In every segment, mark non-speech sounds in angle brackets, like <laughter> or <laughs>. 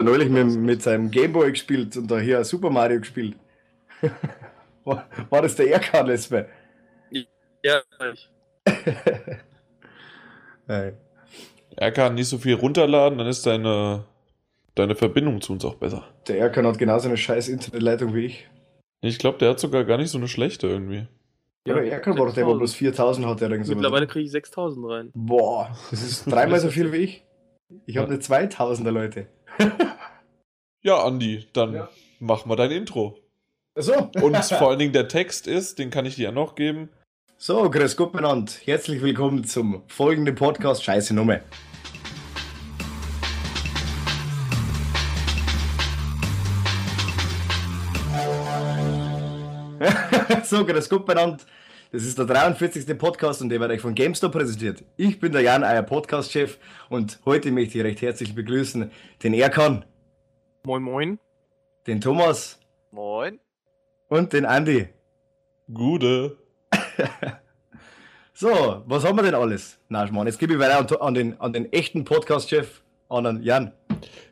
neulich mit, mit seinem Gameboy gespielt und da hier Super Mario gespielt. <laughs> war, war das der Erkan Mal? Ja, ich. <laughs> Nein. Er kann nicht so viel runterladen, dann ist deine, deine Verbindung zu uns auch besser. Der Erkan hat genauso eine scheiß Internetleitung wie ich. Ich glaube, der hat sogar gar nicht so eine schlechte irgendwie. Ja, aber Erkan war doch der, der bloß 4000 hat. Der Mittlerweile kriege ich 6000 rein. Boah, das ist dreimal so viel wie ich. Ich habe eine 2000er, Leute. <laughs> ja, Andi, dann ja. mach mal dein Intro. So. <laughs> Und vor allen Dingen der Text ist, den kann ich dir ja noch geben. So, grüß Gott miteinander. Herzlich willkommen zum folgenden Podcast Scheiße Nummer. <laughs> so, grüß Gott miteinander. Das ist der 43. Podcast und der wird euch von GameStop präsentiert. Ich bin der Jan, euer Podcast-Chef und heute möchte ich recht herzlich begrüßen den Erkan. Moin, moin. Den Thomas. Moin. Und den Andi. Gute. <laughs> so, was haben wir denn alles? Na, Mann, jetzt gebe ich weiter an den, an den echten Podcast-Chef, an den Jan.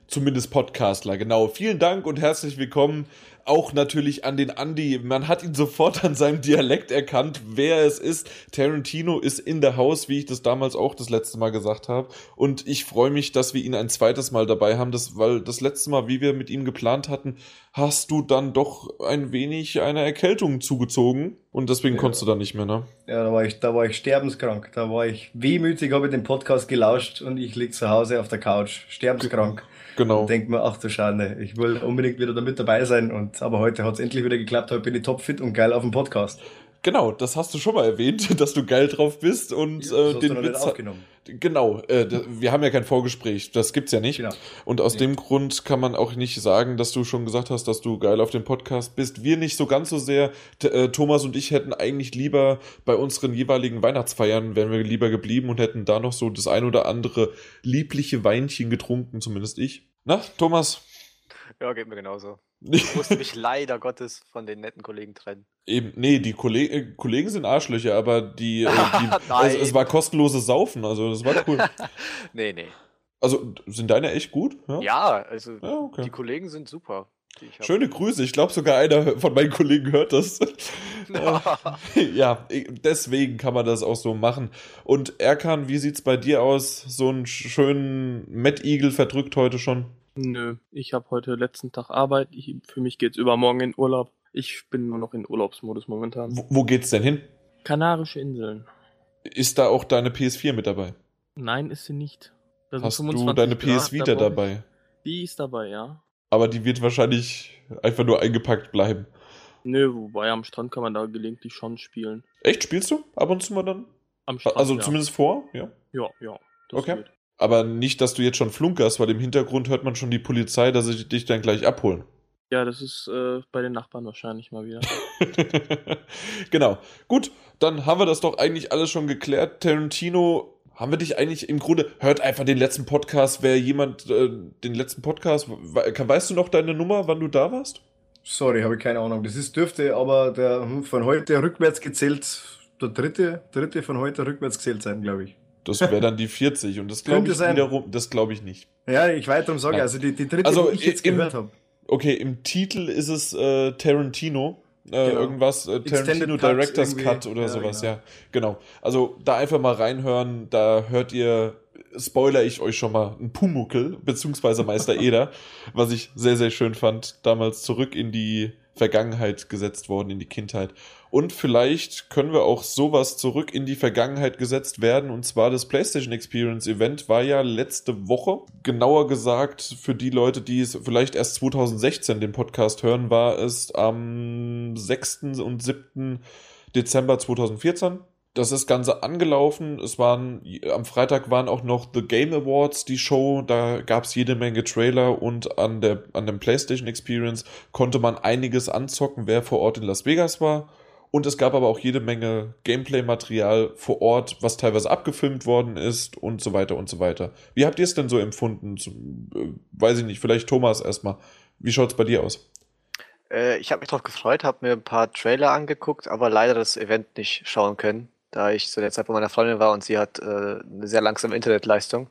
Zumindest Podcastler, genau. Vielen Dank und herzlich willkommen auch natürlich an den Andy. Man hat ihn sofort an seinem Dialekt erkannt, wer es ist. Tarantino ist in der Haus, wie ich das damals auch das letzte Mal gesagt habe. Und ich freue mich, dass wir ihn ein zweites Mal dabei haben, das, weil das letzte Mal, wie wir mit ihm geplant hatten, hast du dann doch ein wenig eine Erkältung zugezogen. Und deswegen ja. konntest du dann nicht mehr, ne? Ja, da war ich, da war ich sterbenskrank. Da war ich wehmütig, habe ich den Podcast gelauscht und ich lieg zu Hause auf der Couch, sterbenskrank. Genau. Und denke mir, ach du Schande, ich will unbedingt wieder damit dabei sein. Und aber heute hat es endlich wieder geklappt. Heute bin ich topfit und geil auf dem Podcast. Genau, das hast du schon mal erwähnt, <laughs> dass du geil drauf bist und ja, äh, den Witz aufgenommen. Genau, äh, wir haben ja kein Vorgespräch, das gibt's ja nicht. Genau. Und aus nee. dem Grund kann man auch nicht sagen, dass du schon gesagt hast, dass du geil auf dem Podcast bist. Wir nicht so ganz so sehr. T äh, Thomas und ich hätten eigentlich lieber bei unseren jeweiligen Weihnachtsfeiern wären wir lieber geblieben und hätten da noch so das ein oder andere liebliche Weinchen getrunken, zumindest ich. Na, Thomas? Ja, geht mir genauso. <laughs> Ich musste mich leider Gottes von den netten Kollegen trennen. Eben, nee, die Kolleg äh, Kollegen sind Arschlöcher, aber die, äh, die <laughs> also, es war kostenloses Saufen, also das war cool. <laughs> nee, nee. Also sind deine echt gut? Ja, ja also ja, okay. die Kollegen sind super. Schöne Grüße. Ich glaube sogar einer von meinen Kollegen hört das. <laughs> ja, deswegen kann man das auch so machen. Und Erkan, wie sieht's bei dir aus? So einen schönen Matt Eagle verdrückt heute schon? Nö, ich habe heute letzten Tag Arbeit. Ich, für mich geht's übermorgen in Urlaub. Ich bin nur noch in Urlaubsmodus momentan. Wo, wo geht's denn hin? Kanarische Inseln. Ist da auch deine PS4 mit dabei? Nein, ist sie nicht. Hast du deine PS Vita dabei? Die ist dabei, ja. Aber die wird wahrscheinlich einfach nur eingepackt bleiben. Nö, wobei am Strand kann man da gelegentlich schon spielen. Echt? Spielst du ab und zu mal dann? Am Strand, Also ja. zumindest vor? Ja. Ja, ja. okay. Geht. Aber nicht, dass du jetzt schon flunkerst, weil im Hintergrund hört man schon die Polizei, dass sie dich dann gleich abholen. Ja, das ist äh, bei den Nachbarn wahrscheinlich mal wieder. <laughs> genau. Gut, dann haben wir das doch eigentlich alles schon geklärt. Tarantino, haben wir dich eigentlich im Grunde, hört einfach den letzten Podcast, wer jemand äh, den letzten Podcast, weißt du noch deine Nummer, wann du da warst? Sorry, habe ich keine Ahnung. Das ist, dürfte aber der, hm, von heute rückwärts gezählt, der dritte, dritte von heute rückwärts gezählt sein, glaube ich. Das wäre dann die <laughs> 40 und das glaube ich sein. wiederum, das glaube ich nicht. Ja, ich weiter sage, also die, die dritte, also die ich jetzt im, gehört habe. Okay, im Titel ist es äh, Tarantino. Äh, genau. Irgendwas, äh, Tarantino Cut Director's Cut oder ja, sowas, genau. ja. Genau. Also da einfach mal reinhören, da hört ihr, spoiler ich euch schon mal, ein Pumuckel, beziehungsweise Meister <laughs> Eder, was ich sehr, sehr schön fand, damals zurück in die Vergangenheit gesetzt worden, in die Kindheit. Und vielleicht können wir auch sowas zurück in die Vergangenheit gesetzt werden. Und zwar das PlayStation Experience Event war ja letzte Woche. Genauer gesagt, für die Leute, die es vielleicht erst 2016 den Podcast hören, war es am 6. und 7. Dezember 2014 das ist Ganze angelaufen. Es waren, am Freitag waren auch noch The Game Awards, die Show. Da gab es jede Menge Trailer und an der, an dem PlayStation Experience konnte man einiges anzocken, wer vor Ort in Las Vegas war. Und es gab aber auch jede Menge Gameplay-Material vor Ort, was teilweise abgefilmt worden ist und so weiter und so weiter. Wie habt ihr es denn so empfunden? Äh, weiß ich nicht, vielleicht Thomas erstmal. Wie schaut es bei dir aus? Äh, ich habe mich darauf gefreut, habe mir ein paar Trailer angeguckt, aber leider das Event nicht schauen können. da ich zu der Zeit bei meiner Freundin war und sie hat äh, eine sehr langsame Internetleistung.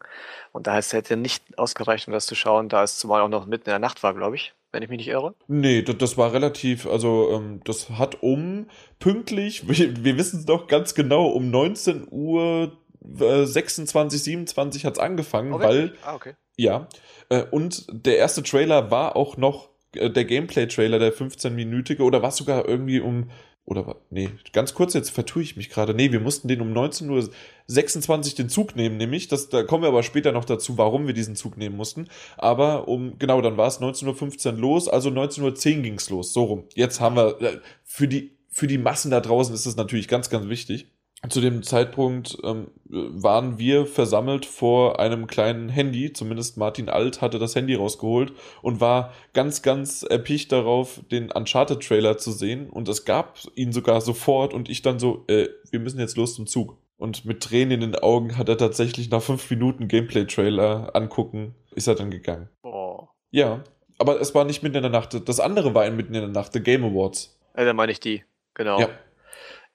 Und da heißt, es hätte nicht ausgereicht, um das zu schauen, da es zumal auch noch mitten in der Nacht war, glaube ich, wenn ich mich nicht irre. Nee, das, das war relativ, also ähm, das hat um pünktlich, <laughs> wir, wir wissen es doch ganz genau, um 19 Uhr 26, 27 hat es angefangen, oh, weil. Ah, okay. Ja. Äh, und der erste Trailer war auch noch äh, der Gameplay-Trailer, der 15-minütige, oder war es sogar irgendwie um. Oder nee, ganz kurz, jetzt vertue ich mich gerade. Nee, wir mussten den um 19.26 Uhr den Zug nehmen, nämlich. Das, da kommen wir aber später noch dazu, warum wir diesen Zug nehmen mussten. Aber um, genau, dann war es 19.15 Uhr los, also 19.10 Uhr ging es los. So rum. Jetzt haben wir, äh, für die, für die Massen da draußen ist das natürlich ganz, ganz wichtig zu dem Zeitpunkt ähm, waren wir versammelt vor einem kleinen Handy. Zumindest Martin Alt hatte das Handy rausgeholt und war ganz, ganz erpicht darauf, den Uncharted-Trailer zu sehen. Und es gab ihn sogar sofort und ich dann so, äh, wir müssen jetzt los zum Zug. Und mit Tränen in den Augen hat er tatsächlich nach fünf Minuten Gameplay-Trailer angucken, ist er dann gegangen. Oh. Ja, aber es war nicht mitten in der Nacht. Das andere war mitten in der Nacht, The Game Awards. Ja, dann meine ich die, genau. Ja.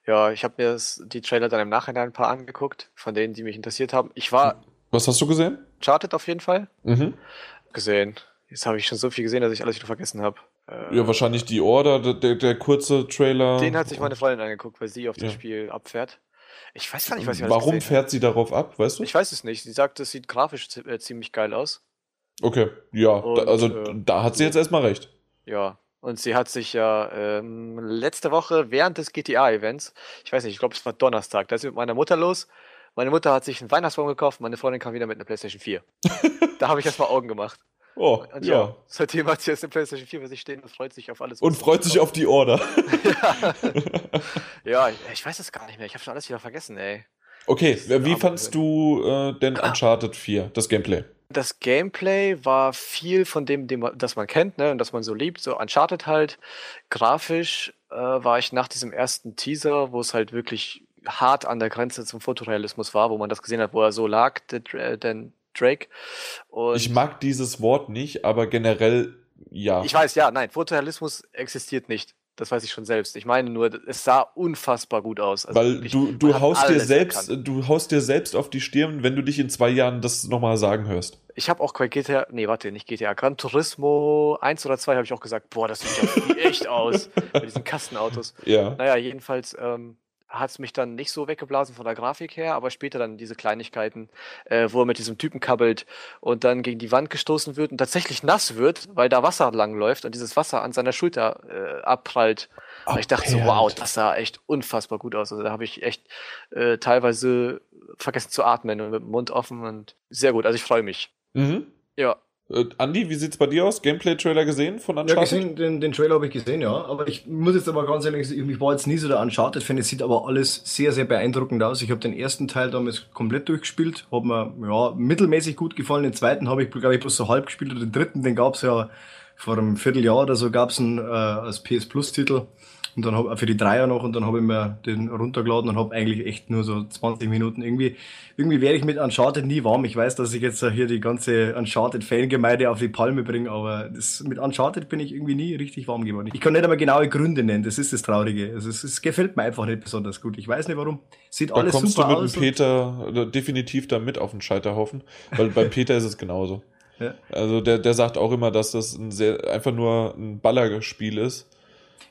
Ja, ich habe mir das, die Trailer dann im Nachhinein ein paar angeguckt, von denen, die mich interessiert haben. Ich war. Was hast du gesehen? Charted auf jeden Fall. Mhm. Gesehen. Jetzt habe ich schon so viel gesehen, dass ich alles wieder vergessen habe. Äh, ja, wahrscheinlich die Order, der, der, der, kurze Trailer. Den hat sich meine Freundin angeguckt, weil sie auf das ja. Spiel abfährt. Ich weiß gar nicht, was sie Warum fährt sie darauf ab, weißt du? Ich weiß es nicht. Sie sagt, es sieht grafisch äh, ziemlich geil aus. Okay, ja, Und, also äh, da hat sie jetzt erstmal recht. Ja, und sie hat sich ja ähm, letzte Woche während des GTA-Events, ich weiß nicht, ich glaube, es war Donnerstag, da ist sie mit meiner Mutter los. Meine Mutter hat sich einen Weihnachtsbaum gekauft, meine Freundin kam wieder mit einer PlayStation 4. da habe ich erstmal Augen gemacht. <laughs> Oh, und ja. ja. Seitdem hat sie jetzt eine PlayStation 4 für sich stehen und freut sich auf alles. Und freut sich auf die Order. <laughs> ja. ja, ich weiß es gar nicht mehr. Ich habe schon alles wieder vergessen, ey. Okay, wie fandst du äh, denn <clears throat> Uncharted 4, das Gameplay? Das Gameplay war viel von dem, dem das man kennt, ne, und das man so liebt, so Uncharted halt. Grafisch äh, war ich nach diesem ersten Teaser, wo es halt wirklich hart an der Grenze zum Fotorealismus war, wo man das gesehen hat, wo er so lag, der, der Drake. Und ich mag dieses Wort nicht, aber generell ja. Ich weiß, ja, nein, Fotorealismus existiert nicht. Das weiß ich schon selbst. Ich meine nur, es sah unfassbar gut aus. Also Weil du, du haust dir selbst, erkannt. du haust dir selbst auf die Stirn, wenn du dich in zwei Jahren das nochmal sagen hörst. Ich habe auch bei GTA, nee, warte, nicht GTA, Gran Turismo 1 oder 2 habe ich auch gesagt, boah, das sieht ja <laughs> echt aus. Bei diesen Kastenautos. Ja. Naja, jedenfalls, ähm, hat es mich dann nicht so weggeblasen von der Grafik her, aber später dann diese Kleinigkeiten, äh, wo er mit diesem Typen kabbelt und dann gegen die Wand gestoßen wird und tatsächlich nass wird, weil da Wasser langläuft und dieses Wasser an seiner Schulter äh, abprallt. Und ich dachte so, wow, das sah echt unfassbar gut aus. Also da habe ich echt äh, teilweise vergessen zu atmen und mit dem Mund offen und sehr gut. Also ich freue mich. Mhm. Ja. Äh, Andi, wie sieht's bei dir aus? Gameplay-Trailer gesehen von Uncharted? Ja, gesehen, den, den Trailer habe ich gesehen, ja. Aber ich muss jetzt aber ganz ehrlich sagen, ich war jetzt nie so der Uncharted-Fan. Es sieht aber alles sehr, sehr beeindruckend aus. Ich habe den ersten Teil damals komplett durchgespielt, hat mir ja, mittelmäßig gut gefallen. Den zweiten habe ich, glaube ich, bloß so halb gespielt. Und den dritten, den gab's ja vor einem Vierteljahr oder so, gab's einen äh, als PS Plus-Titel. Und dann habe für die Dreier noch und dann habe ich mir den runtergeladen und habe eigentlich echt nur so 20 Minuten irgendwie, irgendwie werde ich mit Uncharted nie warm. Ich weiß, dass ich jetzt hier die ganze Uncharted-Fangemeinde auf die Palme bringe, aber das, mit Uncharted bin ich irgendwie nie richtig warm geworden. Ich kann nicht einmal genaue Gründe nennen, das ist das Traurige. Also es, es gefällt mir einfach nicht besonders gut. Ich weiß nicht warum. Sieht da alles kommst super du mit aus. Dem Peter definitiv da mit auf den Scheiterhaufen, weil beim <laughs> Peter ist es genauso. Ja. Also der, der sagt auch immer, dass das ein sehr, einfach nur ein Ballerspiel ist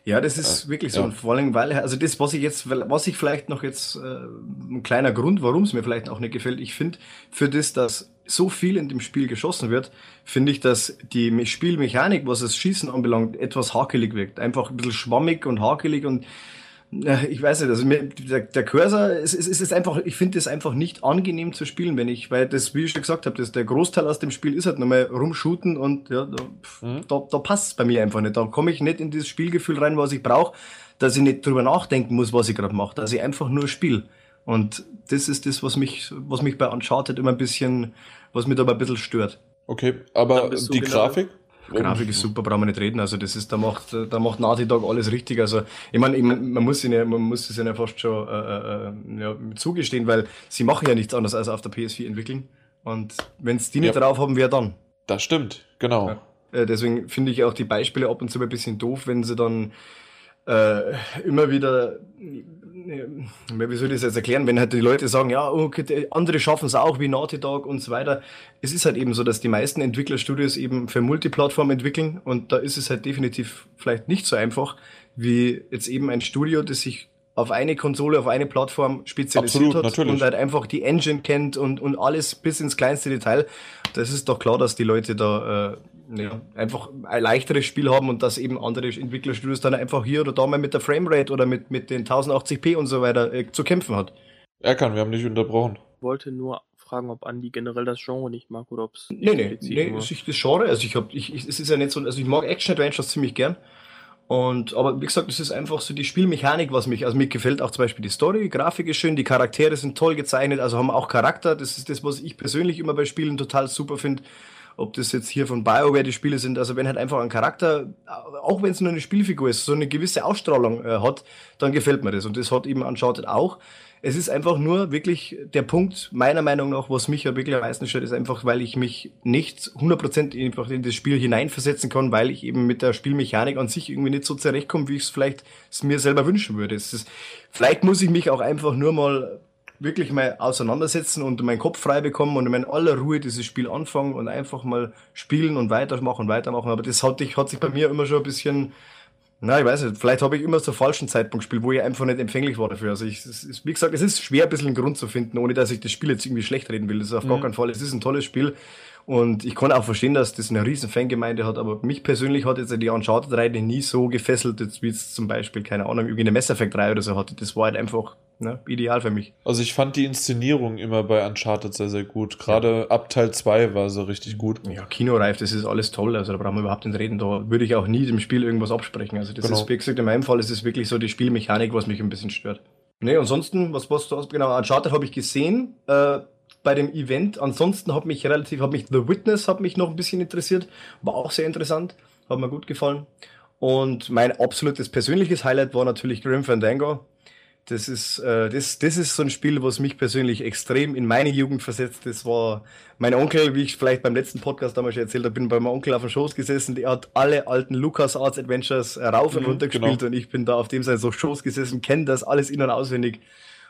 ja, das ist wirklich so. Ja. Und vor allem, weil, also das, was ich jetzt, was ich vielleicht noch jetzt, äh, ein kleiner Grund, warum es mir vielleicht auch nicht gefällt, ich finde, für das, dass so viel in dem Spiel geschossen wird, finde ich, dass die Spielmechanik, was das Schießen anbelangt, etwas hakelig wirkt. Einfach ein bisschen schwammig und hakelig und ich weiß nicht, also mir, der, der Cursor, es, es, es ist einfach, ich finde es einfach nicht angenehm zu spielen, wenn ich, weil das, wie ich schon gesagt habe, das, der Großteil aus dem Spiel ist halt nochmal rumshooten und ja, da, mhm. da, da passt es bei mir einfach nicht. Da komme ich nicht in dieses Spielgefühl rein, was ich brauche, dass ich nicht drüber nachdenken muss, was ich gerade mache, dass ich einfach nur spiele. Und das ist das, was mich, was mich bei Uncharted immer ein bisschen, was mich da ein bisschen stört. Okay, aber die genau Grafik? Grafik ist super, brauchen wir nicht reden. Also das ist, da macht, da macht Naughty Dog alles richtig. Also ich meine, man muss ihnen, man muss es ihnen fast schon äh, äh, ja, zugestehen, weil sie machen ja nichts anderes als auf der PS4 entwickeln. Und wenn es die nicht ja. drauf haben, wer dann? Das stimmt, genau. Ja. Äh, deswegen finde ich auch die Beispiele ab und zu ein bisschen doof, wenn sie dann äh, immer wieder, wie soll ich das jetzt erklären, wenn halt die Leute sagen, ja, okay, andere schaffen es auch wie Naughty Dog und so weiter. Es ist halt eben so, dass die meisten Entwicklerstudios eben für Multiplattform entwickeln und da ist es halt definitiv vielleicht nicht so einfach, wie jetzt eben ein Studio, das sich auf eine Konsole, auf eine Plattform spezialisiert Absolut, hat natürlich. und halt einfach die Engine kennt und, und alles bis ins kleinste Detail. Das ist doch klar, dass die Leute da äh, ja, einfach ein leichteres Spiel haben und dass eben andere Entwicklerstudios dann einfach hier oder da mal mit der Framerate oder mit, mit den 1080p und so weiter äh, zu kämpfen hat. Er kann, wir haben nicht unterbrochen. Ich wollte nur fragen, ob Andi generell das Genre nicht mag oder ob es. Nee, nee, nee, nur. das Genre, also ich hab, ich, ich, es ist ja nicht so, also ich mag Action-Adventures ziemlich gern. Und, aber wie gesagt, es ist einfach so die Spielmechanik, was mich, also mir gefällt auch zum Beispiel die Story, die Grafik ist schön, die Charaktere sind toll gezeichnet, also haben auch Charakter. Das ist das, was ich persönlich immer bei Spielen total super finde ob das jetzt hier von BioWare die Spiele sind, also wenn halt einfach ein Charakter, auch wenn es nur eine Spielfigur ist, so eine gewisse Ausstrahlung äh, hat, dann gefällt mir das. Und das hat eben Uncharted auch. Es ist einfach nur wirklich der Punkt, meiner Meinung nach, was mich ja wirklich am meisten stört, ist einfach, weil ich mich nicht 100% einfach in das Spiel hineinversetzen kann, weil ich eben mit der Spielmechanik an sich irgendwie nicht so zurechtkomme, wie ich es vielleicht mir selber wünschen würde. Ist, vielleicht muss ich mich auch einfach nur mal wirklich mal auseinandersetzen und meinen Kopf frei bekommen und in aller Ruhe dieses Spiel anfangen und einfach mal spielen und weitermachen, weitermachen. Aber das hat, hat sich bei mir immer schon ein bisschen, na, ich weiß nicht, vielleicht habe ich immer zur falschen Zeitpunkt gespielt, wo ich einfach nicht empfänglich war dafür. Also ich, ist, wie gesagt, es ist schwer, ein bisschen einen Grund zu finden, ohne dass ich das Spiel jetzt irgendwie schlecht reden will. Das ist auf mhm. gar keinen Fall. Es ist ein tolles Spiel. Und ich kann auch verstehen, dass das eine riesen Fangemeinde hat, aber mich persönlich hat jetzt die Uncharted-Reihe nie so gefesselt, jetzt wie es zum Beispiel, keine Ahnung, irgendwie eine Mass Effect 3 oder so hatte. Das war halt einfach ne, ideal für mich. Also ich fand die Inszenierung immer bei Uncharted sehr, sehr gut. Gerade ja. ab Teil 2 war sie richtig gut. Ja, Kinoreif, das ist alles toll. Also da brauchen wir überhaupt nicht reden. Da würde ich auch nie dem Spiel irgendwas absprechen. Also das genau. ist, wie gesagt, in meinem Fall ist es wirklich so die Spielmechanik, was mich ein bisschen stört. Nee, ansonsten, was, was du hast, genau, Uncharted habe ich gesehen. Äh, bei dem Event. Ansonsten hat mich relativ, hat mich The Witness hat mich noch ein bisschen interessiert, war auch sehr interessant, hat mir gut gefallen. Und mein absolutes persönliches Highlight war natürlich Grim Fandango. Das ist, äh, das, das ist so ein Spiel, was mich persönlich extrem in meine Jugend versetzt. Das war mein Onkel, wie ich vielleicht beim letzten Podcast damals schon erzählt habe, bin bei meinem Onkel auf dem Schoß gesessen, der hat alle alten LucasArts Adventures rauf und mhm, runter gespielt genau. und ich bin da auf dem sein so Schoß gesessen, kenne das alles in- und auswendig.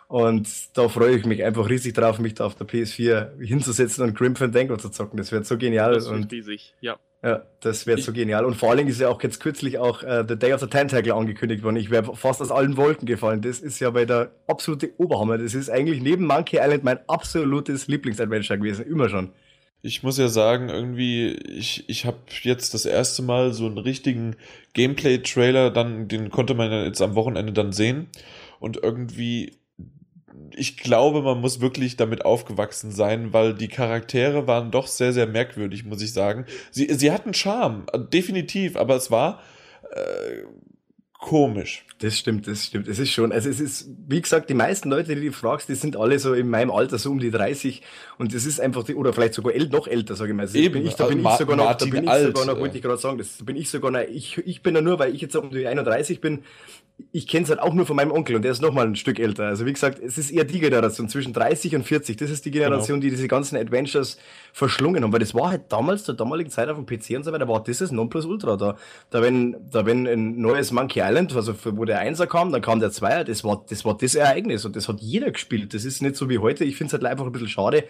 Und da freue ich mich einfach riesig drauf, mich da auf der PS4 hinzusetzen und Grim Fandango zu zocken. Das wird so genial. Das wird riesig, ja. Ja, das wird so genial. Und vor allen Dingen ist ja auch jetzt kürzlich auch äh, The Day of the Tentacle angekündigt worden. Ich wäre fast aus allen Wolken gefallen. Das ist ja bei der absolute Oberhammer. Das ist eigentlich neben Monkey Island mein absolutes Lieblingsadventure gewesen. Immer schon. Ich muss ja sagen, irgendwie, ich, ich habe jetzt das erste Mal so einen richtigen Gameplay-Trailer, dann, den konnte man jetzt am Wochenende dann sehen. Und irgendwie ich glaube, man muss wirklich damit aufgewachsen sein, weil die Charaktere waren doch sehr, sehr merkwürdig, muss ich sagen. Sie, sie hatten Charme, definitiv, aber es war äh, komisch. Das stimmt, das stimmt. Es ist schon, also es ist, wie gesagt, die meisten Leute, die du fragst, die sind alle so in meinem Alter, so um die 30 und das ist einfach, die, oder vielleicht sogar äl noch älter, sage ich mal. Also Eben, ich, da bin ich sogar noch, da bin ich sogar noch, wollte ich gerade sagen, das bin ich sogar noch, ich, ich bin da nur, weil ich jetzt um die 31 bin, ich kenne es halt auch nur von meinem Onkel und der ist noch mal ein Stück älter. Also wie gesagt, es ist eher die Generation zwischen 30 und 40. Das ist die Generation, genau. die diese ganzen Adventures verschlungen haben, weil das war halt damals zur damaligen Zeit auf dem PC und so weiter, war das das Nonplusultra da. Da wenn da wenn ein neues Monkey Island, also wo der Einser kam, dann kam der Zweier, das war das war das Ereignis und das hat jeder gespielt. Das ist nicht so wie heute. Ich finde es halt einfach ein bisschen schade,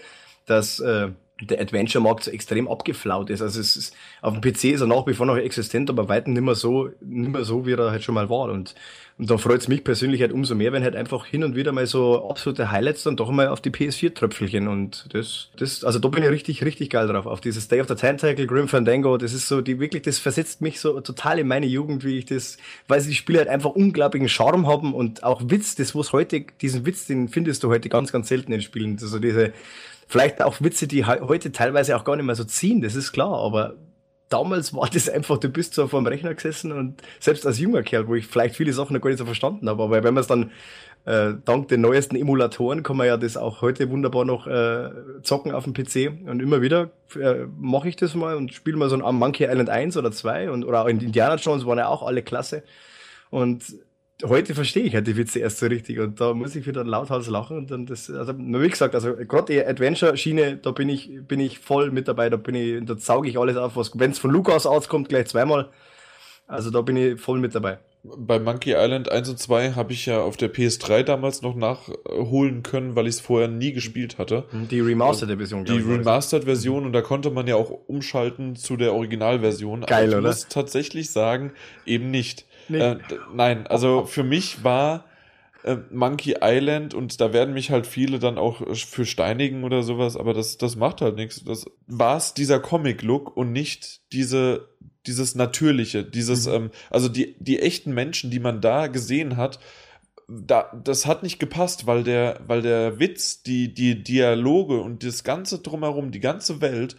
dass äh, der Adventure-Markt so extrem abgeflaut ist. Also es ist, auf dem PC ist er nach wie vor noch existent, aber weiter nicht mehr so, nicht mehr so, wie er halt schon mal war. Und, und da freut es mich persönlich halt umso mehr, wenn halt einfach hin und wieder mal so absolute Highlights dann doch mal auf die PS4-Tröpfelchen. Und das, das, also da bin ich richtig, richtig geil drauf. Auf dieses Day of the Tentacle, Grim Fandango, das ist so, die wirklich, das versetzt mich so total in meine Jugend, wie ich das, weil sie die Spiele halt einfach unglaublichen Charme haben und auch Witz, das was heute, diesen Witz, den findest du heute ganz, ganz selten in Spielen. Also diese, Vielleicht auch Witze, die heute teilweise auch gar nicht mehr so ziehen, das ist klar, aber damals war das einfach, du bist so vor dem Rechner gesessen und selbst als junger Kerl, wo ich vielleicht viele Sachen noch gar nicht so verstanden habe, aber wenn man es dann äh, dank den neuesten Emulatoren kann man ja das auch heute wunderbar noch äh, zocken auf dem PC und immer wieder äh, mache ich das mal und spiele mal so ein Monkey Island 1 oder 2 und oder auch in Indiana Jones waren ja auch alle klasse und heute verstehe ich halt die Witze erst so richtig und da muss ich wieder lauthals lachen und dann das, also wie gesagt, also gerade die Adventure-Schiene, da bin ich, bin ich voll mit dabei, da bin ich, da sauge ich alles auf, was, wenn es von Lukas Arts kommt, gleich zweimal. Also da bin ich voll mit dabei. bei Monkey Island 1 und 2 habe ich ja auf der PS3 damals noch nachholen können, weil ich es vorher nie gespielt hatte. Die Remastered-Version. Die Remastered-Version und da konnte man ja auch umschalten zu der Originalversion. Geil, Aber ich oder? muss tatsächlich sagen, eben nicht. Nee. Äh, nein, also für mich war äh, Monkey Island und da werden mich halt viele dann auch für steinigen oder sowas, aber das, das macht halt nichts. Das war es dieser Comic-Look und nicht diese, dieses Natürliche, dieses, mhm. ähm, also die, die echten Menschen, die man da gesehen hat, da, das hat nicht gepasst, weil der, weil der Witz, die, die Dialoge und das Ganze drumherum, die ganze Welt,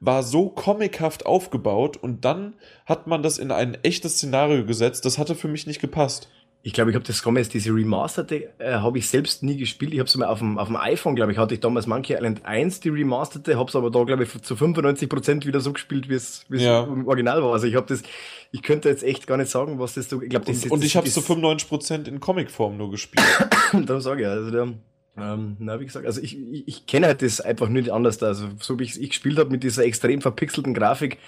war so comichaft aufgebaut und dann hat man das in ein echtes Szenario gesetzt. Das hatte für mich nicht gepasst. Ich glaube, ich habe das damals, diese Remasterte, äh, habe ich selbst nie gespielt. Ich habe es mal auf dem, auf dem iPhone, glaube ich, hatte ich damals Monkey Island 1, die Remasterte, habe es aber da, glaube ich, zu 95% wieder so gespielt, wie es ja. im Original war. Also ich habe das, ich könnte jetzt echt gar nicht sagen, was das so, ich glaube, das und, ist. Und ich habe es zu 95% in Comicform nur gespielt. <coughs> Darum sage ich, also der, ähm, na, wie gesagt, also ich, ich, ich kenne halt das einfach nicht anders. Da. Also so wie ich es gespielt habe mit dieser extrem verpixelten Grafik,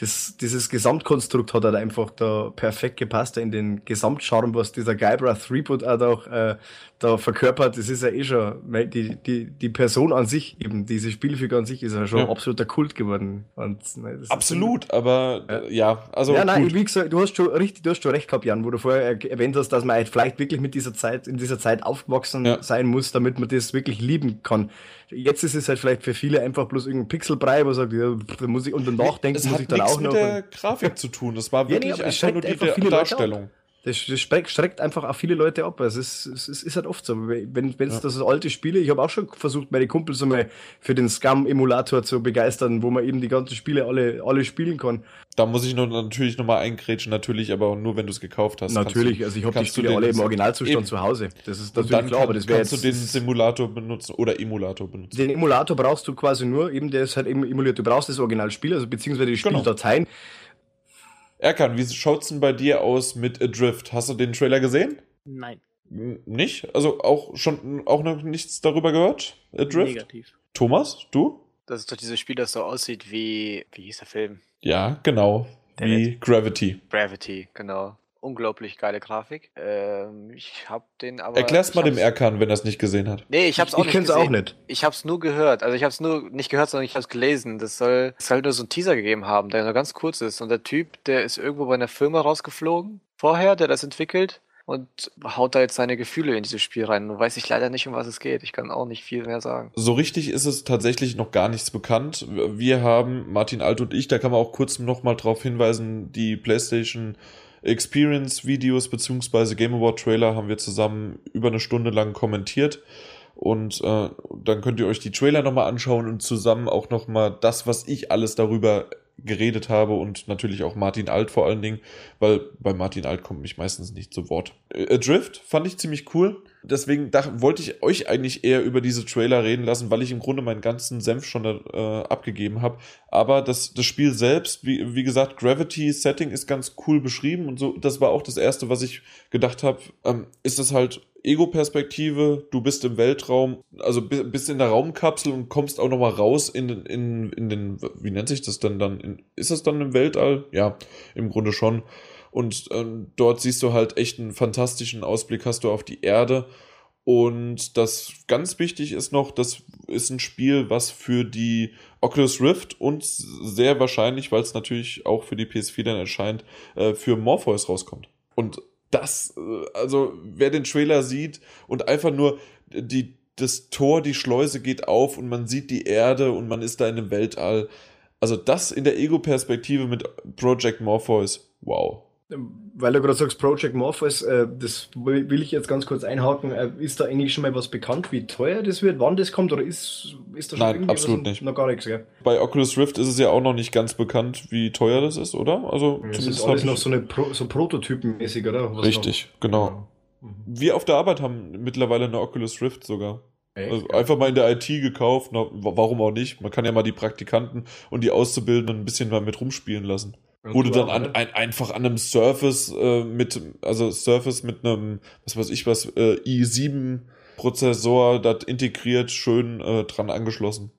das, dieses Gesamtkonstrukt hat halt einfach da perfekt gepasst in den Gesamtcharme, was dieser Guybrush Reboot auch äh, da verkörpert. Das ist ja eh schon, weil die, die, die Person an sich, eben diese Spielfigur an sich, ist ja schon ja. absoluter Kult geworden. Und, ne, Absolut, aber ja. ja, also. Ja, nein, gut. wie gesagt, du hast schon richtig, du hast schon recht gehabt, Jan, wo du vorher erwähnt hast, dass man halt vielleicht wirklich mit dieser Zeit, in dieser Zeit aufgewachsen ja. sein muss, damit man das wirklich lieben kann. Jetzt ist es halt vielleicht für viele einfach bloß irgendein Pixelbrei, wo sagt, ja, da muss ich unter nachdenken, muss ich dann auch noch. Das hat mit der Grafik zu tun. Das war wirklich ja, nee, einfach nur die einfach Darstellung. Das, das streckt einfach auch viele Leute ab. Es, es, es ist halt oft so. Wenn es ja. das alte Spiele, ich habe auch schon versucht, meine Kumpels einmal für den Scum-Emulator zu begeistern, wo man eben die ganzen Spiele alle, alle spielen kann. Da muss ich nur natürlich nochmal eingrätschen, natürlich, aber nur wenn du es gekauft hast. Natürlich, du, also ich habe die Spiele alle im Originalzustand eben. zu Hause. Das ist natürlich klar, kann, aber das wäre Kannst du den Simulator benutzen oder Emulator benutzen? Den Emulator brauchst du quasi nur, eben der ist halt eben emuliert. Du brauchst das Originalspiel, also beziehungsweise die genau. Spieldateien. Genau. Erkan, wie schaut's denn bei dir aus mit Adrift? Hast du den Trailer gesehen? Nein. Nicht? Also auch schon auch noch nichts darüber gehört? Adrift? Negativ. Thomas, du? Das ist doch dieses Spiel, das so aussieht wie, wie hieß der Film? Ja, genau. Der wie Gravity. Gravity, genau unglaublich geile Grafik. Ähm, ich habe den aber. Erklär's mal dem Erkan, wenn er es nicht gesehen hat. Nee, ich hab's auch ich, ich nicht gesehen. auch nicht. Ich hab's nur gehört. Also ich hab's nur nicht gehört, sondern ich hab's gelesen. Das soll, es soll nur so einen Teaser gegeben haben, der nur ganz kurz ist. Und der Typ, der ist irgendwo bei einer Firma rausgeflogen vorher, der das entwickelt und haut da jetzt seine Gefühle in dieses Spiel rein. Nun weiß ich leider nicht, um was es geht. Ich kann auch nicht viel mehr sagen. So richtig ist es tatsächlich noch gar nichts bekannt. Wir haben, Martin Alt und ich, da kann man auch kurz noch mal drauf hinweisen, die PlayStation Experience-Videos beziehungsweise Game Award-Trailer haben wir zusammen über eine Stunde lang kommentiert. Und äh, dann könnt ihr euch die Trailer nochmal anschauen und zusammen auch nochmal das, was ich alles darüber geredet habe und natürlich auch Martin Alt vor allen Dingen, weil bei Martin Alt kommt mich meistens nicht zu Wort. Äh, Adrift fand ich ziemlich cool. Deswegen da, wollte ich euch eigentlich eher über diese Trailer reden lassen, weil ich im Grunde meinen ganzen Senf schon äh, abgegeben habe. Aber das, das Spiel selbst, wie, wie gesagt, Gravity Setting ist ganz cool beschrieben und so. Das war auch das erste, was ich gedacht habe. Ähm, ist es halt Ego-Perspektive, du bist im Weltraum, also bist in der Raumkapsel und kommst auch nochmal raus in, in, in den, wie nennt sich das denn dann? In, ist das dann im Weltall? Ja, im Grunde schon. Und ähm, dort siehst du halt echt einen fantastischen Ausblick hast du auf die Erde. Und das ganz wichtig ist noch, das ist ein Spiel, was für die Oculus Rift und sehr wahrscheinlich, weil es natürlich auch für die PS4 dann erscheint, äh, für Morpheus rauskommt. Und das, äh, also wer den Trailer sieht und einfach nur die, das Tor, die Schleuse geht auf und man sieht die Erde und man ist da in dem Weltall. Also das in der Ego-Perspektive mit Project Morpheus, wow. Weil du gerade sagst, Project Morpheus, äh, das will ich jetzt ganz kurz einhaken. Äh, ist da eigentlich schon mal was bekannt, wie teuer das wird, wann das kommt, oder ist, ist da schon Nein, irgendwie absolut nicht. noch gar nichts? Gell? Bei Oculus Rift ist es ja auch noch nicht ganz bekannt, wie teuer das ist, oder? Also ja, das ist alles noch so, eine Pro, so Prototypenmäßig, oder? Was richtig, noch? genau. Mhm. Wir auf der Arbeit haben mittlerweile eine Oculus Rift sogar. Also einfach mal in der IT gekauft, na, warum auch nicht? Man kann ja mal die Praktikanten und die Auszubildenden ein bisschen mal mit rumspielen lassen. Wo du dann an, ein, einfach an einem Surface äh, mit, also Surface mit einem, was weiß ich was, äh, i7 Prozessor, das integriert, schön äh, dran angeschlossen.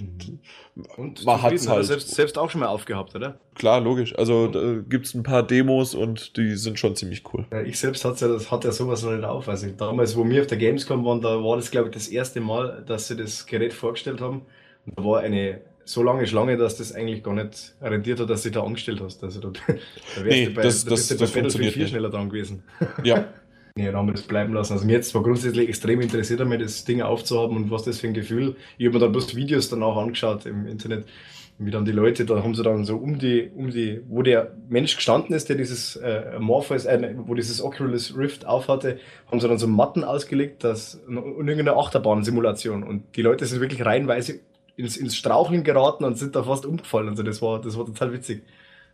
Mhm. <laughs> Und man hat es halt. Selbst, selbst auch schon mal aufgehabt, oder? Klar, logisch. Also da gibt es ein paar Demos und die sind schon ziemlich cool. Ja, ich selbst hatte ja, das, hatte ja sowas noch nicht auf. Also damals, wo wir auf der Gamescom waren, da war das, glaube ich, das erste Mal, dass sie das Gerät vorgestellt haben. Und da war eine so lange Schlange, dass das eigentlich gar nicht rentiert hat, dass du da angestellt hast. Also da, da wärst nee, du bei, das, da bist das, bei Battlefield 4 schneller dran gewesen. <laughs> Ja. nee, dann haben wir das bleiben lassen. Also mir jetzt war grundsätzlich extrem interessiert, damit das Ding aufzuhaben und was das für ein Gefühl. Ich habe mir dann bloß Videos danach angeschaut im Internet, wie dann die Leute, da haben sie dann so um die, um die, wo der Mensch gestanden ist, der dieses äh, Morpheus, äh, wo dieses Oculus Rift aufhatte, haben sie dann so Matten ausgelegt, das und irgendeine Achterbahn-Simulation. Und die Leute sind wirklich reihenweise ins, ins Straucheln geraten und sind da fast umgefallen. Also das war, das war total witzig.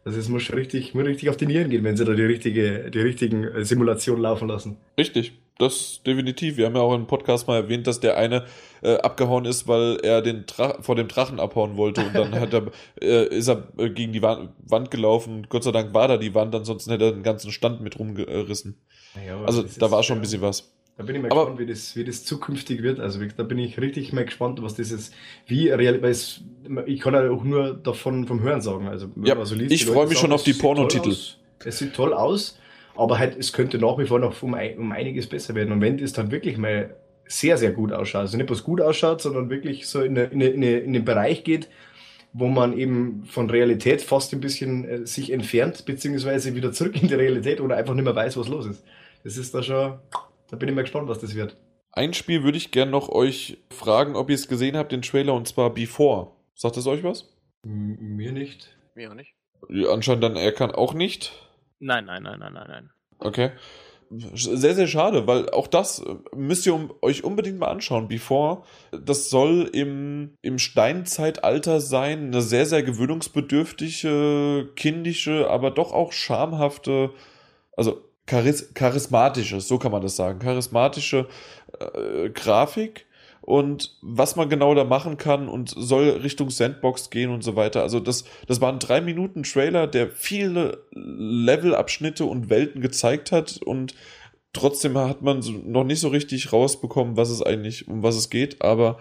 Also es muss schon richtig, muss richtig auf die Nieren gehen, wenn sie da die richtige, die richtigen äh, Simulationen laufen lassen. Richtig, das definitiv. Wir haben ja auch im Podcast mal erwähnt, dass der eine äh, abgehauen ist, weil er den vor dem Drachen abhauen wollte und dann hat er, <laughs> äh, ist er äh, gegen die Wand, Wand gelaufen. Gott sei Dank war da die Wand, ansonsten hätte er den ganzen Stand mit rumgerissen. Ja, also da war schon ein bisschen was. Da bin ich mal Aber gespannt, wie das, wie das zukünftig wird. Also da bin ich richtig mal gespannt, was dieses, wie real, weil es, ich kann ja auch nur davon vom Hören sagen. Also, ja, also ich freue mich schon auf die Pornotitel. Es sieht toll aus, aber halt, es könnte nach wie vor noch um, um einiges besser werden. Und wenn das dann wirklich mal sehr, sehr gut ausschaut, also nicht bloß gut ausschaut, sondern wirklich so in, eine, in, eine, in den Bereich geht, wo man eben von Realität fast ein bisschen äh, sich entfernt, beziehungsweise wieder zurück in die Realität oder einfach nicht mehr weiß, was los ist. Das ist da schon da bin ich mal gespannt, was das wird. Ein Spiel würde ich gerne noch euch fragen, ob ihr es gesehen habt, den Trailer, und zwar Before. Sagt es euch was? M mir nicht. Mir auch nicht. Anscheinend dann er kann auch nicht. Nein, nein, nein, nein, nein, nein. Okay. Sehr, sehr schade, weil auch das müsst ihr euch unbedingt mal anschauen. Before, das soll im, im Steinzeitalter sein, eine sehr, sehr gewöhnungsbedürftige, kindische, aber doch auch schamhafte, also Charis charismatische, so kann man das sagen, charismatische äh, Grafik und was man genau da machen kann und soll Richtung Sandbox gehen und so weiter. Also das, das war ein drei Minuten Trailer, der viele Levelabschnitte und Welten gezeigt hat und trotzdem hat man so noch nicht so richtig rausbekommen, was es eigentlich, um was es geht, aber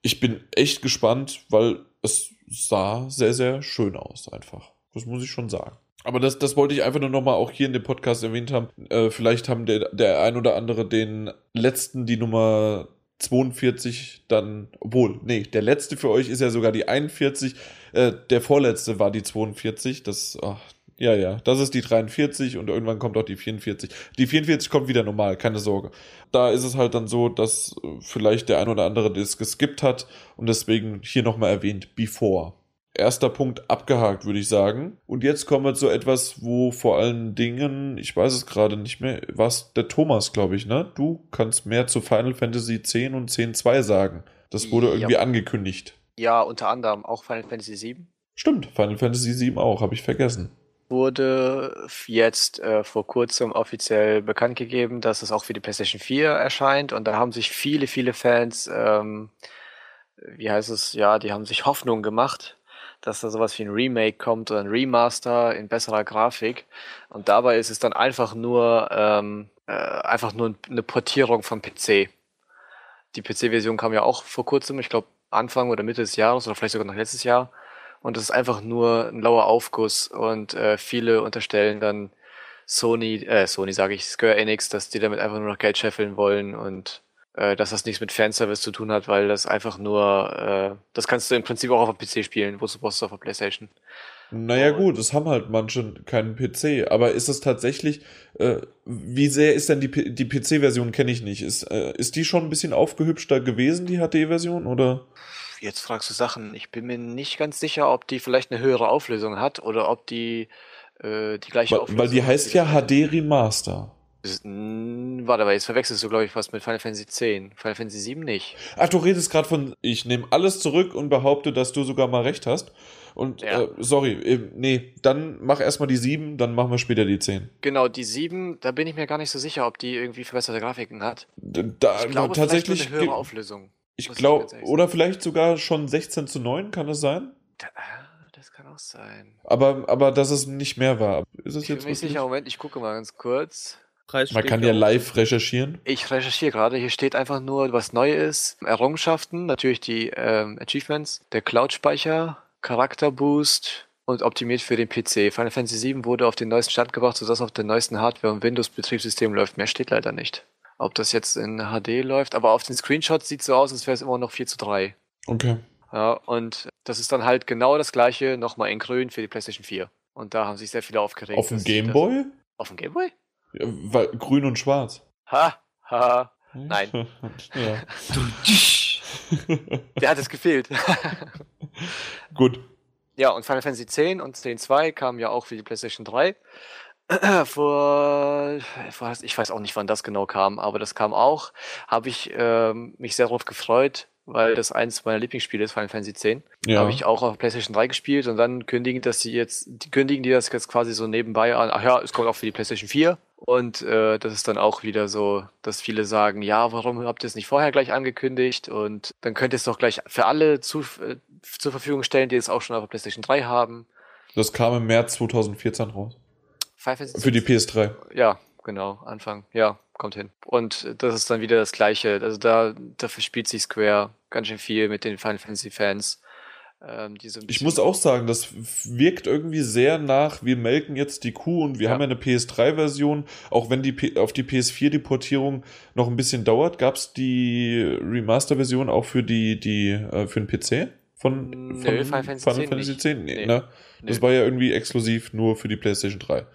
ich bin echt gespannt, weil es sah sehr, sehr schön aus einfach. Das muss ich schon sagen. Aber das, das wollte ich einfach nur nochmal auch hier in dem Podcast erwähnt haben. Äh, vielleicht haben der, der ein oder andere den letzten, die Nummer 42 dann, obwohl, nee, der letzte für euch ist ja sogar die 41. Äh, der vorletzte war die 42. Das, ach, ja, ja, das ist die 43 und irgendwann kommt auch die 44. Die 44 kommt wieder normal, keine Sorge. Da ist es halt dann so, dass äh, vielleicht der ein oder andere das geskippt hat und deswegen hier nochmal erwähnt, before erster Punkt abgehakt, würde ich sagen. Und jetzt kommen wir zu etwas, wo vor allen Dingen, ich weiß es gerade nicht mehr, was der Thomas, glaube ich, ne? Du kannst mehr zu Final Fantasy 10 und 10.2 sagen. Das wurde ja. irgendwie angekündigt. Ja, unter anderem auch Final Fantasy 7. Stimmt, Final Fantasy 7 auch, habe ich vergessen. Wurde jetzt äh, vor kurzem offiziell bekannt gegeben, dass es auch für die PlayStation 4 erscheint und da haben sich viele, viele Fans, ähm, wie heißt es, ja, die haben sich Hoffnung gemacht, dass da sowas wie ein Remake kommt oder ein Remaster in besserer Grafik. Und dabei ist es dann einfach nur, ähm, äh, einfach nur eine Portierung vom PC. Die PC-Version kam ja auch vor kurzem, ich glaube Anfang oder Mitte des Jahres oder vielleicht sogar noch letztes Jahr. Und das ist einfach nur ein lauer Aufguss und äh, viele unterstellen dann Sony, äh, Sony sage ich, Square Enix, dass die damit einfach nur noch Geld scheffeln wollen und dass das nichts mit Fanservice zu tun hat, weil das einfach nur, äh, das kannst du im Prinzip auch auf dem PC spielen, wozu brauchst du auf der Playstation? Naja gut, es haben halt manche keinen PC, aber ist es tatsächlich, äh, wie sehr ist denn die, die PC-Version, kenne ich nicht, ist, äh, ist die schon ein bisschen aufgehübschter gewesen, die HD-Version, oder? Jetzt fragst du Sachen, ich bin mir nicht ganz sicher, ob die vielleicht eine höhere Auflösung hat oder ob die äh, die gleiche weil, Auflösung hat. Weil die heißt ja HD Remaster. Warte, aber jetzt verwechselst du, glaube ich, was mit Final Fantasy X. Final Fantasy 7 nicht. Ach, du redest gerade von, ich nehme alles zurück und behaupte, dass du sogar mal recht hast. Und ja. äh, sorry, äh, nee, dann mach erstmal die 7, dann machen wir später die 10. Genau, die 7, da bin ich mir gar nicht so sicher, ob die irgendwie verbesserte Grafiken hat. Da, ich glaube, tatsächlich eine höhere Auflösung. Ich glaube, oder vielleicht sogar schon 16 zu 9, kann es sein? Da, ah, das kann auch sein. Aber, aber dass es nicht mehr war. Ist es ich jetzt bin mir nicht sicher, Moment, ich gucke mal ganz kurz. Preis Man kann ja live recherchieren. Ich recherchiere gerade. Hier steht einfach nur, was neu ist. Errungenschaften, natürlich die ähm, Achievements, der Cloud-Speicher, Charakterboost und optimiert für den PC. Final Fantasy VII wurde auf den neuesten Stand gebracht, sodass auf der neuesten Hardware und Windows-Betriebssystem läuft. Mehr steht leider nicht. Ob das jetzt in HD läuft, aber auf den Screenshots sieht es so aus, als wäre es immer noch 4 zu 3. Okay. Ja, und das ist dann halt genau das gleiche, nochmal in grün für die PlayStation 4. Und da haben sich sehr viele aufgeregt. Auf dem Gameboy? Auf dem Gameboy? Weil, grün und schwarz. Ha, ha, nein. <laughs> ja. Der hat es gefehlt. <laughs> Gut. Ja, und Final Fantasy X und X-2 kamen ja auch für die PlayStation 3. <clears throat> vor, ich weiß auch nicht, wann das genau kam, aber das kam auch. Habe ich ähm, mich sehr darauf gefreut, weil das eins meiner Lieblingsspiele ist, Final Fantasy X. Ja. Habe ich auch auf PlayStation 3 gespielt und dann kündigen, dass sie jetzt, die kündigen die das jetzt quasi so nebenbei an. Ach ja, es kommt auch für die PlayStation 4. Und äh, das ist dann auch wieder so, dass viele sagen, ja, warum habt ihr es nicht vorher gleich angekündigt? Und dann könnt ihr es doch gleich für alle zu, äh, zur Verfügung stellen, die es auch schon auf der PlayStation 3 haben. Das kam im März 2014 raus. Für die PS3. Ja, genau, Anfang. Ja, kommt hin. Und das ist dann wieder das Gleiche. Also da, da verspielt sich Square ganz schön viel mit den Final Fantasy Fans. Ähm, so ich muss auch sagen, das wirkt irgendwie sehr nach, wir melken jetzt die Kuh und wir ja. haben ja eine PS3-Version, auch wenn die P auf die PS4 die Portierung noch ein bisschen dauert. Gab es die Remaster-Version auch für die, die, äh, für den PC? Von, von Nö, Final Fantasy, Final Fantasy 10? Nee, nee. Ne? Das war ja irgendwie exklusiv nur für die PlayStation 3.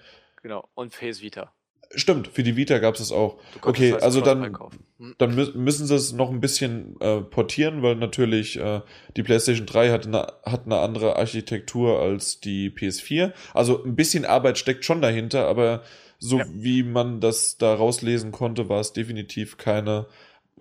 Genau, und PS Vita. Stimmt, für die Vita gab es es auch. Okay, also dann, hm. dann müssen sie es noch ein bisschen äh, portieren, weil natürlich äh, die PlayStation 3 hat eine, hat eine andere Architektur als die PS4. Also ein bisschen Arbeit steckt schon dahinter, aber so ja. wie man das da rauslesen konnte, war es definitiv keine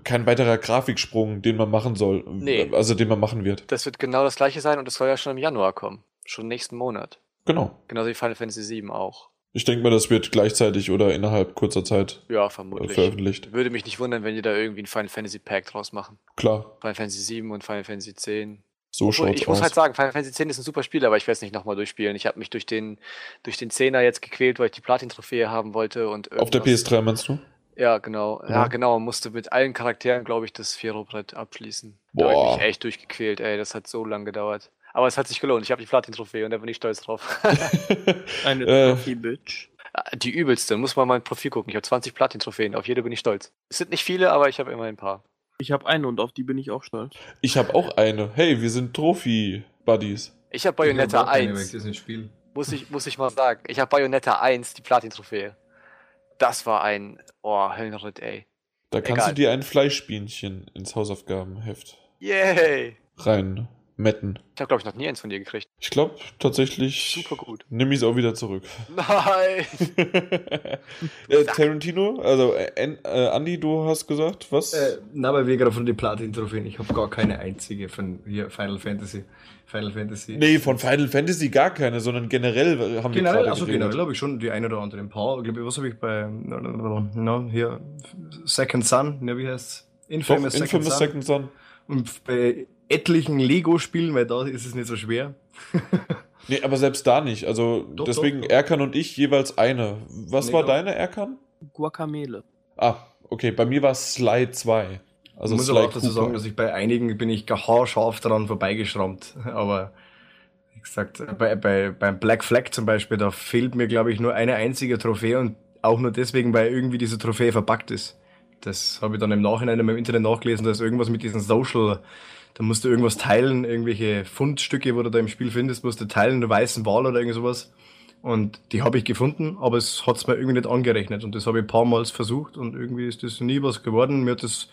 kein weiterer Grafiksprung, den man machen soll. Nee. Also den man machen wird. Das wird genau das gleiche sein und es soll ja schon im Januar kommen. Schon nächsten Monat. Genau. Genauso wie Final Fantasy 7 auch. Ich denke mal, das wird gleichzeitig oder innerhalb kurzer Zeit ja, vermutlich. veröffentlicht. Würde mich nicht wundern, wenn die da irgendwie ein Final Fantasy Pack draus machen. Klar. Final Fantasy 7 und Final Fantasy 10. So schaut Ich aus. muss halt sagen, Final Fantasy 10 ist ein super Spiel, aber ich werde es nicht nochmal durchspielen. Ich habe mich durch den, durch den 10er jetzt gequält, weil ich die Platin-Trophäe haben wollte. und Auf der PS3 meinst du? Ja, genau. Ja, ja genau. Musste mit allen Charakteren, glaube ich, das Vierobrett abschließen. Boah. Da habe ich mich echt durchgequält, ey. Das hat so lange gedauert. Aber es hat sich gelohnt. Ich habe die Platin-Trophäe und da bin ich stolz drauf. <laughs> Eine <laughs> äh. Trophy-Bitch. Äh, die übelste, muss man mal mein Profil gucken. Ich habe 20 Platin-Trophäen, auf jede bin ich stolz. Es sind nicht viele, aber ich habe immer ein paar. Ich habe eine und auf die bin ich auch stolz. Ich habe auch eine. Hey, wir sind Trophy-Buddies. Ich habe Bayonetta 1. Muss ich, muss ich mal sagen. Ich habe Bayonetta 1, die Platin-Trophäe. Das war ein, oh, Höllenritt, ey. Da kannst Egal. du dir ein Fleischbienchen ins Hausaufgabenheft Yay! rein Metten. Ich habe, glaube ich, noch nie eins von dir gekriegt. Ich glaube tatsächlich. Super gut. Nimm ich es auch wieder zurück. <laughs> Nein! <laughs> äh, Tarantino, also äh, äh, Andy, du hast gesagt, was? Äh, na, weil wir gerade von den Platin-Trophäen, ich habe gar keine einzige von hier Final Fantasy. Final Fantasy. Nee, von Final Fantasy gar keine, sondern generell haben wir Generell, also generell habe ich schon die eine oder andere. Ein paar, glaube ich, was habe ich bei, no, hier, Second Son, ne, wie heißt Infamous, Doch, Infamous Second Son. Second Son. Und bei etlichen Lego-Spielen, weil da ist es nicht so schwer. <laughs> nee, aber selbst da nicht. Also doch, deswegen doch, doch. Erkan und ich jeweils eine. Was nee, war deine Erkan? Guacamele. Ah, okay. Bei mir war es Sly 2. Also ich muss Sly aber auch dazu sagen, dass ich bei einigen bin ich haarscharf daran vorbeigeschrammt. <laughs> Aber wie gesagt, bei, bei, beim Black Flag zum Beispiel, da fehlt mir, glaube ich, nur eine einzige Trophäe und auch nur deswegen, weil irgendwie diese Trophäe verpackt ist. Das habe ich dann im Nachhinein im Internet nachgelesen, dass irgendwas mit diesen Social da musst du irgendwas teilen, irgendwelche Fundstücke, wo du da im Spiel findest, musst du teilen, einen weißen Wal oder irgend sowas. Und die habe ich gefunden, aber es hat's mir irgendwie nicht angerechnet. Und das habe ich ein paar Mal versucht und irgendwie ist das nie was geworden. Mir hat es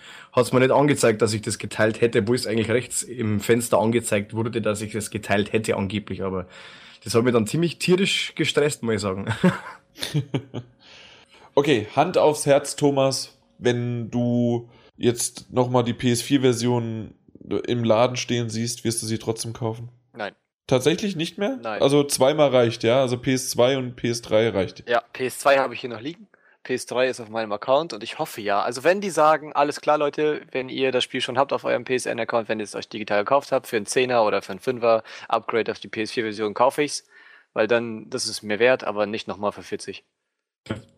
mir nicht angezeigt, dass ich das geteilt hätte, wo es eigentlich rechts im Fenster angezeigt wurde, dass ich das geteilt hätte angeblich. Aber das hat mich dann ziemlich tierisch gestresst, muss ich sagen. <laughs> okay, Hand aufs Herz, Thomas, wenn du jetzt nochmal die PS4-Version im Laden stehen siehst, wirst du sie trotzdem kaufen? Nein. Tatsächlich nicht mehr? Nein. Also zweimal reicht, ja? Also PS2 und PS3 reicht. Ja, PS2 habe ich hier noch liegen. PS3 ist auf meinem Account und ich hoffe ja. Also wenn die sagen, alles klar Leute, wenn ihr das Spiel schon habt auf eurem PSN-Account, wenn ihr es euch digital gekauft habt, für einen 10er oder für einen 5er Upgrade auf die PS4-Version kaufe ich's, weil dann, das ist mir wert, aber nicht nochmal für 40.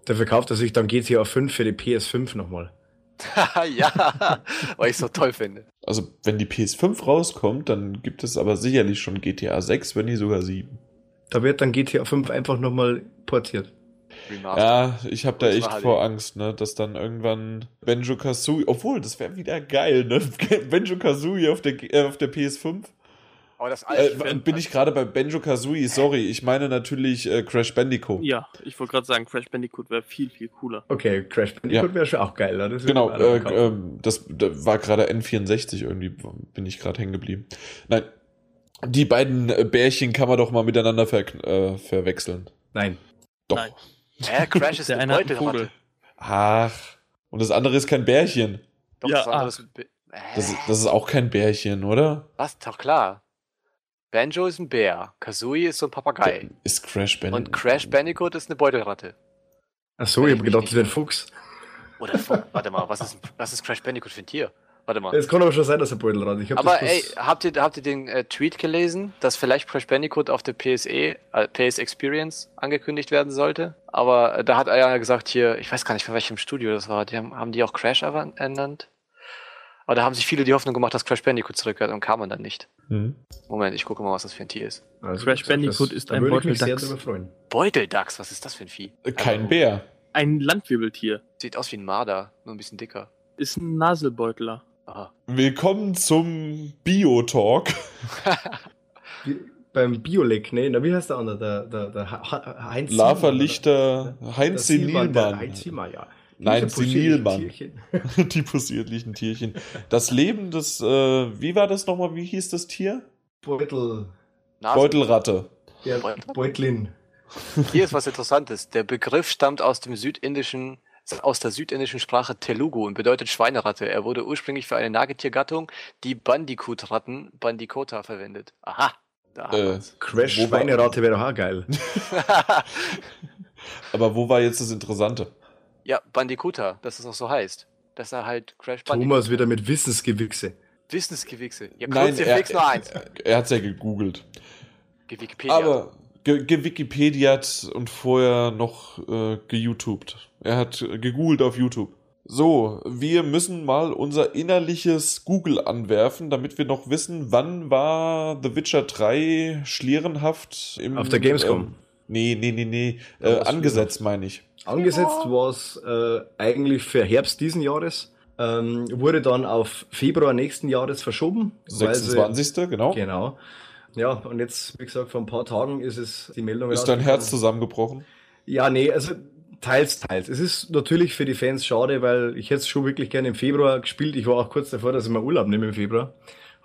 Dafür kauft er sich dann GTA 5 für die PS5 nochmal. <laughs> ja, weil ich es so toll finde. Also, wenn die PS5 rauskommt, dann gibt es aber sicherlich schon GTA 6, wenn nicht sogar 7. Da wird dann GTA 5 einfach nochmal portiert. Ja, ich habe da echt vor Angst, ne, dass dann irgendwann Benjo Kazooie, obwohl, das wäre wieder geil, ne? <laughs> Benjo Kazooie auf der, äh, auf der PS5. Aber das äh, bin ich gerade bei Benjo Kazooie, sorry, ich meine natürlich äh, Crash Bandicoot. Ja, ich wollte gerade sagen, Crash Bandicoot wäre viel, viel cooler. Okay, Crash Bandicoot ja. wäre schon auch geil, ne? Das genau, äh, äh, das, das war gerade N64 irgendwie, bin ich gerade hängen geblieben. Nein, die beiden äh, Bärchen kann man doch mal miteinander ver äh, verwechseln. Nein. Doch. Nein. Hä, Crash ist <laughs> der eine Beutelratte. Ach, und das andere ist kein Bärchen. Doch, ja, das andere ist, das, das ist auch kein Bärchen, oder? Was? Doch klar. Banjo ist ein Bär, Kazooie ist so ein Papagei. Ist Crash Bandicoot. Und Crash Bandicoot ist eine Beutelratte. Achso, ich hab gedacht, das wäre ein Fuchs. Oder Fuchs. Warte mal, was ist, was ist Crash Bandicoot für ein Tier? Warte mal. Es kann aber schon sein, dass er Beutelratte ist. Aber ey, habt ihr, habt ihr den äh, Tweet gelesen, dass vielleicht Crash Bandicoot auf der PSE, äh, PS Experience angekündigt werden sollte? Aber äh, da hat er ja gesagt hier, ich weiß gar nicht, von welchem Studio das war. Die haben, haben die auch Crash ernannt? Aber da haben sich viele die Hoffnung gemacht, dass Crash Bandicoot zurückkehrt und kam man dann nicht. Mhm. Moment, ich gucke mal, was das für ein Tier ist. Also Crash Bandicoot ist ein Beuteldachs. Beuteldachs, was ist das für ein Vieh? Äh, kein also, Bär. Ein Landwirbeltier. Sieht aus wie ein Marder, nur ein bisschen dicker. Ist ein Naselbeutler. Aha. Willkommen zum Bio-Talk. <laughs> beim Biolek, ne? Na, wie heißt der andere? Der, der, der Heinz Lava Lichter, Heinz Senilmann. Heinz Silmann, ja. Nein, Senilmann. <laughs> die possierlichen Tierchen. Das Leben des, äh, wie war das nochmal, wie hieß das Tier? Beutel. Beutelratte. Ja, Beutlin. Hier ist was Interessantes. Der Begriff stammt aus dem südindischen, aus der südindischen Sprache Telugu und bedeutet Schweineratte. Er wurde ursprünglich für eine Nagetiergattung, die Bandicoot-Ratten, Bandicota, verwendet. Aha. Da äh, Crash Schweineratte wäre doch auch geil. <laughs> <laughs> Aber wo war jetzt das Interessante? Ja, Bandicoota, dass es auch so heißt. Dass er halt Crash Bandicoot. Thomas wieder mit Wissensgewichse. Wissensgewichse. Ja, Nein, er, fix nur eins. Er, er hat's ja gegoogelt. Gewikipedia. Aber gewikipediat und vorher noch äh, geYouTubed. Er hat gegoogelt auf YouTube. So, wir müssen mal unser innerliches Google anwerfen, damit wir noch wissen, wann war The Witcher 3 schlierenhaft im, Auf der Gamescom. Ähm, nee, nee, nee, nee. Äh, angesetzt, meine ich. Angesetzt ja. war es äh, eigentlich für Herbst diesen Jahres. Ähm, wurde dann auf Februar nächsten Jahres verschoben. 26. Sie, genau. Genau. Ja, und jetzt, wie gesagt, vor ein paar Tagen ist es die Meldung. Ist dein Herz zusammengebrochen? Ja, nee, also teils, teils. Es ist natürlich für die Fans schade, weil ich hätte es schon wirklich gerne im Februar gespielt. Ich war auch kurz davor, dass ich mal Urlaub nehme im Februar.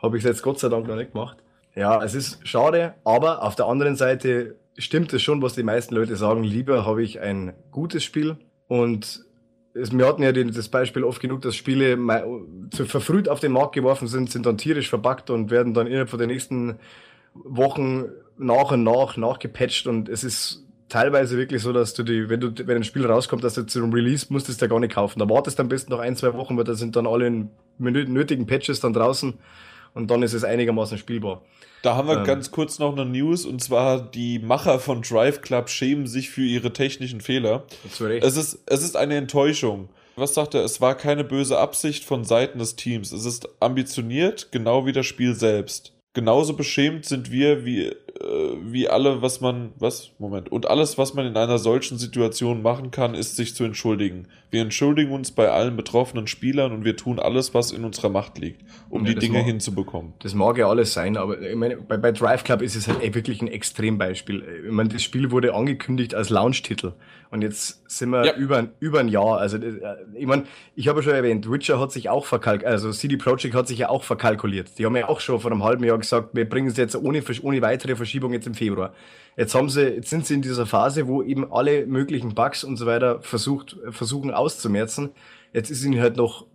Habe ich es jetzt Gott sei Dank noch nicht gemacht. Ja, es ist schade, aber auf der anderen Seite stimmt es schon, was die meisten Leute sagen. Lieber habe ich ein gutes Spiel und es, wir hatten ja das Beispiel oft genug, dass Spiele zu verfrüht auf den Markt geworfen sind, sind dann tierisch verbuggt und werden dann innerhalb von den nächsten Wochen nach und nach nachgepatcht und es ist teilweise wirklich so, dass du die, wenn du, wenn ein Spiel rauskommt, dass du zum Release musstest du ja gar nicht kaufen. Da wartest du am besten noch ein, zwei Wochen, weil da sind dann alle nötigen Patches dann draußen und dann ist es einigermaßen spielbar. Da haben wir ähm, ganz kurz noch eine News und zwar die Macher von Drive Club schämen sich für ihre technischen Fehler. Es ist, es ist eine Enttäuschung. Was sagt er? Es war keine böse Absicht von Seiten des Teams. Es ist ambitioniert, genau wie das Spiel selbst. Genauso beschämt sind wir wie wie alle, was man, was? Moment. Und alles, was man in einer solchen Situation machen kann, ist sich zu entschuldigen. Wir entschuldigen uns bei allen betroffenen Spielern und wir tun alles, was in unserer Macht liegt, um ja, die Dinge mag, hinzubekommen. Das mag ja alles sein, aber ich meine, bei, bei Drive Club ist es halt ey, wirklich ein Extrembeispiel. Ich meine, das Spiel wurde angekündigt als Launch-Titel und jetzt sind wir ja. über, über ein Jahr. Also, äh, ich meine, ich habe ja schon erwähnt, Witcher hat sich auch verkalkuliert, also CD Projekt hat sich ja auch verkalkuliert. Die haben ja auch schon vor einem halben Jahr gesagt, wir bringen es jetzt ohne, ohne weitere Verschiebung jetzt im Februar. Jetzt haben sie, jetzt sind sie in dieser Phase, wo eben alle möglichen Bugs und so weiter versucht, versuchen auszumerzen. Jetzt ist ihnen halt noch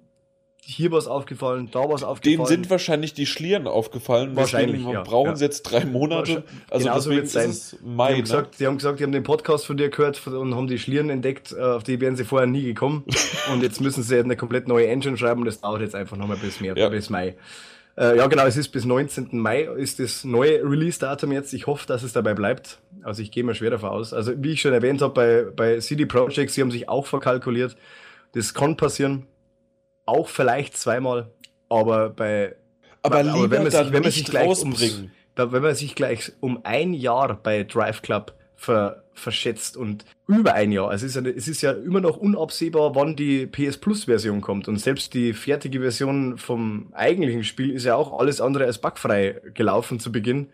hier was aufgefallen, da was aufgefallen. Denen sind wahrscheinlich die Schlieren aufgefallen. Wahrscheinlich, ja. Brauchen ja. sie jetzt drei Monate. Also Genauso sein. ist es Mai. Die haben, ne? gesagt, die haben gesagt, die haben den Podcast von dir gehört und haben die Schlieren entdeckt, äh, auf die wären sie vorher nie gekommen. <laughs> und jetzt müssen sie eine komplett neue Engine schreiben und das dauert jetzt einfach nochmal bis, ja. bis Mai. Äh, ja, genau, es ist bis 19. Mai, ist das neue Release-Datum jetzt. Ich hoffe, dass es dabei bleibt. Also ich gehe mal schwer davon aus. Also wie ich schon erwähnt habe, bei, bei CD Projekt, sie haben sich auch verkalkuliert. Das kann passieren. Auch vielleicht zweimal. Aber bei... Aber, lieber aber wenn man sich, wenn man sich gleich ums, wenn man sich gleich um ein Jahr bei Drive Club ver, verschätzt und über ein Jahr. Also es ist, ja, es ist ja immer noch unabsehbar, wann die PS Plus Version kommt. Und selbst die fertige Version vom eigentlichen Spiel ist ja auch alles andere als bugfrei gelaufen zu Beginn.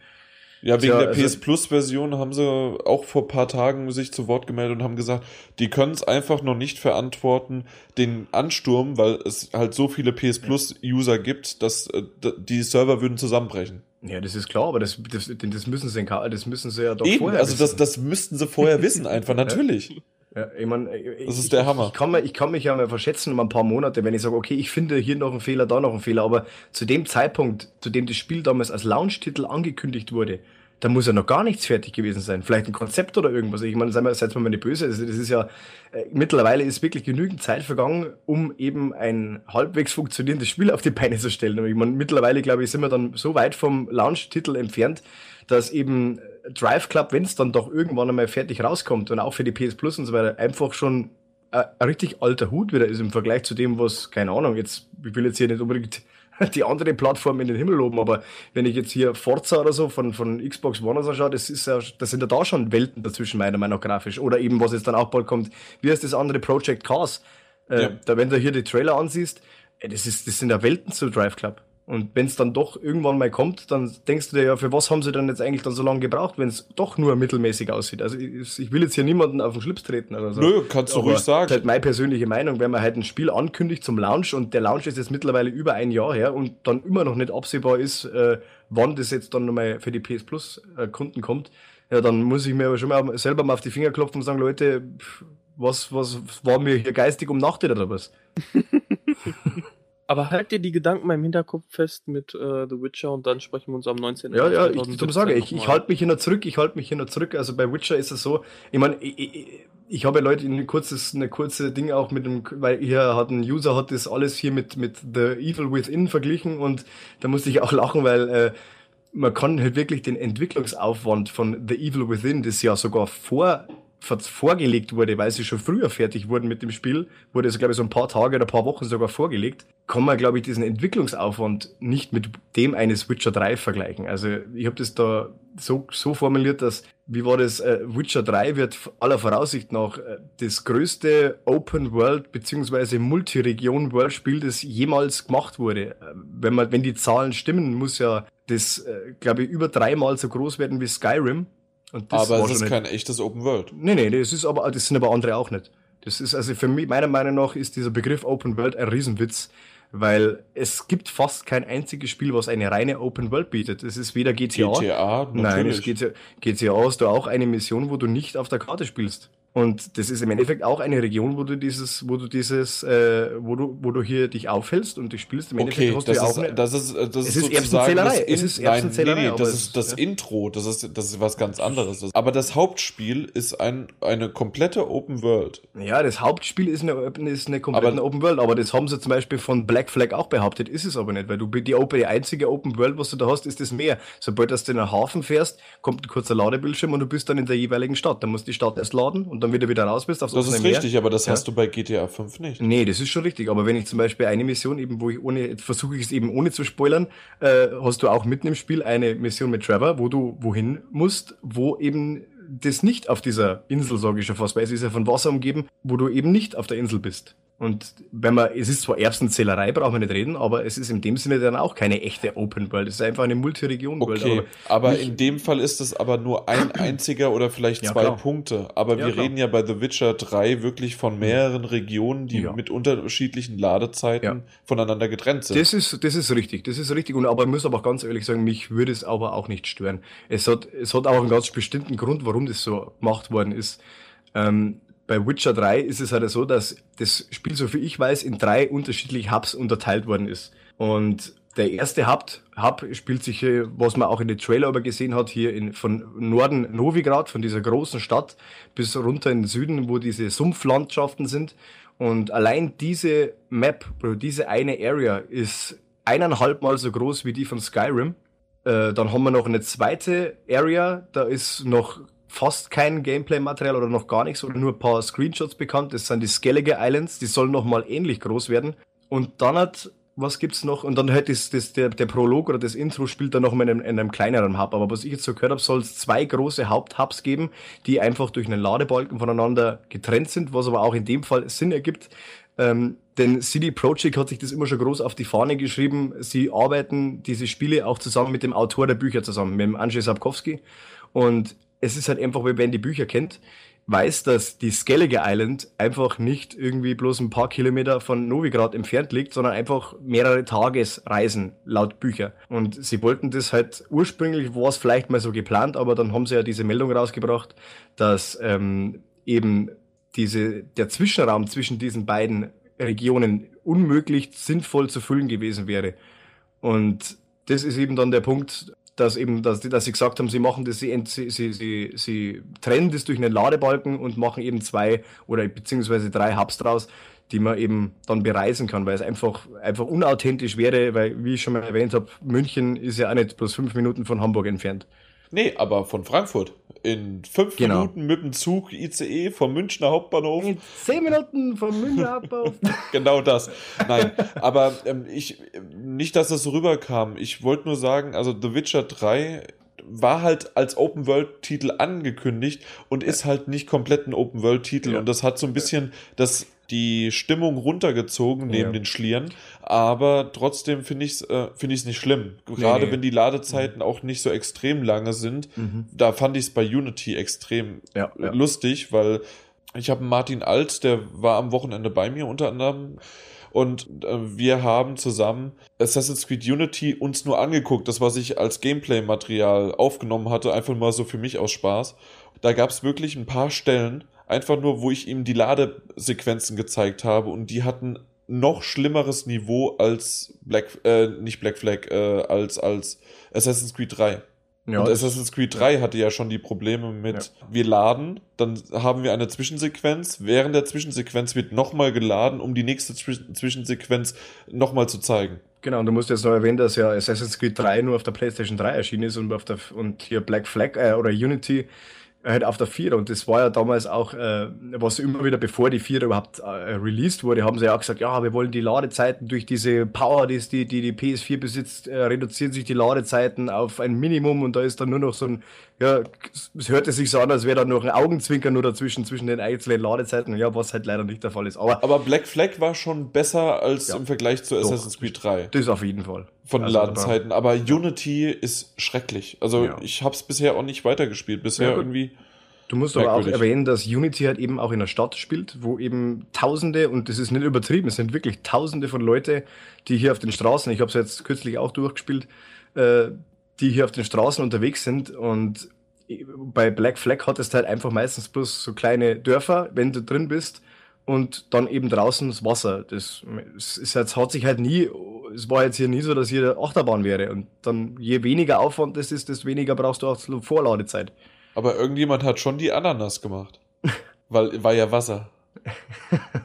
Ja, wegen ja, der also PS Plus Version haben sie auch vor paar Tagen sich zu Wort gemeldet und haben gesagt, die können es einfach noch nicht verantworten, den Ansturm, weil es halt so viele PS Plus User gibt, dass äh, die Server würden zusammenbrechen. Ja, das ist klar, aber das, das, das müssen sie, das müssen sie ja doch Eben, vorher also wissen. das, das müssten sie vorher wissen, einfach, <laughs> natürlich. Ja, ich mein, das ist der Hammer. Ich kann, ich kann mich ja mal verschätzen um ein paar Monate, wenn ich sage, okay, ich finde hier noch einen Fehler, da noch einen Fehler, aber zu dem Zeitpunkt, zu dem das Spiel damals als Launch-Titel angekündigt wurde, da muss ja noch gar nichts fertig gewesen sein. Vielleicht ein Konzept oder irgendwas. Ich meine, seid mal, seid mal nicht böse. Das ist ja, äh, mittlerweile ist wirklich genügend Zeit vergangen, um eben ein halbwegs funktionierendes Spiel auf die Beine zu stellen. Ich meine, mittlerweile, glaube ich, sind wir dann so weit vom Launch-Titel entfernt, dass eben Drive Club, wenn es dann doch irgendwann einmal fertig rauskommt und auch für die PS Plus und so weiter, einfach schon ein, ein richtig alter Hut wieder ist im Vergleich zu dem, was, keine Ahnung, jetzt, ich will jetzt hier nicht unbedingt <laughs> die andere Plattform in den Himmel loben, aber wenn ich jetzt hier Forza oder so von, von Xbox One so schaue, das ist ja, das sind ja da schon Welten dazwischen, meiner Meinung nach grafisch. Oder eben, was jetzt dann auch bald kommt, wie heißt das andere Project Cars? Äh, ja. Da, wenn du hier die Trailer ansiehst, das ist, das sind ja Welten zu Drive Club. Und wenn es dann doch irgendwann mal kommt, dann denkst du dir ja, für was haben sie dann jetzt eigentlich dann so lange gebraucht, wenn es doch nur mittelmäßig aussieht. Also ich, ich, will jetzt hier niemanden auf den Schlips treten oder so. Nö, kannst du ruhig sagen. Das ist halt meine persönliche Meinung, wenn man halt ein Spiel ankündigt zum Launch und der Launch ist jetzt mittlerweile über ein Jahr her und dann immer noch nicht absehbar ist, äh, wann das jetzt dann nochmal für die PS Plus äh, Kunden kommt, ja, dann muss ich mir aber schon mal selber mal auf die Finger klopfen und sagen, Leute, was, was war mir hier geistig umnachtet oder was? <laughs> Aber halt dir die Gedanken mal im Hinterkopf fest mit äh, The Witcher und dann sprechen wir uns am 19. Ja, ja, ich zum sage, ich, ich halte mich hier noch zurück, ich halte mich hier noch zurück. Also bei Witcher ist es so, ich meine, ich, ich, ich habe Leute ein kurzes, eine kurze Ding auch mit dem, weil hier hat ein User hat das alles hier mit, mit The Evil Within verglichen und da musste ich auch lachen, weil äh, man kann halt wirklich den Entwicklungsaufwand von The Evil Within, das ja sogar vor vorgelegt wurde, weil sie schon früher fertig wurden mit dem Spiel, wurde es, glaube ich, so ein paar Tage oder ein paar Wochen sogar vorgelegt, kann man, glaube ich, diesen Entwicklungsaufwand nicht mit dem eines Witcher 3 vergleichen. Also ich habe das da so, so formuliert, dass, wie war das, äh, Witcher 3 wird aller Voraussicht nach äh, das größte Open World beziehungsweise Multiregion World Spiel, das jemals gemacht wurde. Äh, wenn man, wenn die Zahlen stimmen, muss ja das, äh, glaube ich, über dreimal so groß werden wie Skyrim aber es ist nicht. kein echtes Open World. Nee, nee, das ist aber, das sind aber andere auch nicht. Das ist, also für mich, meiner Meinung nach, ist dieser Begriff Open World ein Riesenwitz, weil es gibt fast kein einziges Spiel, was eine reine Open World bietet. Es ist weder GTA. GTA, natürlich. Nein, es GTA, GTA hast du auch eine Mission, wo du nicht auf der Karte spielst. Und das ist im Endeffekt auch eine Region, wo du dieses, wo du dieses, äh, wo du, wo du hier dich aufhältst und dich spielst. Im okay, Endeffekt hast das du ja auch eine, das ist, das ist, ist Erbsenzählerei. Es ist Erbsenzählerei. Nee, nee, das ist das ja. Intro. Das ist, das ist was ganz anderes. Aber das Hauptspiel ist ein, eine komplette Open World. Ja, das Hauptspiel ist eine, ist eine komplette aber, Open World. Aber das haben sie zum Beispiel von Black Flag auch behauptet. Ist es aber nicht, weil du die, die einzige Open World, was du da hast, ist das Meer. Sobald du in einen Hafen fährst, kommt ein kurzer Ladebildschirm und du bist dann in der jeweiligen Stadt. Dann musst du die Stadt erst laden und dann wieder wieder raus bist aufs Das ist richtig, Meer. aber das ja. hast du bei GTA 5 nicht. Nee, das ist schon richtig. Aber wenn ich zum Beispiel eine Mission eben, wo ich ohne, versuche ich es eben ohne zu spoilern, äh, hast du auch mitten im Spiel eine Mission mit Trevor, wo du wohin musst, wo eben das nicht auf dieser Insel, sage ich schon fast, weil es ist ja von Wasser umgeben, wo du eben nicht auf der Insel bist. Und wenn man, es ist zwar Erbsenzählerei, braucht man nicht reden, aber es ist in dem Sinne dann auch keine echte Open World. Es ist einfach eine Multiregion-World. Okay, aber, aber in dem Fall ist es aber nur ein <clears throat> einziger oder vielleicht ja, zwei klar. Punkte. Aber ja, wir klar. reden ja bei The Witcher 3 wirklich von mehreren Regionen, die ja. mit unterschiedlichen Ladezeiten voneinander getrennt sind. Das ist, das ist richtig, das ist richtig. Und aber ich muss aber auch ganz ehrlich sagen, mich würde es aber auch nicht stören. Es hat, es hat auch einen ganz bestimmten Grund, warum das so gemacht worden ist. Ähm, bei Witcher 3 ist es halt so, dass das Spiel, so viel ich weiß, in drei unterschiedliche Hubs unterteilt worden ist. Und der erste Hub, Hub spielt sich, was man auch in den Trailer aber gesehen hat, hier in, von Norden Novigrad, von dieser großen Stadt, bis runter in den Süden, wo diese Sumpflandschaften sind. Und allein diese Map, diese eine Area ist eineinhalb Mal so groß wie die von Skyrim. Äh, dann haben wir noch eine zweite Area, da ist noch fast kein Gameplay-Material oder noch gar nichts oder nur ein paar Screenshots bekannt. Das sind die Skellige Islands, die sollen noch mal ähnlich groß werden. Und dann hat, was gibt's noch? Und dann halt das, das, der, der Prolog oder das Intro spielt dann noch mal in einem, in einem kleineren Hub. Aber was ich jetzt so gehört habe, soll es zwei große Haupthubs geben, die einfach durch einen Ladebalken voneinander getrennt sind, was aber auch in dem Fall Sinn ergibt. Ähm, denn CD Projekt hat sich das immer schon groß auf die Fahne geschrieben. Sie arbeiten diese Spiele auch zusammen mit dem Autor der Bücher zusammen, mit dem Andrzej Sapkowski. Und es ist halt einfach, wenn die Bücher kennt, weiß, dass die Skellige Island einfach nicht irgendwie bloß ein paar Kilometer von Novigrad entfernt liegt, sondern einfach mehrere Tagesreisen laut Bücher. Und sie wollten das halt, ursprünglich war es vielleicht mal so geplant, aber dann haben sie ja diese Meldung rausgebracht, dass ähm, eben diese, der Zwischenraum zwischen diesen beiden Regionen unmöglich sinnvoll zu füllen gewesen wäre. Und das ist eben dann der Punkt, dass eben, dass, dass sie gesagt haben, sie machen das, sie, sie, sie, sie trennen das durch einen Ladebalken und machen eben zwei oder beziehungsweise drei Hubs draus, die man eben dann bereisen kann, weil es einfach, einfach unauthentisch wäre, weil, wie ich schon mal erwähnt habe, München ist ja auch nicht bloß fünf Minuten von Hamburg entfernt. Nee, aber von Frankfurt. In fünf genau. Minuten mit dem Zug ICE vom Münchner Hauptbahnhof. In zehn Minuten vom Münchner Hauptbahnhof. <laughs> genau das. Nein, aber ähm, ich, nicht, dass das so rüberkam. Ich wollte nur sagen, also The Witcher 3 war halt als Open World Titel angekündigt und ist halt nicht komplett ein Open World Titel ja. und das hat so ein bisschen das die Stimmung runtergezogen neben ja. den Schlieren, aber trotzdem finde ich es äh, finde ich nicht schlimm. Gerade nee, nee. wenn die Ladezeiten mhm. auch nicht so extrem lange sind, mhm. da fand ich es bei Unity extrem ja. lustig, weil ich habe Martin Alt, der war am Wochenende bei mir unter anderem und äh, wir haben zusammen Assassin's Creed Unity uns nur angeguckt, das was ich als Gameplay-Material aufgenommen hatte, einfach mal so für mich aus Spaß. Da gab es wirklich ein paar Stellen, Einfach nur, wo ich ihm die Ladesequenzen gezeigt habe und die hatten noch schlimmeres Niveau als Black, äh, nicht Black Flag, äh, als, als Assassin's Creed 3. Ja, und Assassin's Creed 3 hatte ja schon die Probleme mit, ja. wir laden, dann haben wir eine Zwischensequenz, während der Zwischensequenz wird nochmal geladen, um die nächste Zwischensequenz nochmal zu zeigen. Genau, und du musst jetzt noch erwähnen, dass ja Assassin's Creed 3 nur auf der PlayStation 3 erschienen ist und, auf der, und hier Black Flag äh, oder Unity halt auf der Vierer. Und das war ja damals auch, äh, was immer wieder, bevor die Vierer überhaupt äh, released wurde, haben sie ja auch gesagt, ja, wir wollen die Ladezeiten durch diese Power, die die, die, die PS4 besitzt, äh, reduzieren sich die Ladezeiten auf ein Minimum und da ist dann nur noch so ein, ja, es hörte sich so an, als wäre da noch ein Augenzwinker nur dazwischen, zwischen den einzelnen Ladezeiten, ja, was halt leider nicht der Fall ist. Aber, Aber Black Flag war schon besser als ja, im Vergleich zu Assassin's Creed 3. Das auf jeden Fall. Von den also, Ladezeiten. Aber Unity ist schrecklich. Also ja. ich habe es bisher auch nicht weitergespielt. Bisher ja, irgendwie Du musst aber auch erwähnen, dass Unity halt eben auch in einer Stadt spielt, wo eben Tausende, und das ist nicht übertrieben, es sind wirklich Tausende von Leute, die hier auf den Straßen, ich habe es jetzt kürzlich auch durchgespielt, äh, die hier auf den Straßen unterwegs sind und bei Black Flag hat es halt einfach meistens bloß so kleine Dörfer, wenn du drin bist und dann eben draußen das Wasser. Das ist jetzt, hat sich halt nie, es war jetzt hier nie so, dass hier Achterbahn wäre und dann je weniger Aufwand das ist, desto weniger brauchst du auch Vorladezeit. Aber irgendjemand hat schon die Ananas gemacht. <laughs> Weil war ja Wasser. <laughs>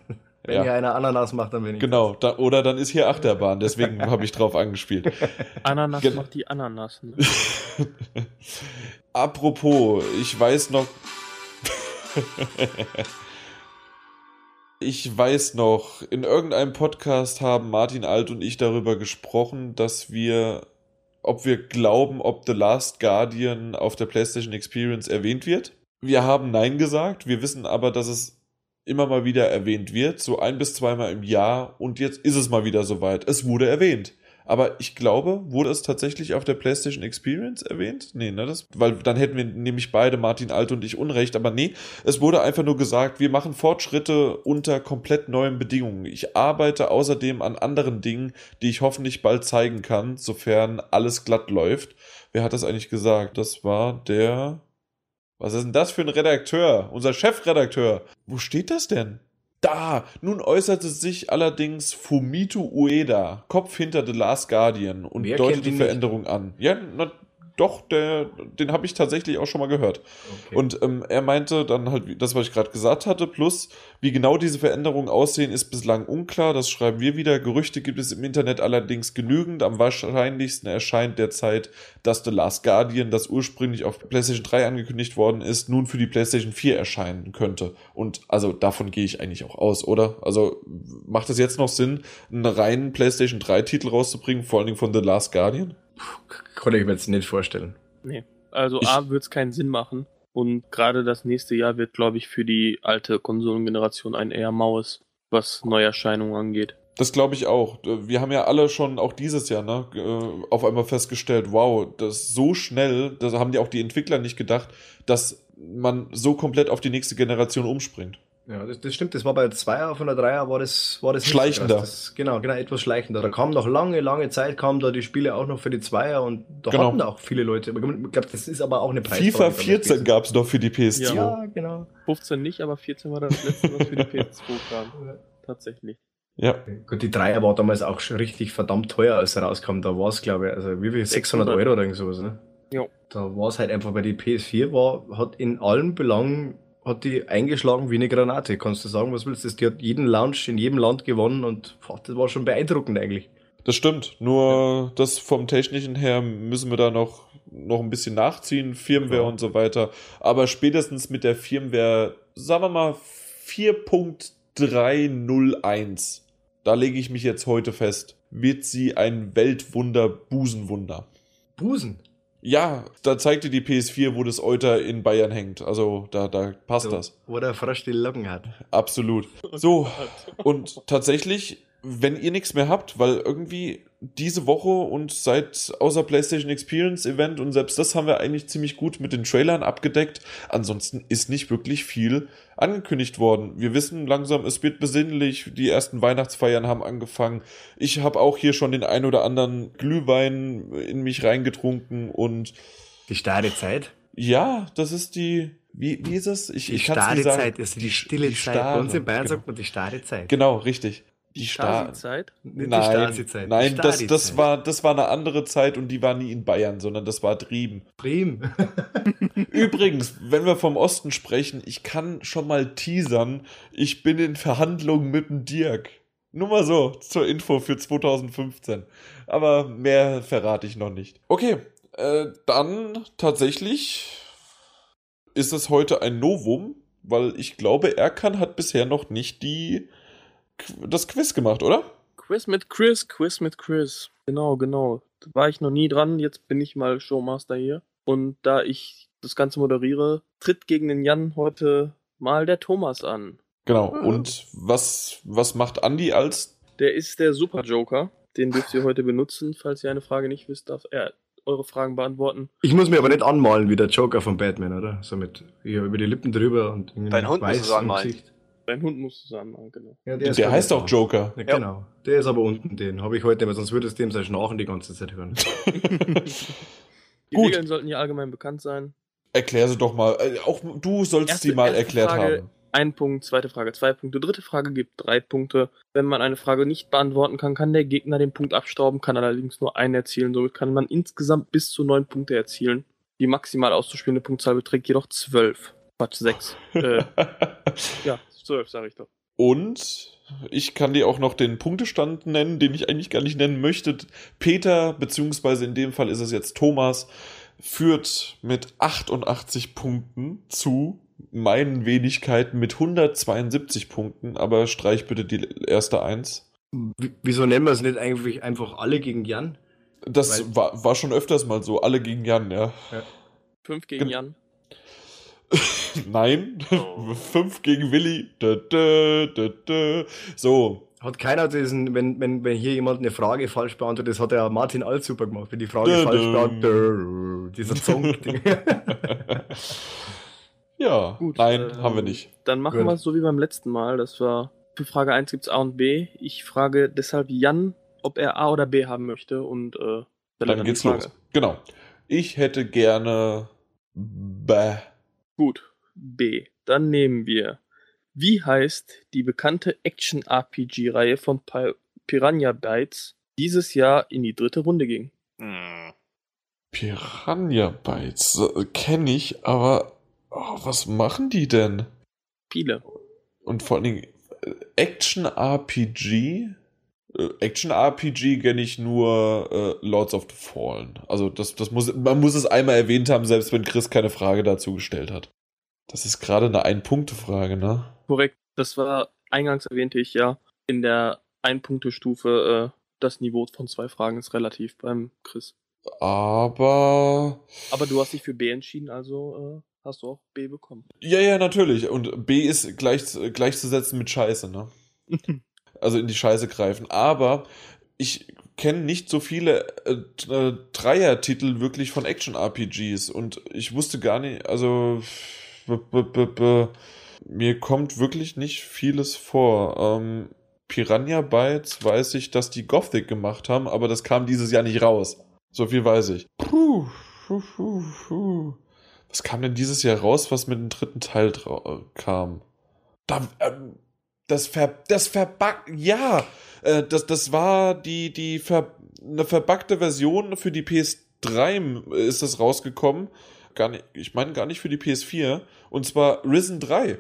Wenn ja. hier einer Ananas macht, dann bin ich. Genau, da, oder dann ist hier Achterbahn, deswegen <laughs> habe ich drauf angespielt. Ananas Gen macht die Ananas. Ne? <laughs> Apropos, ich weiß noch. ich weiß noch, in irgendeinem Podcast haben Martin Alt und ich darüber gesprochen, dass wir ob wir glauben, ob The Last Guardian auf der PlayStation Experience erwähnt wird. Wir haben Nein gesagt, wir wissen aber, dass es immer mal wieder erwähnt wird, so ein bis zweimal im Jahr und jetzt ist es mal wieder soweit. Es wurde erwähnt. Aber ich glaube, wurde es tatsächlich auf der PlayStation Experience erwähnt? Nee, ne, das, weil dann hätten wir nämlich beide, Martin Alt und ich, Unrecht. Aber nee, es wurde einfach nur gesagt, wir machen Fortschritte unter komplett neuen Bedingungen. Ich arbeite außerdem an anderen Dingen, die ich hoffentlich bald zeigen kann, sofern alles glatt läuft. Wer hat das eigentlich gesagt? Das war der. Was ist denn das für ein Redakteur? Unser Chefredakteur. Wo steht das denn? Da! Nun äußerte sich allerdings Fumito Ueda, Kopf hinter The Last Guardian, und Wer deutete die Veränderung an. Ja, na, doch, der, den habe ich tatsächlich auch schon mal gehört. Okay. Und ähm, er meinte dann halt, das, was ich gerade gesagt hatte, plus, wie genau diese Veränderungen aussehen, ist bislang unklar. Das schreiben wir wieder. Gerüchte gibt es im Internet allerdings genügend. Am wahrscheinlichsten erscheint derzeit, dass The Last Guardian, das ursprünglich auf PlayStation 3 angekündigt worden ist, nun für die PlayStation 4 erscheinen könnte. Und also davon gehe ich eigentlich auch aus, oder? Also macht es jetzt noch Sinn, einen reinen PlayStation 3-Titel rauszubringen, vor allen Dingen von The Last Guardian? Konnte ich mir jetzt nicht vorstellen. Nee. Also ich A wird es keinen Sinn machen. Und gerade das nächste Jahr wird, glaube ich, für die alte Konsolengeneration ein eher Maus, was Neuerscheinungen angeht. Das glaube ich auch. Wir haben ja alle schon auch dieses Jahr ne, äh, auf einmal festgestellt, wow, das so schnell, da haben ja auch die Entwickler nicht gedacht, dass man so komplett auf die nächste Generation umspringt. Ja, das, das stimmt. Das war bei der Zweier von der Dreier war das, war das schleichender. Das, genau, genau, etwas schleichender. Da kam noch lange, lange Zeit, kamen da die Spiele auch noch für die Zweier und da genau. hatten da auch viele Leute. Ich glaube, das ist aber auch eine Preisfrage. FIFA 14 gab es noch für die PS2. Ja, genau. 15 nicht, aber 14 war das letzte, was für die <laughs> PS2 kam. Ja. Tatsächlich. Ja. Gut, die Dreier war damals auch schon richtig verdammt teuer, als er rauskam. Da war es, glaube ich, also wie viel? 600 Euro oder irgend sowas, ne? Ja. Da war es halt einfach, weil die PS4 war, hat in allen Belangen hat die eingeschlagen wie eine Granate. Kannst du sagen, was willst du? Die hat jeden Launch in jedem Land gewonnen und boah, das war schon beeindruckend eigentlich. Das stimmt. Nur das vom technischen her müssen wir da noch, noch ein bisschen nachziehen, Firmware ja. und so weiter. Aber spätestens mit der Firmware, sagen wir mal 4.301, da lege ich mich jetzt heute fest, wird sie ein Weltwunder, Busenwunder. Busen? Ja, da zeigte die PS4, wo das Euter in Bayern hängt. Also da, da passt so, das. Wo der Frosch die Locken hat. Absolut. So, <laughs> und tatsächlich, wenn ihr nichts mehr habt, weil irgendwie diese Woche und seit außer PlayStation Experience Event und selbst das haben wir eigentlich ziemlich gut mit den Trailern abgedeckt. Ansonsten ist nicht wirklich viel angekündigt worden. Wir wissen langsam, es wird besinnlich. Die ersten Weihnachtsfeiern haben angefangen. Ich habe auch hier schon den ein oder anderen Glühwein in mich reingetrunken und die starre Zeit. Ja, das ist die wie, wie ist es? Ich, die ich starre Zeit ist die stille die Zeit. Bei uns in Bayern genau. sagt man die starre Zeit. Genau, richtig. Die Stasi-Zeit? Nein, die Stasi nein das, das, war, das war eine andere Zeit und die war nie in Bayern, sondern das war Trieben. Trieben. <laughs> Übrigens, wenn wir vom Osten sprechen, ich kann schon mal teasern, ich bin in Verhandlungen mit dem Dirk. Nur mal so zur Info für 2015. Aber mehr verrate ich noch nicht. Okay, äh, dann tatsächlich ist es heute ein Novum, weil ich glaube, Erkan hat bisher noch nicht die das Quiz gemacht, oder? Quiz mit Chris, Quiz mit Chris. Genau, genau. Da war ich noch nie dran, jetzt bin ich mal Showmaster hier. Und da ich das Ganze moderiere, tritt gegen den Jan heute mal der Thomas an. Genau, ah. und was, was macht Andy als? Der ist der Super Joker. Den dürft ihr heute benutzen. Falls ihr eine Frage nicht wisst, darf er eure Fragen beantworten. Ich muss mir aber nicht anmalen wie der Joker von Batman, oder? So mit hier über die Lippen drüber und Dein Hund muss es anmalen. Gesicht. Dein Hund musst du anmalen, genau. Ja, der, der heißt auch Joker. Ja, genau. Der ist aber unten, den habe ich heute, weil sonst würdest du dem sein Schnarchen die ganze Zeit hören. <laughs> die Gut. Regeln sollten ja allgemein bekannt sein. Erklär sie doch mal. Äh, auch du sollst erste, sie mal erklärt Frage, haben. Ein Punkt, zweite Frage, zwei Punkte, dritte Frage gibt drei Punkte. Wenn man eine Frage nicht beantworten kann, kann der Gegner den Punkt abstauben, kann allerdings nur einen erzielen. Somit kann man insgesamt bis zu neun Punkte erzielen. Die maximal auszuspielende Punktzahl beträgt jedoch zwölf. Quatsch, sechs. <laughs> äh, ja, 12, sage ich doch. Und ich kann dir auch noch den Punktestand nennen, den ich eigentlich gar nicht nennen möchte. Peter, beziehungsweise in dem Fall ist es jetzt Thomas, führt mit 88 Punkten zu meinen Wenigkeiten mit 172 Punkten, aber streich bitte die erste Eins. Wieso nennen wir es nicht eigentlich einfach alle gegen Jan? Das war, war schon öfters mal so, alle gegen Jan, ja. ja. Fünf gegen Gen Jan. <laughs> Nein. Oh. <laughs> Fünf gegen Willi. Da, da, da, so. Hat keiner diesen, wenn, wenn, wenn hier jemand eine Frage falsch beantwortet, das hat der Martin all super gemacht, wenn die Frage falsch beantwortet. Dieser <laughs> Song. ja, Gut, nein, äh, haben wir nicht. Dann machen wir es so wie beim letzten Mal. Das war für Frage 1 gibt es A und B. Ich frage deshalb Jan, ob er A oder B haben möchte und äh, dann, dann geht's los. Genau. Ich hätte gerne B. Gut, B. Dann nehmen wir. Wie heißt die bekannte Action-RPG-Reihe von Piranha Bytes dieses Jahr in die dritte Runde ging? Hm. Piranha Bytes äh, kenne ich, aber oh, was machen die denn? Viele. Und vor allen Dingen äh, Action RPG? Äh, Action RPG kenne ich nur äh, Lords of the Fallen. Also das, das muss, man muss es einmal erwähnt haben, selbst wenn Chris keine Frage dazu gestellt hat. Das ist gerade eine Ein-Punkte-Frage, ne? Korrekt. Das war eingangs erwähnte ich ja in der Ein-Punkte-Stufe. Äh, das Niveau von zwei Fragen ist relativ beim Chris. Aber. Aber du hast dich für B entschieden, also äh, hast du auch B bekommen. Ja, ja, natürlich. Und B ist gleich, gleichzusetzen mit Scheiße, ne? <laughs> also in die Scheiße greifen. Aber ich kenne nicht so viele äh, äh, Dreier-Titel wirklich von Action-RPGs und ich wusste gar nicht, also mir kommt wirklich nicht vieles vor. Ähm, Piranha Bytes weiß ich, dass die Gothic gemacht haben, aber das kam dieses Jahr nicht raus. So viel weiß ich. Puh, puh, puh, puh. Was kam denn dieses Jahr raus, was mit dem dritten Teil kam? Da, ähm, das ver, das verbug, ja, äh, das, das war die, die ver, eine verbuggte Version für die PS3 ist das rausgekommen. Gar nicht, ich meine gar nicht für die PS4. Und zwar Risen 3. Äh,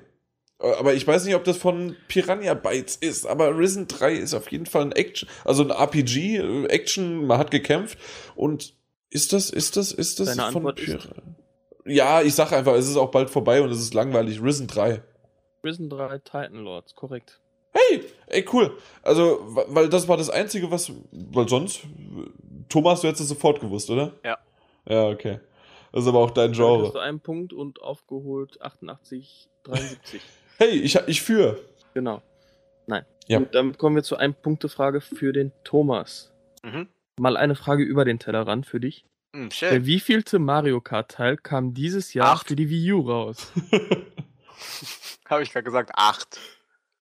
aber ich weiß nicht, ob das von Piranha Bytes ist, aber Risen 3 ist auf jeden Fall ein Action, also ein RPG, äh, Action, man hat gekämpft und ist das, ist das, ist das Deine von Piranha? Ja, ich sag einfach, es ist auch bald vorbei und es ist langweilig. Risen 3. Risen 3 Titan Lords, korrekt. Hey, ey, cool. Also, weil das war das Einzige, was, weil sonst, Thomas, du hättest es sofort gewusst, oder? Ja. Ja, okay. Das ist aber auch dein Genre. Du hast einen Punkt und aufgeholt 88, 73. <laughs> Hey, ich, ich führe. Genau. Nein. Ja. Und damit kommen wir zu einem Punktefrage für den Thomas. Mhm. Mal eine Frage über den Tellerrand für dich. Mhm, schön. Der wievielte Mario Kart Teil kam dieses Jahr acht. für die Wii U raus? <laughs> <laughs> Habe ich gerade gesagt, acht.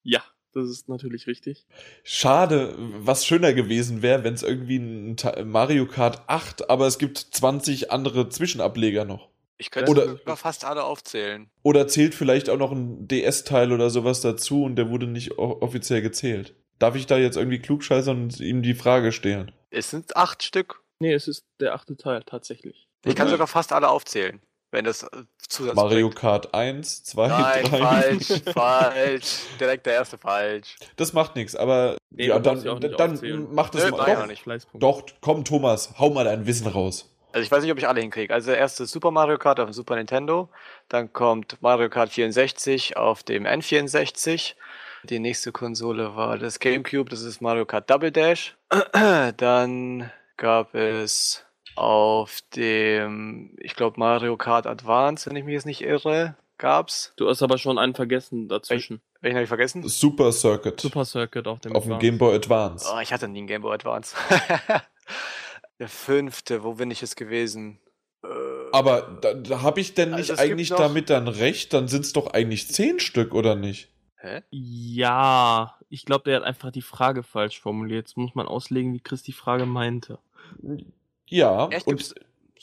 Ja, das ist natürlich richtig. Schade, was schöner gewesen wäre, wenn es irgendwie ein Mario Kart 8, aber es gibt 20 andere Zwischenableger noch. Ich könnte oder, sogar fast alle aufzählen. Oder zählt vielleicht auch noch ein DS-Teil oder sowas dazu und der wurde nicht offiziell gezählt. Darf ich da jetzt irgendwie klugscheißern und ihm die Frage stellen? Es sind acht Stück. Nee, es ist der achte Teil, tatsächlich. Ich kann sogar fast alle aufzählen, wenn das äh, Zusatz Mario bringt. Kart 1, 2, Nein, 3. falsch, <laughs> falsch. Direkt der erste falsch. Das macht nichts, aber nee, ja, dann, dann macht es mal. Doch, doch, komm Thomas, hau mal dein Wissen raus. Also ich weiß nicht, ob ich alle hinkriege. Also der erste Super Mario Kart auf dem Super Nintendo, dann kommt Mario Kart 64 auf dem N64. Die nächste Konsole war das GameCube, das ist Mario Kart Double Dash. <clears throat> Dann gab es auf dem, ich glaube Mario Kart Advance, wenn ich mich jetzt nicht irre, gab's. Du hast aber schon einen vergessen dazwischen. Welchen habe ich vergessen? Super Circuit. Super Circuit auf dem Auf dem Game Boy Advance. Oh, ich hatte nie einen Game Boy Advance. <laughs> Der fünfte, wo bin ich jetzt gewesen? Äh, Aber da, da habe ich denn nicht also eigentlich damit dann recht? Dann sind es doch eigentlich zehn Stück, oder nicht? Hä? Ja, ich glaube, der hat einfach die Frage falsch formuliert. Jetzt muss man auslegen, wie Chris die Frage meinte. Ja, Echt? und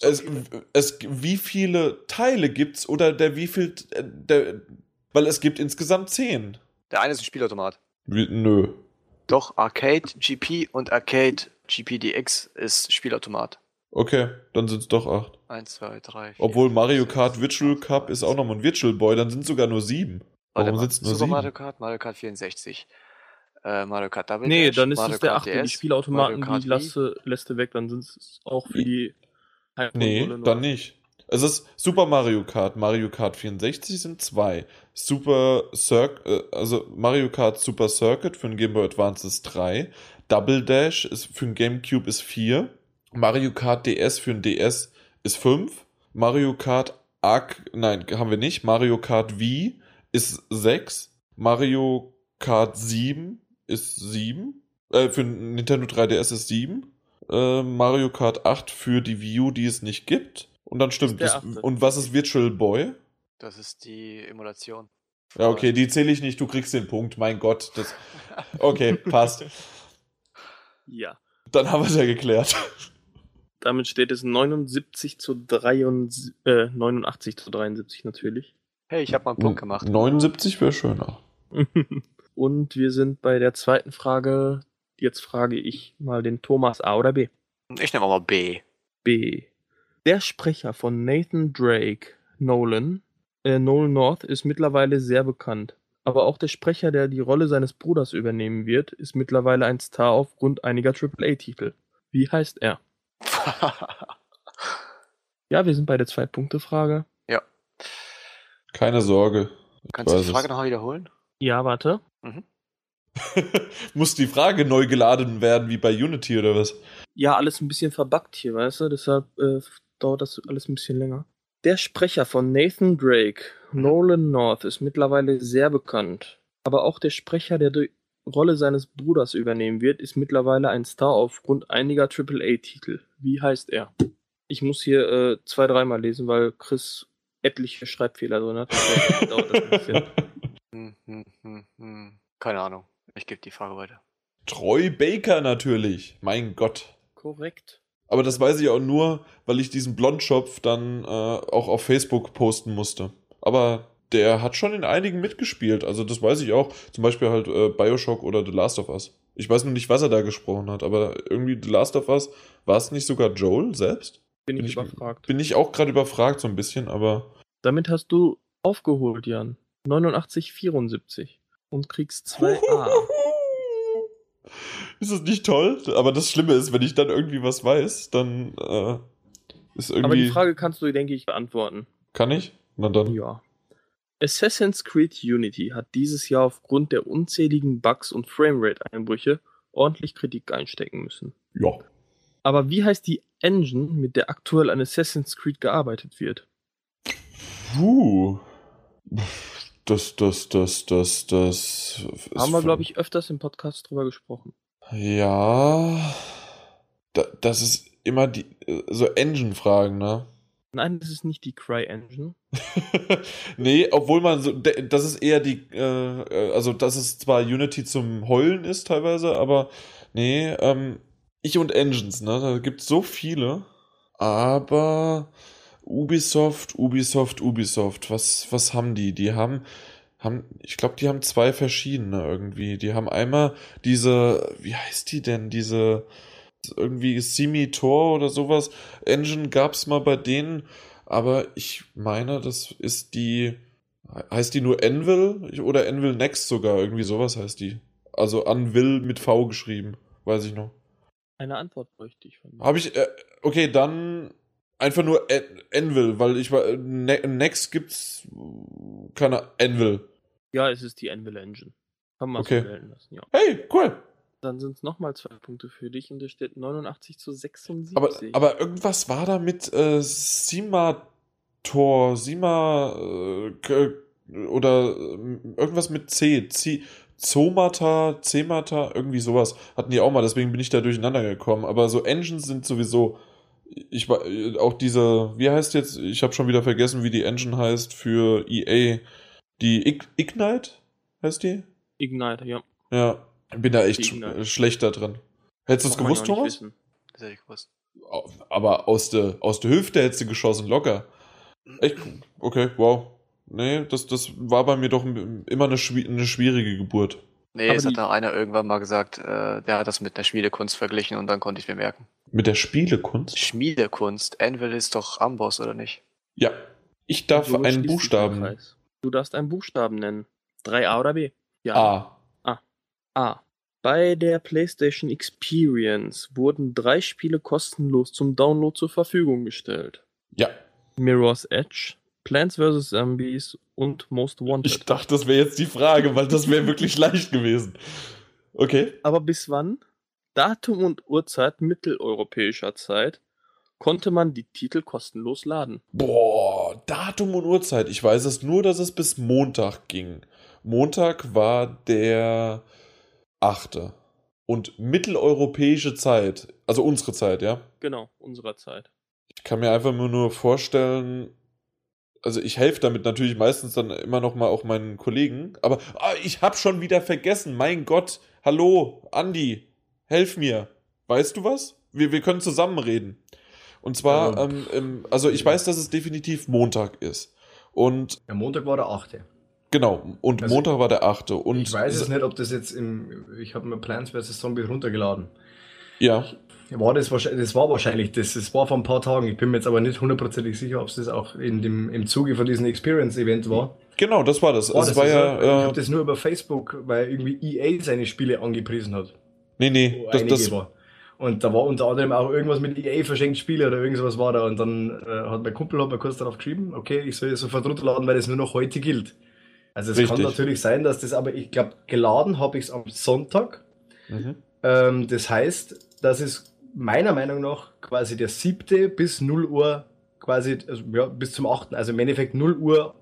es, es, wie viele Teile gibt's oder der wie viel, äh, der, weil es gibt insgesamt zehn. Der eine ist ein Spielautomat. Wie, nö. Doch, Arcade GP und Arcade GPDX ist Spielautomat. Okay, dann sind es doch acht. Eins, zwei, drei. Vier, Obwohl Mario Kart Virtual Cup ist auch nochmal ein Virtual Boy, dann sind es sogar nur sieben. Warum sind es nur Super sieben? Mario Kart, Mario Kart 64. Äh, Mario Kart Double Nee, Dash, dann ist Mario es der achte. Die Spielautomaten, die lässt, lässt du weg, dann sind es auch für die Nee, dann nicht. Es ist Super Mario Kart, Mario Kart 64 sind zwei. Super Circuit, äh, also Mario Kart Super Circuit für den Game Boy Advance ist drei. Double Dash ist für den GameCube ist vier. Mario Kart DS für den DS ist fünf. Mario Kart Arc, nein, haben wir nicht. Mario Kart Wii ist sechs. Mario Kart 7 ist sieben. Äh, für Nintendo 3DS ist sieben. Äh, Mario Kart 8 für die Wii U, die es nicht gibt. Und dann stimmt das. Und was ist Virtual Boy? Das ist die Emulation. Ja, okay, die zähle ich nicht. Du kriegst den Punkt. Mein Gott. Das... <laughs> Okay, passt. Ja. Dann haben wir es ja geklärt. Damit steht es 79 zu 73, äh, 89 zu 73 natürlich. Hey, ich habe mal einen Punkt gemacht. 79 wäre schöner. <laughs> Und wir sind bei der zweiten Frage. Jetzt frage ich mal den Thomas A oder B. Ich nehme mal B. B. Der Sprecher von Nathan Drake, Nolan, äh, Nolan North, ist mittlerweile sehr bekannt. Aber auch der Sprecher, der die Rolle seines Bruders übernehmen wird, ist mittlerweile ein Star aufgrund einiger AAA-Titel. Wie heißt er? <laughs> ja, wir sind bei der Zwei-Punkte-Frage. Ja. Keine Sorge. Kannst du die Frage nochmal wiederholen? Ja, warte. Mhm. <laughs> Muss die Frage neu geladen werden, wie bei Unity oder was? Ja, alles ein bisschen verbuggt hier, weißt du? Deshalb äh, dauert das alles ein bisschen länger. Der Sprecher von Nathan Drake, Nolan North, ist mittlerweile sehr bekannt. Aber auch der Sprecher, der die Rolle seines Bruders übernehmen wird, ist mittlerweile ein Star aufgrund einiger AAA-Titel. Wie heißt er? Ich muss hier äh, zwei, dreimal lesen, weil Chris etliche Schreibfehler drin hat. <laughs> Bisschen. Hm, hm, hm, Keine Ahnung. Ich gebe die Frage weiter. Troy Baker natürlich. Mein Gott. Korrekt. Aber das weiß ich auch nur, weil ich diesen Blondschopf dann äh, auch auf Facebook posten musste. Aber der hat schon in einigen mitgespielt. Also das weiß ich auch. Zum Beispiel halt äh, Bioshock oder The Last of Us. Ich weiß nur nicht, was er da gesprochen hat, aber irgendwie The Last of Us, war es nicht sogar Joel selbst? Bin, bin ich überfragt. Bin ich auch gerade überfragt so ein bisschen, aber. Damit hast du aufgeholt, Jan. 8974 und kriegst 2a. <laughs> Ist das nicht toll? Aber das Schlimme ist, wenn ich dann irgendwie was weiß, dann äh, ist irgendwie. Aber die Frage kannst du, denke ich, beantworten. Kann ich? Na dann. Ja. Assassin's Creed Unity hat dieses Jahr aufgrund der unzähligen Bugs und Framerate-Einbrüche ordentlich Kritik einstecken müssen. Ja. Aber wie heißt die Engine, mit der aktuell an Assassin's Creed gearbeitet wird? Puh. Das, das, das, das, das. Haben wir, glaube ich, öfters im Podcast drüber gesprochen. Ja. Da, das ist immer die. So Engine-Fragen, ne? Nein, das ist nicht die Cry-Engine. <laughs> nee, obwohl man so. Das ist eher die. Äh, also, dass es zwar Unity zum Heulen ist teilweise, aber. Nee, ähm. Ich und Engines, ne? Da gibt es so viele. Aber. Ubisoft, Ubisoft, Ubisoft. Was, was haben die? Die haben, haben, ich glaube, die haben zwei verschiedene irgendwie. Die haben einmal diese, wie heißt die denn? Diese irgendwie Simi-Tor oder sowas. Engine gab's mal bei denen, aber ich meine, das ist die, heißt die nur Envil oder Envil Next sogar? Irgendwie sowas heißt die. Also Anvil mit V geschrieben, weiß ich noch. Eine Antwort bräuchte ich von dir. Habe ich, äh, okay, dann Einfach nur Envil, weil ich war. Ne Next gibt's keine Envil. Ja, es ist die Envil Engine. Kann man okay. so wählen lassen, ja. Hey, cool. Dann sind es nochmal zwei Punkte für dich und es steht 89 zu 76. Aber, aber irgendwas war da mit äh, Simator, Sima äh, oder äh, irgendwas mit C. C Zomata, Cemata, irgendwie sowas hatten die auch mal, deswegen bin ich da durcheinander gekommen. Aber so Engines sind sowieso ich war auch diese, wie heißt jetzt, ich habe schon wieder vergessen, wie die Engine heißt für EA. Die Ig Ignite heißt die? Ignite, ja. Ja, bin da echt sch schlecht da drin. Hättest du es gewusst, Thomas? Das hätte ich gewusst. Aber aus der aus der Hüfte hättest du geschossen, locker. Echt? Okay, wow. Nee, das, das war bei mir doch immer eine, eine schwierige Geburt. Nee, Aber es hat da einer irgendwann mal gesagt, äh, der hat das mit einer Schmiedekunst verglichen und dann konnte ich mir merken. Mit der Spielekunst? Schmiedekunst. Anvil ist doch Amboss, oder nicht? Ja. Ich darf einen Buchstaben. Du darfst einen Buchstaben nennen. 3a oder B? Ja. A. A. A. Bei der PlayStation Experience wurden drei Spiele kostenlos zum Download zur Verfügung gestellt. Ja. Mirror's Edge, Plants vs. Zombies und Most Wanted. Ich dachte, das wäre jetzt die Frage, weil das wäre wirklich <laughs> leicht gewesen. Okay. Aber bis wann? Datum und Uhrzeit mitteleuropäischer Zeit konnte man die Titel kostenlos laden. Boah, Datum und Uhrzeit. Ich weiß es nur, dass es bis Montag ging. Montag war der 8. Und mitteleuropäische Zeit, also unsere Zeit, ja? Genau, unserer Zeit. Ich kann mir einfach nur vorstellen, also ich helfe damit natürlich meistens dann immer noch mal auch meinen Kollegen, aber ah, ich habe schon wieder vergessen. Mein Gott, hallo, Andi, helf mir. Weißt du was? Wir, wir können zusammen reden. Und zwar, ähm, ähm, also ich weiß, dass es definitiv Montag ist. Und der Montag war der 8. Genau, und also Montag war der 8. Und ich weiß es nicht, ob das jetzt im. Ich habe mir Plants vs. Zombie runtergeladen. Ja. War das, das war wahrscheinlich das. Das war vor ein paar Tagen. Ich bin mir jetzt aber nicht hundertprozentig sicher, ob es das auch in dem, im Zuge von diesem Experience-Event war. Genau, das war das. War das, das war ja, ich habe das nur über Facebook, weil irgendwie EA seine Spiele angepriesen hat. Nee, nee, das, das war. Und da war unter anderem auch irgendwas mit EA verschenkt Spiele oder irgendwas war da. Und dann äh, hat mein Kumpel hat mir kurz darauf geschrieben, okay, ich soll es sofort runterladen, weil das nur noch heute gilt. Also es Richtig. kann natürlich sein, dass das aber, ich glaube, geladen habe ich es am Sonntag. Mhm. Ähm, das heißt, dass es meiner Meinung nach quasi der siebte bis 0 Uhr quasi, also ja, bis zum 8. Also im Endeffekt 0 Uhr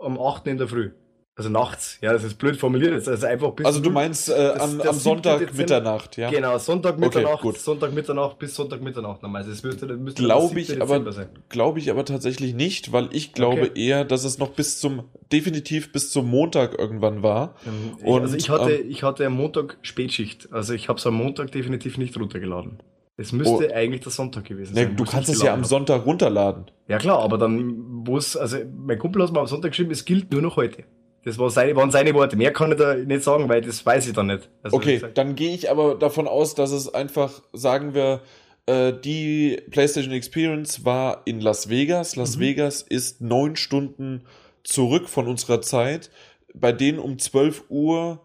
am 8. in der Früh. Also nachts, ja, das ist blöd formuliert. Also einfach bis Also du meinst äh, am, am Sonntag Dezember, Mitternacht, ja? Genau, Sonntag Mitternacht, okay, Sonntag Mitternacht bis Sonntag Mitternacht nochmal. Das müsste, das müsste glaube ich aber glaube ich aber tatsächlich nicht, weil ich glaube okay. eher, dass es noch bis zum definitiv bis zum Montag irgendwann war. Ähm, Und, also ich hatte ähm, ich hatte am Montag Spätschicht, also ich habe es am Montag definitiv nicht runtergeladen. Es müsste oh. eigentlich der Sonntag gewesen sein. Nee, du kannst es ja am. Sonntag runterladen. Ja klar, aber dann muss also mein Kumpel hat mir am Sonntag geschrieben, es gilt nur noch heute. Das war seine, waren seine Worte. Mehr kann ich da nicht sagen, weil das weiß ich dann nicht. Also okay, dann gehe ich aber davon aus, dass es einfach, sagen wir, äh, die PlayStation Experience war in Las Vegas. Las mhm. Vegas ist neun Stunden zurück von unserer Zeit. Bei denen um 12 Uhr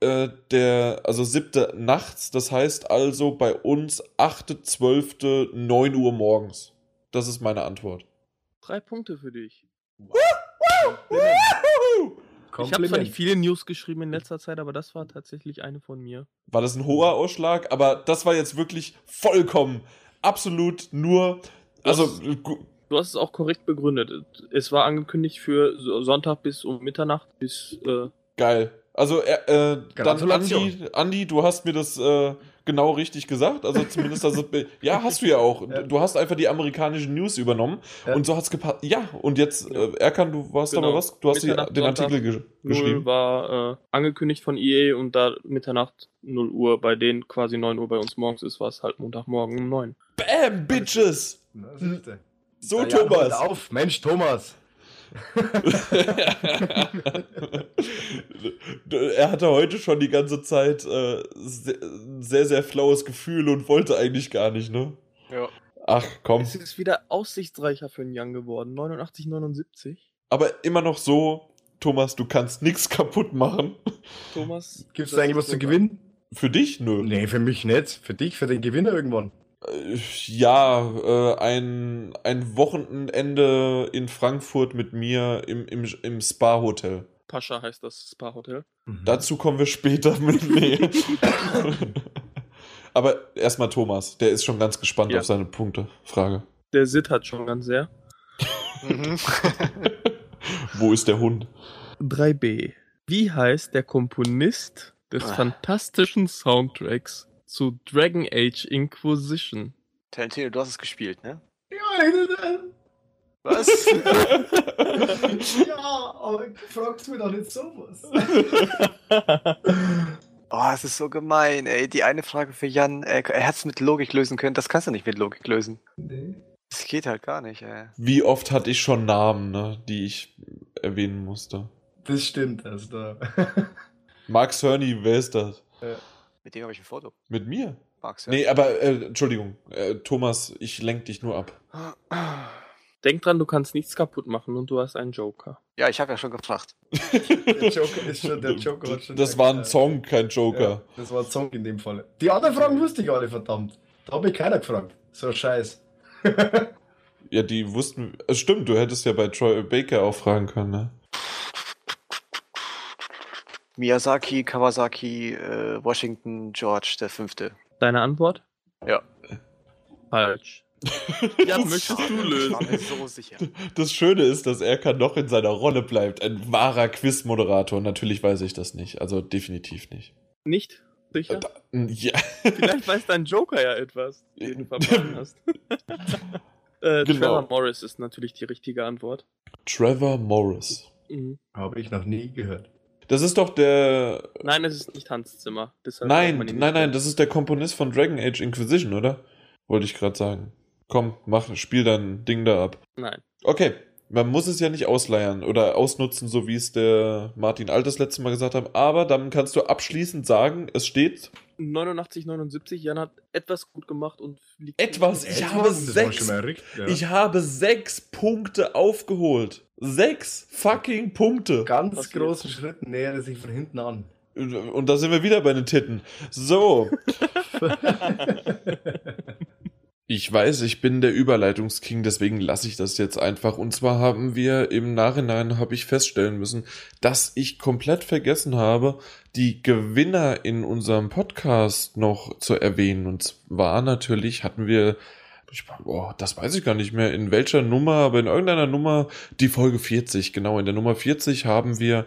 äh, der, also siebte nachts. Das heißt also bei uns achte, zwölfte, neun Uhr morgens. Das ist meine Antwort. Drei Punkte für dich. Wow. Ich habe zwar nicht viele News geschrieben in letzter Zeit, aber das war tatsächlich eine von mir. War das ein hoher Ausschlag? Aber das war jetzt wirklich vollkommen, absolut nur. Also. Du hast es auch korrekt begründet. Es war angekündigt für Sonntag bis um Mitternacht bis. Äh Geil. Also, äh, äh dann Andi, Andi, du hast mir das äh, genau richtig gesagt. Also zumindest, also, <laughs> ja, hast du ja auch. Ja. Du hast einfach die amerikanischen News übernommen ja. und so hat es gepasst. Ja, und jetzt, äh, Erkan, du warst genau. aber was? Du hast die, den Artikel ge geschrieben. war äh, angekündigt von EA und da Mitternacht 0 Uhr bei denen quasi 9 Uhr bei uns morgens ist, war es halt Montagmorgen um 9. Bam, Bitches! So, Na, Thomas. auf, Mensch, Thomas. <laughs> er hatte heute schon die ganze Zeit äh, sehr, sehr flaues Gefühl und wollte eigentlich gar nicht, ne? Ja. Ach, komm. Es ist wieder aussichtsreicher für einen Young geworden. 89, 79. Aber immer noch so, Thomas, du kannst nichts kaputt machen. Thomas. Gibt es da eigentlich was zu gewinnen? Für dich? Nö. Nee, für mich nicht. Für dich, für den Gewinner irgendwann. Äh, ja, äh, ein, ein Wochenende in Frankfurt mit mir im, im, im Spa-Hotel. Pascha heißt das Spa-Hotel. Mhm. Dazu kommen wir später <laughs> mit. Nee. Aber erstmal Thomas, der ist schon ganz gespannt ja. auf seine Punkte. Frage. Der Sid hat schon ganz sehr. <laughs> Wo ist der Hund? 3b. Wie heißt der Komponist des ah. fantastischen Soundtracks zu Dragon Age Inquisition. Tarantino, du hast es gespielt, ne? Ja, Was? <laughs> ja, aber fragst mir doch nicht sowas. <laughs> oh, es ist so gemein, ey. Die eine Frage für Jan, er, er hat es mit Logik lösen können. Das kannst du nicht mit Logik lösen. Nee. Das geht halt gar nicht, ey. Wie oft hatte ich schon Namen, ne, die ich erwähnen musste? Das stimmt, also da. Mark Cerny, wer ist das? Ja. Mit dem habe ich ein Foto. Mit mir? Max, ja. Nee, aber äh, Entschuldigung, äh, Thomas, ich lenke dich nur ab. Denk dran, du kannst nichts kaputt machen und du hast einen Joker. Ja, ich habe ja schon gefragt. <laughs> der Joker ist schon, der Joker hat schon. Das war ein Song, kein Joker. Ja, das war ein Song in dem Fall. Die anderen Fragen wusste ich alle, verdammt. Da habe ich keiner gefragt. So scheiß. <laughs> ja, die wussten. Es stimmt, du hättest ja bei Troy Baker auch fragen können, ne? Miyazaki, Kawasaki, äh, Washington, George der Fünfte. Deine Antwort? Ja. Falsch. <laughs> ja, möchtest du lösen? Ich war mir so sicher. Das Schöne ist, dass er kann noch in seiner Rolle bleibt. Ein wahrer Quiz-Moderator. Natürlich weiß ich das nicht. Also definitiv nicht. Nicht? Sicher? Äh, ja. Vielleicht weiß dein Joker ja etwas, den du verpasst <laughs> hast. äh, genau. Trevor Morris ist natürlich die richtige Antwort. Trevor Morris. Mhm. Habe ich noch nie gehört. Das ist doch der. Nein, es ist nicht Hans Zimmer. nein, nein, nein, das ist der Komponist von Dragon Age Inquisition, oder? Wollte ich gerade sagen. Komm, mach, spiel dein Ding da ab. Nein. Okay, Man muss es ja nicht ausleiern oder ausnutzen, so wie es der Martin Alt das letzte Mal gesagt hat. Aber dann kannst du abschließend sagen, es steht 89, 79. Jan hat etwas gut gemacht und liegt. Etwas? Ich habe sechs. Ja. Ich habe sechs Punkte aufgeholt. Sechs fucking Punkte. Ganz großen Schritt näher sich von hinten an. Und da sind wir wieder bei den Titten. So. ich weiß, ich bin der Überleitungsking, deswegen lasse ich das jetzt einfach. Und zwar haben wir im Nachhinein, habe ich feststellen müssen, dass ich komplett vergessen habe, die Gewinner in unserem Podcast noch zu erwähnen. Und zwar natürlich hatten wir ich, das weiß ich gar nicht mehr, in welcher Nummer, aber in irgendeiner Nummer, die Folge 40, genau, in der Nummer 40 haben wir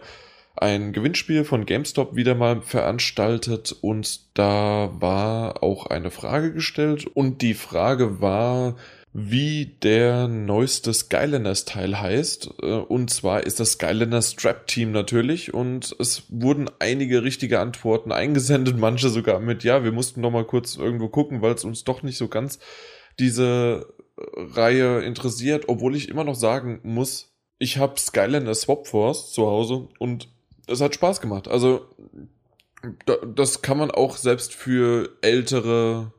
ein Gewinnspiel von GameStop wieder mal veranstaltet und da war auch eine Frage gestellt und die Frage war, wie der neueste Skylanders Teil heißt. Äh, und zwar ist das Skylanders Strap Team natürlich und es wurden einige richtige Antworten eingesendet, <laughs> manche sogar mit, ja, wir mussten noch mal kurz irgendwo gucken, weil es uns doch nicht so ganz diese Reihe interessiert, obwohl ich immer noch sagen muss, ich habe Skylanders Swap Force zu Hause und es hat Spaß gemacht. Also das kann man auch selbst für ältere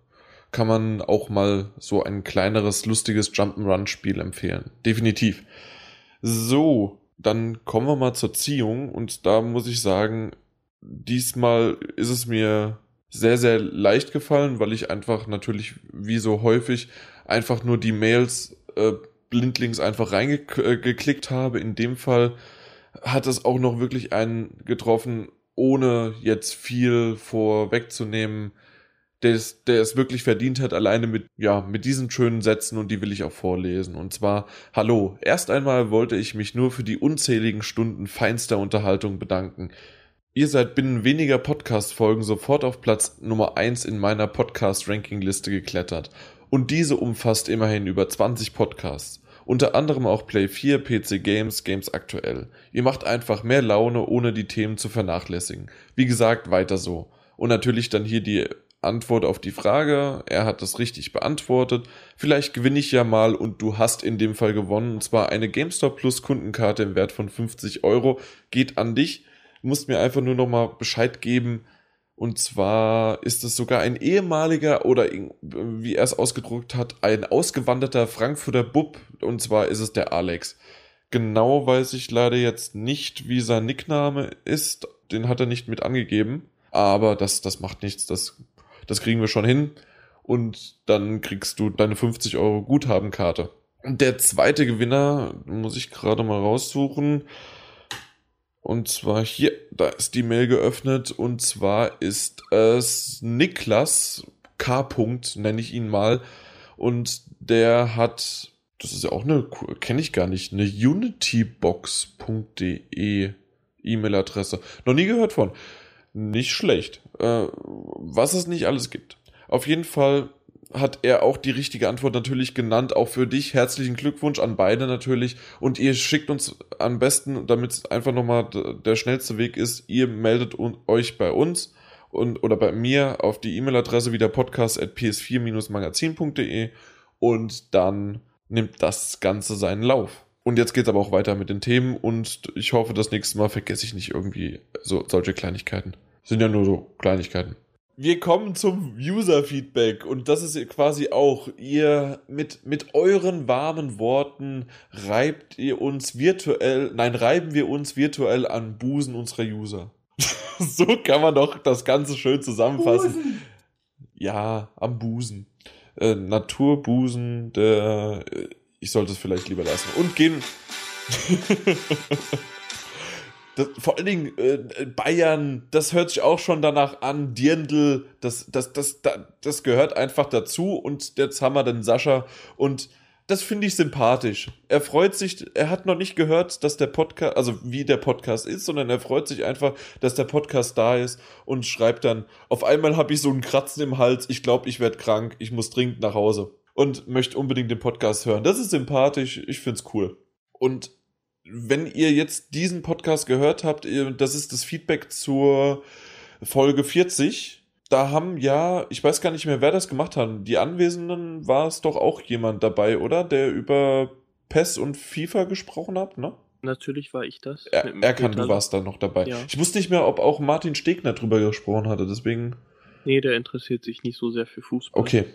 kann man auch mal so ein kleineres lustiges Jump'n'Run Spiel empfehlen. Definitiv. So, dann kommen wir mal zur Ziehung und da muss ich sagen, diesmal ist es mir sehr sehr leicht gefallen, weil ich einfach natürlich wie so häufig einfach nur die Mails äh, blindlings einfach reingeklickt habe. In dem Fall hat es auch noch wirklich einen getroffen, ohne jetzt viel vorwegzunehmen, der es, der es wirklich verdient hat, alleine mit, ja, mit diesen schönen Sätzen und die will ich auch vorlesen. Und zwar, hallo, erst einmal wollte ich mich nur für die unzähligen Stunden feinster Unterhaltung bedanken. Ihr seid binnen weniger Podcast-Folgen sofort auf Platz Nummer 1 in meiner Podcast-Ranking-Liste geklettert. Und diese umfasst immerhin über 20 Podcasts. Unter anderem auch Play 4, PC Games, Games aktuell. Ihr macht einfach mehr Laune, ohne die Themen zu vernachlässigen. Wie gesagt, weiter so. Und natürlich dann hier die Antwort auf die Frage. Er hat das richtig beantwortet. Vielleicht gewinne ich ja mal und du hast in dem Fall gewonnen. Und zwar eine GameStop Plus Kundenkarte im Wert von 50 Euro. Geht an dich. Du musst mir einfach nur nochmal Bescheid geben, und zwar ist es sogar ein ehemaliger oder wie er es ausgedruckt hat, ein ausgewanderter Frankfurter Bub. Und zwar ist es der Alex. Genau weiß ich leider jetzt nicht, wie sein Nickname ist. Den hat er nicht mit angegeben. Aber das, das macht nichts. Das, das kriegen wir schon hin. Und dann kriegst du deine 50 Euro Guthabenkarte. Der zweite Gewinner, muss ich gerade mal raussuchen, und zwar hier, da ist die Mail geöffnet. Und zwar ist es Niklas K. nenne ich ihn mal. Und der hat, das ist ja auch eine, kenne ich gar nicht, eine unitybox.de E-Mail-Adresse. Noch nie gehört von. Nicht schlecht. Äh, was es nicht alles gibt. Auf jeden Fall hat er auch die richtige Antwort natürlich genannt. Auch für dich herzlichen Glückwunsch an beide natürlich. Und ihr schickt uns am besten, damit es einfach nochmal der schnellste Weg ist, ihr meldet euch bei uns und oder bei mir auf die E-Mail-Adresse wieder podcast at ps4-magazin.de und dann nimmt das Ganze seinen Lauf. Und jetzt geht's aber auch weiter mit den Themen und ich hoffe, das nächste Mal vergesse ich nicht irgendwie so solche Kleinigkeiten. Sind ja nur so Kleinigkeiten wir kommen zum User-Feedback und das ist quasi auch, ihr mit, mit euren warmen Worten reibt ihr uns virtuell, nein, reiben wir uns virtuell an Busen unserer User. <laughs> so kann man doch das Ganze schön zusammenfassen. Busen. Ja, am Busen. Äh, Naturbusen, der, äh, ich sollte es vielleicht lieber lassen. Und gehen. <laughs> Das, vor allen Dingen äh, Bayern, das hört sich auch schon danach an. Dirndl, das, das, das, das, das gehört einfach dazu. Und jetzt haben wir den Sascha. Und das finde ich sympathisch. Er freut sich, er hat noch nicht gehört, dass der Podcast, also wie der Podcast ist, sondern er freut sich einfach, dass der Podcast da ist und schreibt dann, auf einmal habe ich so einen Kratzen im Hals, ich glaube, ich werde krank, ich muss dringend nach Hause und möchte unbedingt den Podcast hören. Das ist sympathisch, ich finde es cool. Und wenn ihr jetzt diesen Podcast gehört habt, das ist das Feedback zur Folge 40. Da haben ja, ich weiß gar nicht mehr, wer das gemacht hat. Die Anwesenden war es doch auch jemand dabei, oder? Der über PES und FIFA gesprochen habt, ne? Natürlich war ich das. Er, Erkan, du warst da noch dabei. Ja. Ich wusste nicht mehr, ob auch Martin Stegner drüber gesprochen hatte, deswegen. Nee, der interessiert sich nicht so sehr für Fußball. Okay,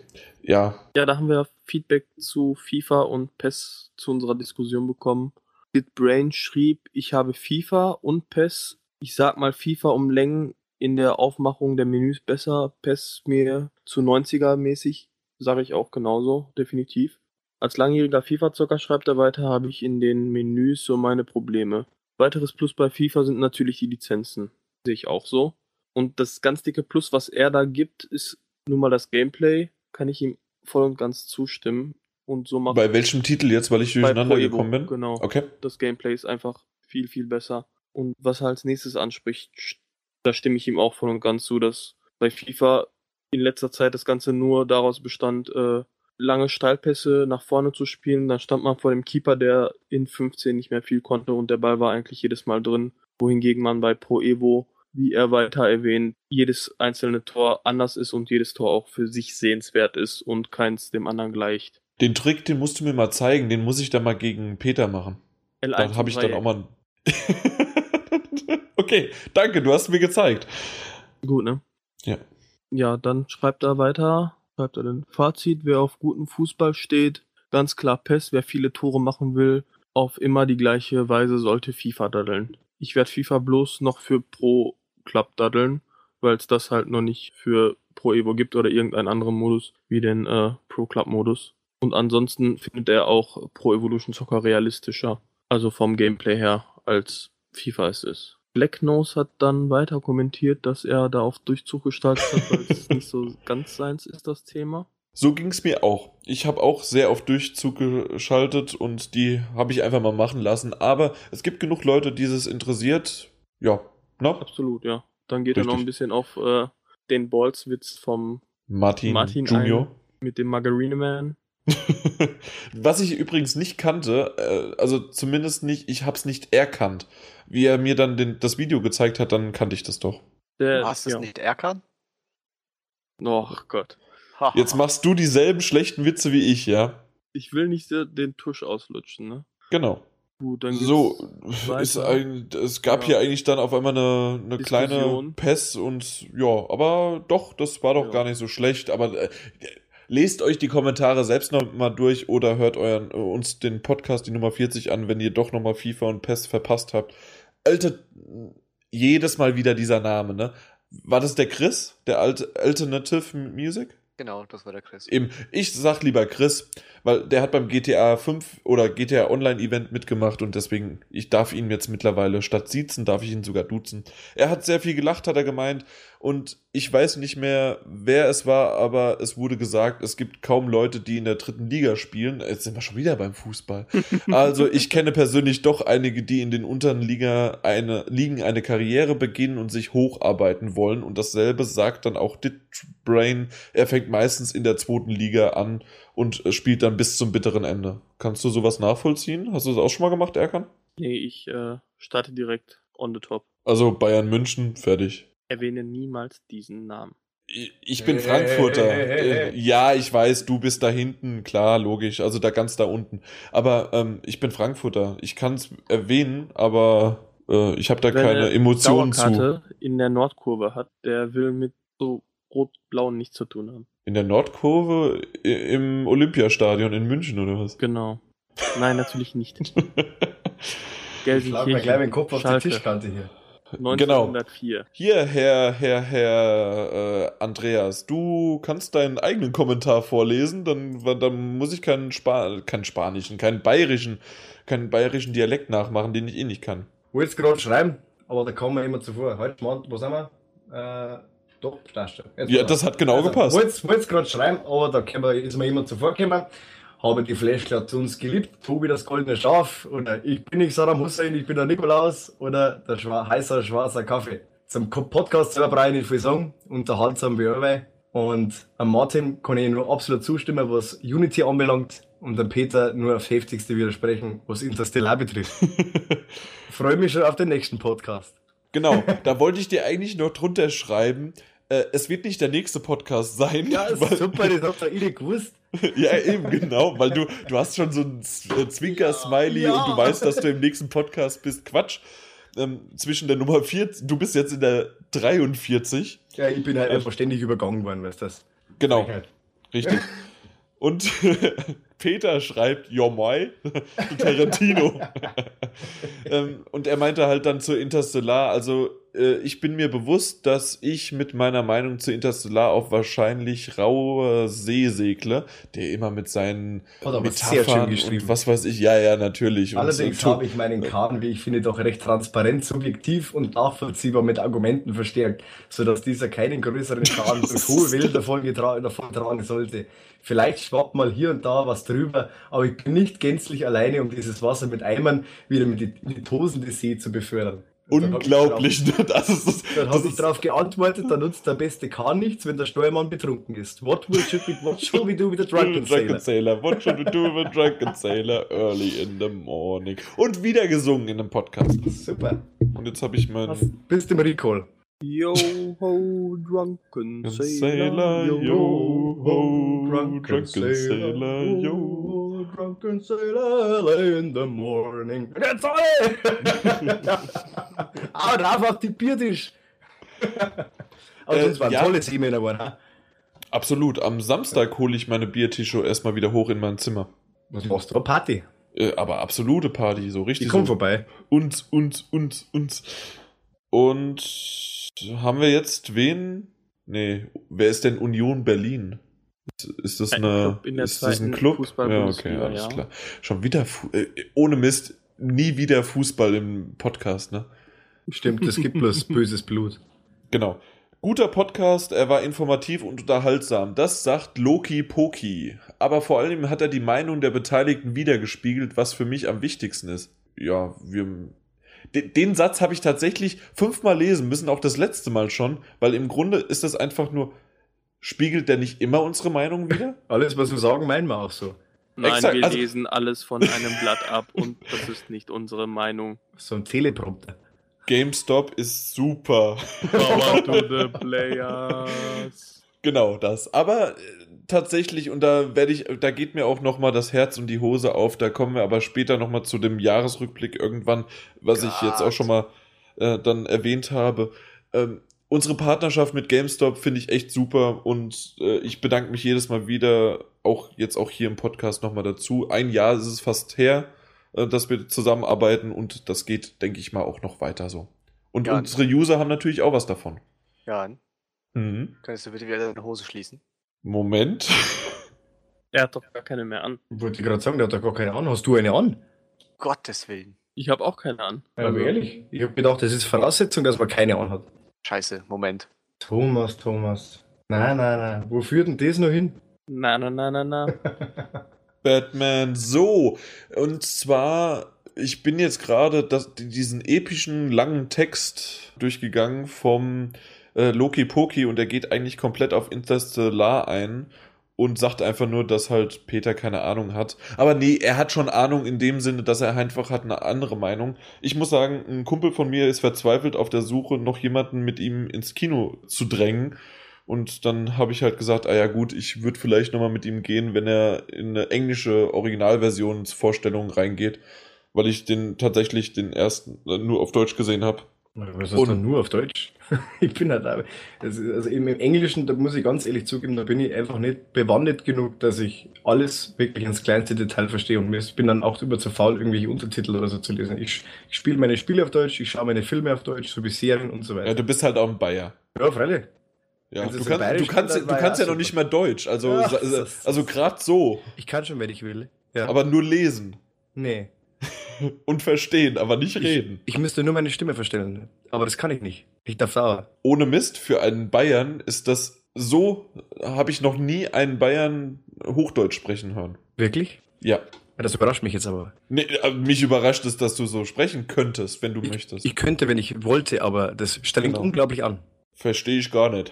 ja. Ja, da haben wir Feedback zu FIFA und PES zu unserer Diskussion bekommen. Bitbrain schrieb, ich habe FIFA und PES. Ich sag mal FIFA um Längen in der Aufmachung der Menüs besser. PES mir zu 90er mäßig, sage ich auch genauso, definitiv. Als langjähriger FIFA-Zocker, schreibt er weiter, habe ich in den Menüs so meine Probleme. Weiteres Plus bei FIFA sind natürlich die Lizenzen. Sehe ich auch so. Und das ganz dicke Plus, was er da gibt, ist nun mal das Gameplay. Kann ich ihm voll und ganz zustimmen. Und so macht Bei welchem Titel jetzt, weil ich durcheinander gekommen bin? Genau. Okay. Das Gameplay ist einfach viel, viel besser. Und was er als nächstes anspricht, da stimme ich ihm auch voll und ganz zu, dass bei FIFA in letzter Zeit das Ganze nur daraus bestand, äh, lange Steilpässe nach vorne zu spielen. Dann stand man vor dem Keeper, der in 15 nicht mehr viel konnte und der Ball war eigentlich jedes Mal drin. Wohingegen man bei Pro Evo, wie er weiter erwähnt, jedes einzelne Tor anders ist und jedes Tor auch für sich sehenswert ist und keins dem anderen gleicht. Den Trick, den musst du mir mal zeigen, den muss ich dann mal gegen Peter machen. L1 dann habe ich dann auch mal. <laughs> okay, danke, du hast mir gezeigt. Gut, ne? Ja. Ja, dann schreibt er weiter schreibt er denn? Fazit, wer auf guten Fußball steht, ganz klar PES, wer viele Tore machen will, auf immer die gleiche Weise sollte FIFA daddeln. Ich werde FIFA bloß noch für Pro Club daddeln, weil es das halt noch nicht für Pro Evo gibt oder irgendeinen anderen Modus wie den äh, Pro Club Modus. Und ansonsten findet er auch Pro Evolution Soccer realistischer, also vom Gameplay her, als FIFA es ist. Blacknose hat dann weiter kommentiert, dass er da auf Durchzug gestaltet hat, weil es <laughs> nicht so ganz seins ist, das Thema. So ging es mir auch. Ich habe auch sehr auf Durchzug geschaltet und die habe ich einfach mal machen lassen. Aber es gibt genug Leute, die es interessiert. Ja, ne? Absolut, ja. Dann geht Richtig. er noch ein bisschen auf äh, den Ballswitz vom Martin, Martin Junior. Ein, mit dem Margarine Man. <laughs> Was ich übrigens nicht kannte, äh, also zumindest nicht, ich habe es nicht erkannt. Wie er mir dann den, das Video gezeigt hat, dann kannte ich das doch. Hast du es ja. nicht erkannt? Oh Gott. Jetzt machst du dieselben schlechten Witze wie ich, ja? Ich will nicht den Tusch auslutschen, ne? Genau. Gut, dann so, ist ein, es gab ja. hier eigentlich dann auf einmal eine, eine kleine Pest und ja, aber doch, das war doch ja. gar nicht so schlecht. Aber äh, lest euch die Kommentare selbst noch mal durch oder hört euren, uns den Podcast, die Nummer 40 an, wenn ihr doch noch mal FIFA und PES verpasst habt. Alter, jedes Mal wieder dieser Name, ne? War das der Chris, der alte Alternative Music? Genau, das war der Chris. Eben, ich sag lieber Chris, weil der hat beim GTA 5 oder GTA Online Event mitgemacht und deswegen, ich darf ihn jetzt mittlerweile statt siezen, darf ich ihn sogar duzen. Er hat sehr viel gelacht, hat er gemeint und ich weiß nicht mehr, wer es war, aber es wurde gesagt, es gibt kaum Leute, die in der dritten Liga spielen. Jetzt sind wir schon wieder beim Fußball. <laughs> Also ich kenne persönlich doch einige, die in den unteren Liga eine, Ligen eine Karriere beginnen und sich hocharbeiten wollen. Und dasselbe sagt dann auch Dit Brain. Er fängt meistens in der zweiten Liga an und spielt dann bis zum bitteren Ende. Kannst du sowas nachvollziehen? Hast du das auch schon mal gemacht, Erkan? Nee, ich äh, starte direkt on the top. Also Bayern München, fertig. Erwähne niemals diesen Namen. Ich bin Frankfurter. Äh, ja, ich weiß, du bist da hinten, klar, logisch, also da ganz da unten. Aber ähm, ich bin Frankfurter. Ich kann es erwähnen, aber äh, ich habe da Wenn keine Emotionen zu. in der Nordkurve hat, der will mit so rot-blauen nichts zu tun haben. In der Nordkurve im Olympiastadion in München oder was? Genau. Nein, natürlich nicht. <laughs> Gelsenkirchen. Schlag mir gleich den Kopf auf Schalke. die Tischkante hier. 1904. Genau. Hier, Herr, Herr, Herr äh, Andreas, du kannst deinen eigenen Kommentar vorlesen, dann, dann muss ich keinen, Spa keinen spanischen, keinen bayerischen, keinen bayerischen Dialekt nachmachen, den ich eh nicht kann. Ich wollte gerade schreiben, aber da kommen wir immer zuvor. Halt, wo sind wir? Äh, doch, passt schon. Ja, das hat genau also, gepasst. Ich wollte es gerade schreiben, aber da können wir, ist mir immer zuvor gekommen habe die uns geliebt, Tobi das goldene Schaf oder ich bin nicht Saddam Hussein, ich bin der Nikolaus oder der schwa heißer schwarzer Kaffee. Zum Podcast selber brauche ich nicht viel sagen, unterhaltsam wie alle. Und am Martin kann ich nur absolut zustimmen, was Unity anbelangt und dem Peter nur aufs heftigste widersprechen, was Interstellar betrifft. <laughs> Freue mich schon auf den nächsten Podcast. Genau, da wollte ich dir eigentlich noch drunter schreiben, äh, es wird nicht der nächste Podcast sein. Ja, ist weil, super, das <laughs> habt ihr eh gewusst. ja, eben, genau, weil du, du hast schon so ein äh, Zwinker-Smiley ja, ja. und du weißt, dass du im nächsten Podcast bist. Quatsch. Ähm, zwischen der Nummer 4, du bist jetzt in der 43. Ja, ich bin halt einfach ständig übergangen worden, weißt du das? Genau, richtig. Und <laughs> Peter schreibt, mai, <laughs> Tarantino. <laughs> ähm, und er meinte halt dann zu Interstellar, also äh, ich bin mir bewusst, dass ich mit meiner Meinung zu Interstellar auf wahrscheinlich rauer See segle, der immer mit seinen Metaphern und was weiß ich, ja, ja, natürlich. Allerdings und, habe ich meinen Karten, wie ich finde, doch recht transparent, subjektiv und nachvollziehbar mit Argumenten verstärkt, sodass dieser keinen größeren Schaden durch hohe Wälder davon tragen sollte. Vielleicht schwappt mal hier und da was drüber, aber ich bin nicht gänzlich alleine, um dieses Wasser mit Eimern wieder mit in die tosende See zu befördern. Unglaublich, <laughs> das ist das. Dann habe ich darauf geantwortet, da nutzt der beste Kahn nichts, wenn der Steuermann betrunken ist. What will, should we, what shall we do with a <laughs> drunken sailor? sailor? What should we do with a drunken sailor early in the morning? Und wieder gesungen in einem Podcast. Super. Und jetzt habe ich mein... Was, bist im Recall. Yo ho, drunken sailor, yo ho, drunken sailor, yo drunken sailor in the morning. Jetzt alle! Aber drauf auf die Biertisch! <laughs> Aber sonst äh, waren ja. tolle E-Mailer geworden, Absolut. Am Samstag hole ich meine Biertische erstmal wieder hoch in mein Zimmer. Was machst du? Party? Äh, aber absolute Party, so richtig. Die kommen so vorbei. Uns, uns, uns, uns. Und haben wir jetzt wen? Nee, wer ist denn Union Berlin? Ist, das eine ist das ein Club? Ja, okay, alles ja. klar. Schon wieder äh, ohne Mist, nie wieder Fußball im Podcast, ne? Stimmt, es gibt bloß <laughs> böses Blut. Genau. Guter Podcast, er war informativ und unterhaltsam. Das sagt Loki Poki. Aber vor allem hat er die Meinung der Beteiligten wiedergespiegelt, was für mich am wichtigsten ist. Ja, wir den, den Satz habe ich tatsächlich fünfmal lesen müssen, auch das letzte Mal schon, weil im Grunde ist das einfach nur, spiegelt der nicht immer unsere Meinung wieder? <laughs> Alles, was wir sagen, meinen wir auch so. Nein, Exakt, wir also, lesen alles von einem Blatt ab und das ist nicht unsere Meinung. So ein Teleprompter. GameStop ist super. Power to the <laughs> players. Genau das. Aber äh, tatsächlich, und da werde ich, da geht mir auch nochmal das Herz und die Hose auf. Da kommen wir aber später nochmal zu dem Jahresrückblick irgendwann, was God. ich jetzt auch schon mal äh, dann erwähnt habe. Ähm, unsere Partnerschaft mit GameStop finde ich echt super und äh, ich bedanke mich jedes Mal wieder, auch jetzt auch hier im Podcast nochmal dazu. Ein Jahr ist es fast her, äh, dass wir zusammenarbeiten und das geht, denke ich mal, auch noch weiter so. Und ja, unsere User haben natürlich auch was davon. Ja. Mhm. Könntest du bitte wieder deine Hose schließen? Moment. Er hat doch gar keine mehr an. Ich wollte gerade sagen, der hat doch gar keine an. Hast du eine an? Gottes Willen. Ich habe auch keine an. Ja, aber ehrlich, ich habe gedacht, das ist Voraussetzung, dass man keine an hat. Scheiße, Moment. Thomas, Thomas. Nein, nein, nein. Wo führt denn das noch hin? Nein, nein, nein, nein, nein. <laughs> Batman, so. Und zwar, ich bin jetzt gerade diesen epischen langen Text durchgegangen vom äh, Loki Poki und er geht eigentlich komplett auf Interstellar ein und sagt einfach nur, dass halt Peter keine Ahnung hat. Aber nee, er hat schon Ahnung in dem Sinne, dass er einfach hat eine andere Meinung. Ich muss sagen, ein Kumpel von mir ist verzweifelt auf der Suche, noch jemanden mit ihm ins Kino zu drängen. Und dann habe ich halt gesagt, ah ja gut, ich würde vielleicht nochmal mit ihm gehen, wenn er in eine englische Originalversionsvorstellung reingeht, weil ich den tatsächlich den ersten äh, nur auf Deutsch gesehen habe. Was ist denn nur auf Deutsch? <laughs> ich bin halt auch, also im Englischen, da muss ich ganz ehrlich zugeben, da bin ich einfach nicht bewandert genug, dass ich alles wirklich ins kleinste Detail verstehe und ich bin dann auch über zu faul, irgendwelche Untertitel oder so zu lesen. Ich, ich spiele meine Spiele auf Deutsch, ich schaue meine Filme auf Deutsch, so wie Serien und so weiter. Ja, du bist halt auch ein Bayer. Ja, freilich. Ja, du, kann, du kannst, du kannst ja noch nicht mehr Deutsch, also, ja, also, also gerade so. Ich kann schon, wenn ich will. Ja. Aber nur lesen. Nee. <laughs> und verstehen, aber nicht reden. Ich, ich müsste nur meine Stimme verstellen, aber das kann ich nicht. Ich darf sauer. Ohne Mist, für einen Bayern ist das so, habe ich noch nie einen Bayern Hochdeutsch sprechen hören. Wirklich? Ja. Das überrascht mich jetzt aber. Nee, äh, mich überrascht es, dass du so sprechen könntest, wenn du ich, möchtest. Ich könnte, wenn ich wollte, aber das strengt genau. unglaublich an. Verstehe ich gar nicht.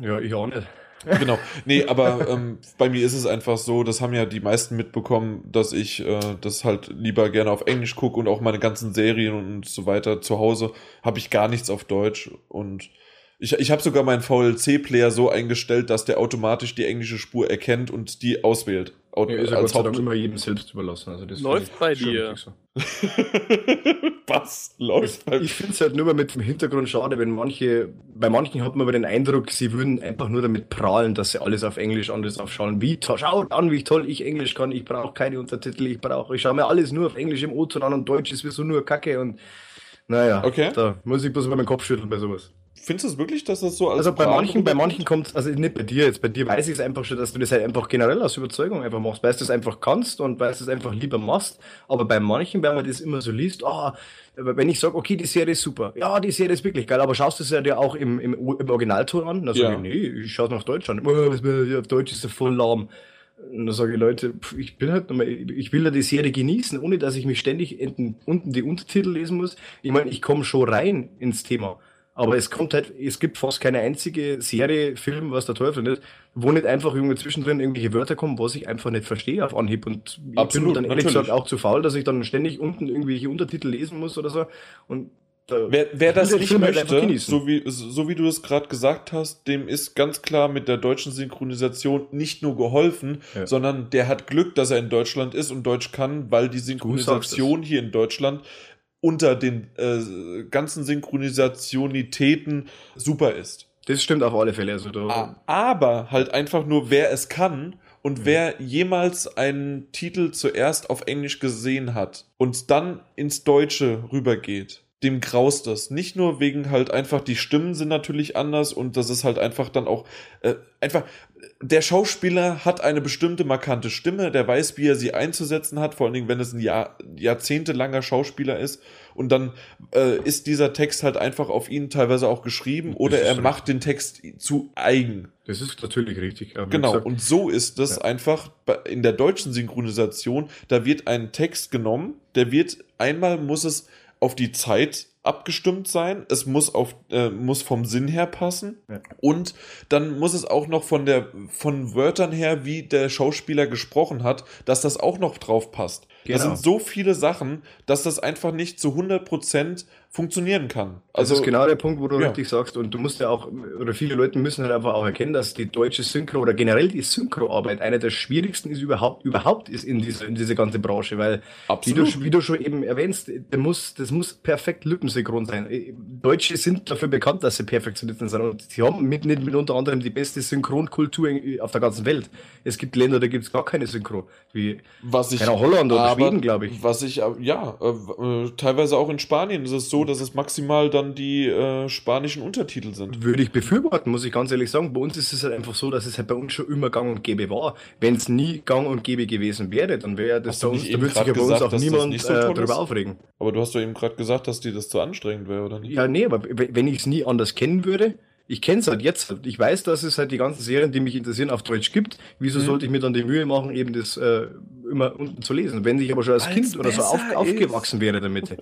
Ja, ich auch nicht. Genau. Nee, aber ähm, bei mir ist es einfach so, das haben ja die meisten mitbekommen, dass ich äh, das halt lieber gerne auf Englisch gucke und auch meine ganzen Serien und so weiter zu Hause habe ich gar nichts auf Deutsch und Ich, ich habe sogar meinen VLC-Player so eingestellt, dass der automatisch die englische Spur erkennt und die auswählt. Ja, ist ja Gott sei Dank immer jedem selbst überlassen. Also das läuft bei dir. So. <laughs> Was läuft bei Ich finde es halt nur mal mit dem Hintergrund schade, wenn manche, bei manchen hat man aber den Eindruck, sie würden einfach nur damit prahlen, dass sie alles auf Englisch alles aufschauen. Wie schaut an, wie toll ich Englisch kann. Ich brauche keine Untertitel, ich brauche, ich schaue mir alles nur auf Englisch im O-Ton an und Deutsch ist wie so nur Kacke und naja, okay. da muss ich bloß mal meinen Kopf schütteln bei sowas. Findest du es wirklich, dass das so als Also bei manchen, bei manchen kommt also nicht bei dir jetzt, bei dir weiß ich es einfach schon, dass du das halt einfach generell aus Überzeugung einfach machst, weil du es einfach kannst und weil du es einfach lieber machst. Aber bei manchen, wenn man das immer so liest, oh, wenn ich sage, okay, die Serie ist super, ja, die Serie ist wirklich geil, aber schaust du es ja dir auch im, im, im Originalton an? Dann sage ja. ich, nee, ich schaue es nach Deutsch an. Oh, auf Deutsch ist er voll lahm. Und da sage ich, Leute, ich bin halt nochmal, ich will ja die Serie genießen, ohne dass ich mich ständig unten die Untertitel lesen muss. Ich meine, ich komme schon rein ins Thema. Aber es kommt halt, es gibt fast keine einzige Serie, Film, was der Teufel nicht, wo nicht einfach irgendwie zwischendrin irgendwelche Wörter kommen, was ich einfach nicht verstehe auf Anhieb. Und ich Absolut, bin dann ehrlich natürlich. gesagt auch zu faul, dass ich dann ständig unten irgendwelche Untertitel lesen muss oder so. Und wer, wer das nicht Film halt möchte, so wie, so wie du es gerade gesagt hast, dem ist ganz klar mit der deutschen Synchronisation nicht nur geholfen, ja. sondern der hat Glück, dass er in Deutschland ist und Deutsch kann, weil die Synchronisation hier in Deutschland unter den äh, ganzen Synchronisationitäten super ist. Das stimmt auf alle Fälle. Also da Aber halt einfach nur, wer es kann und mhm. wer jemals einen Titel zuerst auf Englisch gesehen hat und dann ins Deutsche rübergeht, dem graust das. Nicht nur wegen halt einfach, die Stimmen sind natürlich anders und das ist halt einfach dann auch äh, einfach, der Schauspieler hat eine bestimmte markante Stimme, der weiß, wie er sie einzusetzen hat, vor allen Dingen, wenn es ein Jahr, jahrzehntelanger Schauspieler ist und dann äh, ist dieser Text halt einfach auf ihn teilweise auch geschrieben oder er macht den Text zu eigen. Das ist natürlich richtig. Genau, gesagt, und so ist das ja. einfach in der deutschen Synchronisation, da wird ein Text genommen, der wird, einmal muss es auf die Zeit abgestimmt sein, es muss auf äh, muss vom Sinn her passen ja. und dann muss es auch noch von der von Wörtern her, wie der Schauspieler gesprochen hat, dass das auch noch drauf passt. Genau. Das sind so viele Sachen, dass das einfach nicht zu 100% funktionieren kann. Also, das ist genau der Punkt, wo du ja. richtig sagst. Und du musst ja auch, oder viele Leute müssen halt einfach auch erkennen, dass die deutsche Synchro oder generell die Synchroarbeit eine der schwierigsten ist überhaupt, überhaupt ist in dieser, in dieser ganzen Branche, weil, wie du, wie du, schon eben erwähnst, das muss, das muss perfekt lippensynchron sein. Deutsche sind dafür bekannt, dass sie perfektioniert sind und sie haben mit, mit, mit unter anderem die beste Synchronkultur auf der ganzen Welt. Es gibt Länder, da gibt es gar keine Synchro, wie was ich, Holland oder aber, Schweden, glaube ich. Was ich, ja, äh, teilweise auch in Spanien ist es so, dass es maximal dann die äh, spanischen Untertitel sind. Würde ich befürworten, muss ich ganz ehrlich sagen. Bei uns ist es halt einfach so, dass es halt bei uns schon immer gang und gäbe war. Wenn es nie gang und gäbe gewesen wäre, dann wäre das bei uns, da würde sich ja bei uns auch niemand so äh, darüber aufregen. Aber du hast doch eben gerade gesagt, dass dir das zu anstrengend wäre, oder nicht? Ja, nee, aber wenn ich es nie anders kennen würde, ich kenne es halt jetzt. Ich weiß, dass es halt die ganzen Serien, die mich interessieren, auf Deutsch gibt. Wieso mhm. sollte ich mir dann die Mühe machen, eben das äh, immer unten zu lesen? Wenn ich aber schon als Weil's Kind oder so auf, aufgewachsen wäre damit.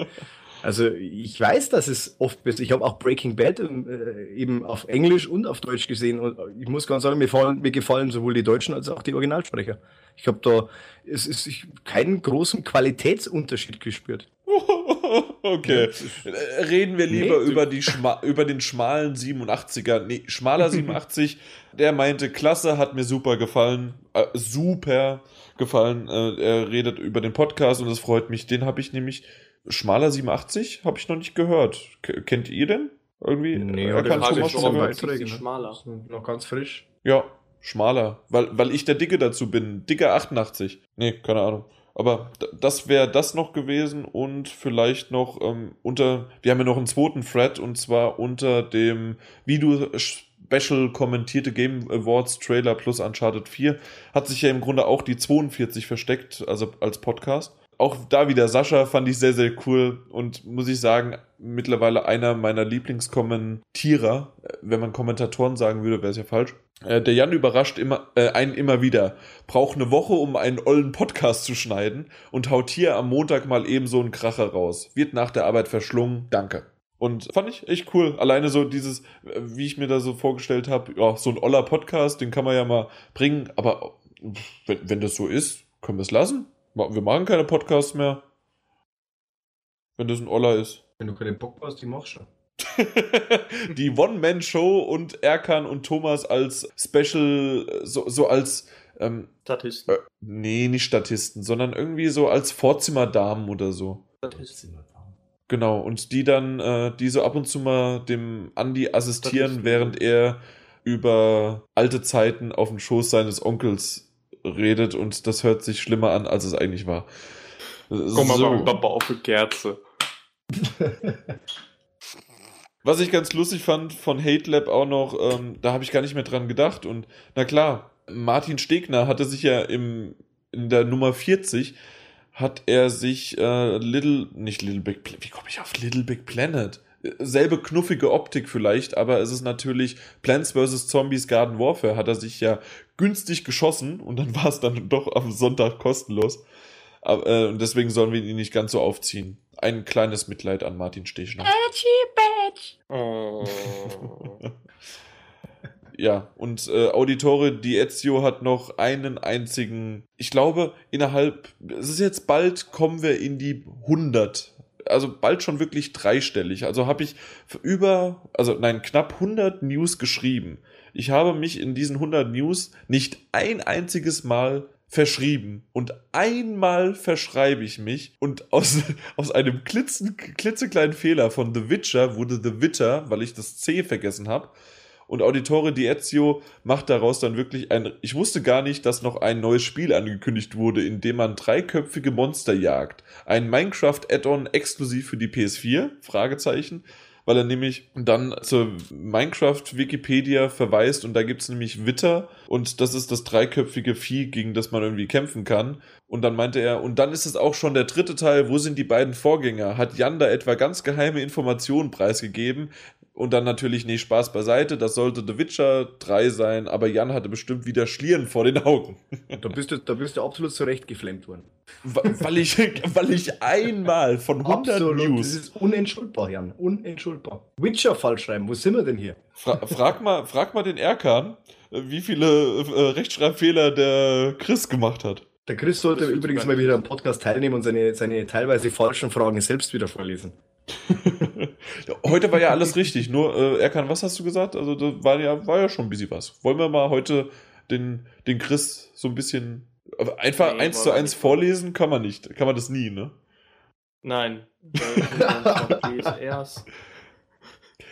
Also ich weiß, dass es oft besser. Ich habe auch Breaking Bad äh, eben auf Englisch und auf Deutsch gesehen und ich muss ganz sagen, mir, fallen, mir gefallen sowohl die Deutschen als auch die Originalsprecher. Ich habe da es ist keinen großen Qualitätsunterschied gespürt. <laughs> okay. Ja, Reden wir lieber nee, über, die über den schmalen 87er. Nee, schmaler 87, der meinte, klasse, hat mir super gefallen. Äh, super gefallen. Äh, er redet über den Podcast und es freut mich. Den habe ich nämlich. Schmaler 87 habe ich noch nicht gehört. K kennt ihr denn? Irgendwie? Nee, er kann Thomas schon Beiträge, ne? schmaler. Noch ganz frisch. Ja, schmaler. Weil, weil ich der Dicke dazu bin. Dicker 88. Nee, keine Ahnung. Aber das wäre das noch gewesen und vielleicht noch ähm, unter, wir haben ja noch einen zweiten Thread und zwar unter dem Video Special kommentierte Game Awards Trailer plus Uncharted 4 hat sich ja im Grunde auch die 42 versteckt, also als Podcast. Auch da wieder Sascha fand ich sehr, sehr cool und muss ich sagen, mittlerweile einer meiner Lieblingskommentierer. Wenn man Kommentatoren sagen würde, wäre es ja falsch. Äh, der Jan überrascht immer, äh, einen immer wieder. Braucht eine Woche, um einen ollen Podcast zu schneiden und haut hier am Montag mal eben so einen Kracher raus. Wird nach der Arbeit verschlungen. Danke. Und fand ich echt cool. Alleine so dieses, wie ich mir da so vorgestellt habe, ja, so ein oller Podcast, den kann man ja mal bringen. Aber wenn, wenn das so ist, können wir es lassen. Wir machen keine Podcasts mehr. Wenn das ein Oller ist. Wenn du keinen Bock hast, die machst du. <laughs> die One-Man-Show und Erkan und Thomas als Special, so, so als ähm, Statisten. Äh, nee, nicht Statisten, sondern irgendwie so als Vorzimmerdamen oder so. Statisten. Genau, und die dann, äh, die so ab und zu mal dem Andi assistieren, während er über alte Zeiten auf dem Schoß seines Onkels redet und das hört sich schlimmer an, als es eigentlich war. Komm mal, so. Papa auf eine Kerze. <laughs> Was ich ganz lustig fand von Hate Lab auch noch, ähm, da habe ich gar nicht mehr dran gedacht. Und na klar, Martin Stegner hatte sich ja im, in der Nummer 40 hat er sich äh, Little, nicht Little Big Planet, wie komme ich auf Little Big Planet? Selbe knuffige Optik vielleicht, aber es ist natürlich Plants vs. Zombies Garden Warfare, hat er sich ja günstig geschossen und dann <laughs> war es dann doch am Sonntag kostenlos. Aber, äh, und deswegen sollen wir ihn nicht ganz so aufziehen. Ein kleines Mitleid an Martin Stechner. Edgy Badge. Oh. <laughs> <laughs> ja, und äh, Auditore Di Ezio hat noch einen einzigen, ich glaube, innerhalb, es ist jetzt bald, kommen wir in die 100. Also bald schon wirklich dreistellig. Also habe ich über, also nein, knapp 100 News geschrieben. Ich habe mich in diesen 100 News nicht ein einziges Mal verschrieben. Und einmal verschreibe ich mich und aus, <laughs> aus einem klitzen, klitzekleinen Fehler von The Witcher wurde The Witter, weil ich das C vergessen habe. Und Auditore Di Ezio macht daraus dann wirklich ein. Ich wusste gar nicht, dass noch ein neues Spiel angekündigt wurde, in dem man dreiköpfige Monster jagt. Ein Minecraft-Add-on exklusiv für die PS4? Fragezeichen weil er nämlich dann zur Minecraft-Wikipedia verweist und da gibt es nämlich Witter und das ist das dreiköpfige Vieh, gegen das man irgendwie kämpfen kann. Und dann meinte er, und dann ist es auch schon der dritte Teil, wo sind die beiden Vorgänger? Hat Jan da etwa ganz geheime Informationen preisgegeben? Und dann natürlich, nee, Spaß beiseite, das sollte The Witcher 3 sein, aber Jan hatte bestimmt wieder Schlieren vor den Augen. <laughs> Da bist du, da bist du absolut zurecht geflammt worden. Weil ich, weil ich einmal von 100 absolut, News... Das ist unentschuldbar, Jan, unentschuldbar. Witcher falsch schreiben, wo sind wir denn hier? Fra frag, mal, frag mal den Erkan, wie viele äh, Rechtschreibfehler der Chris gemacht hat. Der Chris sollte übrigens mal wieder am Podcast teilnehmen und seine, seine teilweise falschen Fragen selbst wieder vorlesen. <laughs> heute war ja alles richtig, nur äh, Erkan, was hast du gesagt? Also da war ja, war ja schon ein bisschen was. Wollen wir mal heute den, den Chris so ein bisschen einfach nee, eins zu eins vorlesen? Kann man nicht. Kann man das nie, ne? Nein.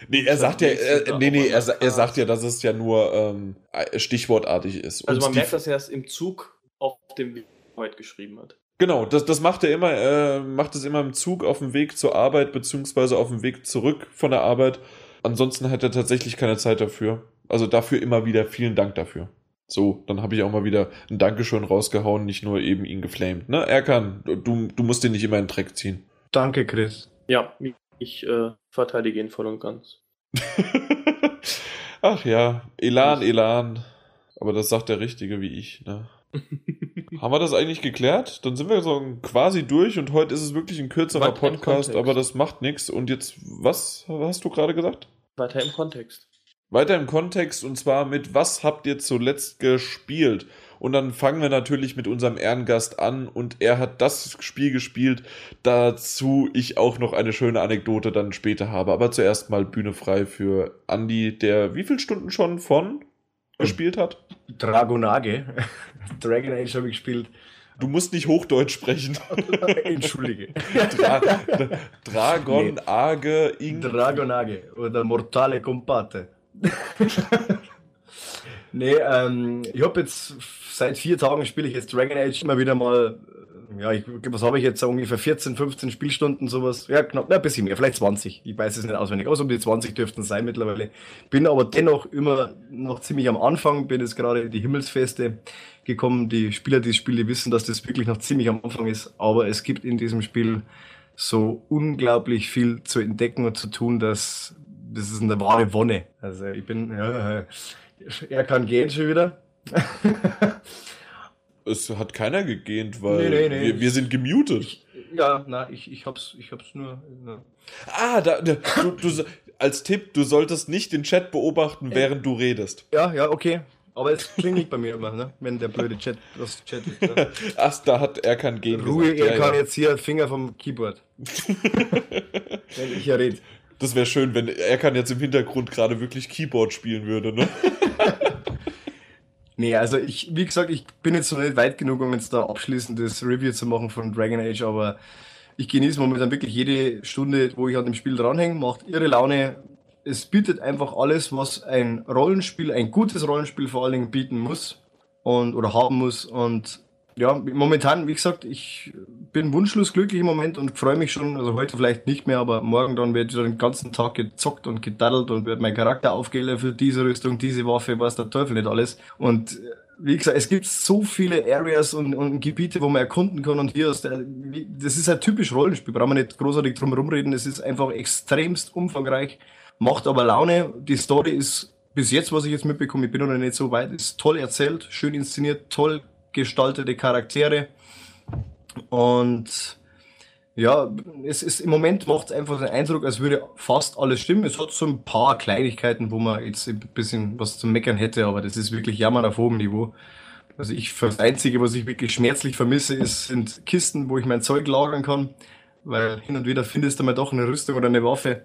Nee, er sagt ja, äh, nee, nee, er, er sagt ja, dass es ja nur ähm, stichwortartig ist. Also man merkt, dass er es im Zug auf dem Weg heute geschrieben hat. Genau, das, das macht er immer, äh, macht es immer im Zug auf dem Weg zur Arbeit, beziehungsweise auf dem Weg zurück von der Arbeit. Ansonsten hat er tatsächlich keine Zeit dafür. Also dafür immer wieder vielen Dank dafür. So, dann habe ich auch mal wieder ein Dankeschön rausgehauen, nicht nur eben ihn geflamed. Ne, Erkan, du, du musst den nicht immer in den Dreck ziehen. Danke, Chris. Ja, ich äh, verteidige ihn voll und ganz. <laughs> Ach ja, Elan, Elan. Aber das sagt der Richtige wie ich, ne? <laughs> Haben wir das eigentlich geklärt? Dann sind wir so quasi durch und heute ist es wirklich ein kürzerer Weiter Podcast, aber das macht nichts. Und jetzt, was hast du gerade gesagt? Weiter im Kontext. Weiter im Kontext und zwar mit was habt ihr zuletzt gespielt? Und dann fangen wir natürlich mit unserem Ehrengast an und er hat das Spiel gespielt, dazu ich auch noch eine schöne Anekdote dann später habe. Aber zuerst mal Bühne frei für Andy, der wie viele Stunden schon von gespielt hat? Dragonage. <laughs> Dragon Age habe ich gespielt. Du musst nicht Hochdeutsch sprechen. <laughs> Entschuldige. Dra Dragon nee. Age Ing. Dragonage oder Mortale Compate. <laughs> nee, ähm, ich habe jetzt seit vier Tagen spiele ich jetzt Dragon Age immer wieder mal ja, ich, was habe ich jetzt, ungefähr 14, 15 Spielstunden, sowas. Ja, knapp, na, ein bisschen mehr, vielleicht 20. Ich weiß es nicht auswendig, aber so um die 20 dürften es sein mittlerweile. Bin aber dennoch immer noch ziemlich am Anfang, bin jetzt gerade in die Himmelsfeste gekommen. Die Spieler die Spiele wissen, dass das wirklich noch ziemlich am Anfang ist, aber es gibt in diesem Spiel so unglaublich viel zu entdecken und zu tun, dass das ist eine wahre Wonne. Also ich bin, ja, er kann gehen schon wieder. <laughs> Es hat keiner gegähnt, weil nee, nee, nee. Wir, wir, sind gemutet. Ich, ja, na, ich, ich hab's, ich hab's nur. Na. Ah, da, da du, du, als Tipp, du solltest nicht den Chat beobachten, während du redest. Ja, ja, okay. Aber es klingelt bei mir immer, ne? wenn der blöde Chat das Chat. Ja. <laughs> Ach, da hat er kein Gehen Ruhe, gesagt. er ja, kann ja. jetzt hier Finger vom Keyboard. <laughs> wenn ich ja rede. Das wäre schön, wenn er kann jetzt im Hintergrund gerade wirklich Keyboard spielen würde, ne? <laughs> nee, also ich, wie gesagt, ich bin jetzt noch nicht weit genug, um jetzt da abschließendes Review zu machen von Dragon Age, aber ich genieße momentan wirklich jede Stunde, wo ich an dem Spiel dranhänge, macht irre Laune. Es bietet einfach alles, was ein Rollenspiel, ein gutes Rollenspiel vor allen Dingen bieten muss und oder haben muss. Und ja, momentan, wie gesagt, ich bin wunschlos glücklich im Moment und freue mich schon, also heute vielleicht nicht mehr, aber morgen dann wird wieder den ganzen Tag gezockt und gedaddelt und wird mein Charakter aufgelevelt, diese Rüstung, diese Waffe, was der Teufel nicht alles. Und äh, wie gesagt, es gibt so viele Areas und, und Gebiete, wo man erkunden kann und hier ist der, das ist ein typisch Rollenspiel, brauchen wir nicht großartig drum rumreden, es ist einfach extremst umfangreich, macht aber Laune, die Story ist bis jetzt, was ich jetzt mitbekomme, ich bin noch nicht so weit, ist toll erzählt, schön inszeniert, toll gestaltete Charaktere und ja, es ist im Moment macht es einfach den Eindruck, als würde fast alles stimmen. Es hat so ein paar Kleinigkeiten, wo man jetzt ein bisschen was zu meckern hätte, aber das ist wirklich Jammern auf hohem Niveau. Also ich, das Einzige, was ich wirklich schmerzlich vermisse, ist, sind Kisten, wo ich mein Zeug lagern kann, weil hin und wieder findest du mal doch eine Rüstung oder eine Waffe,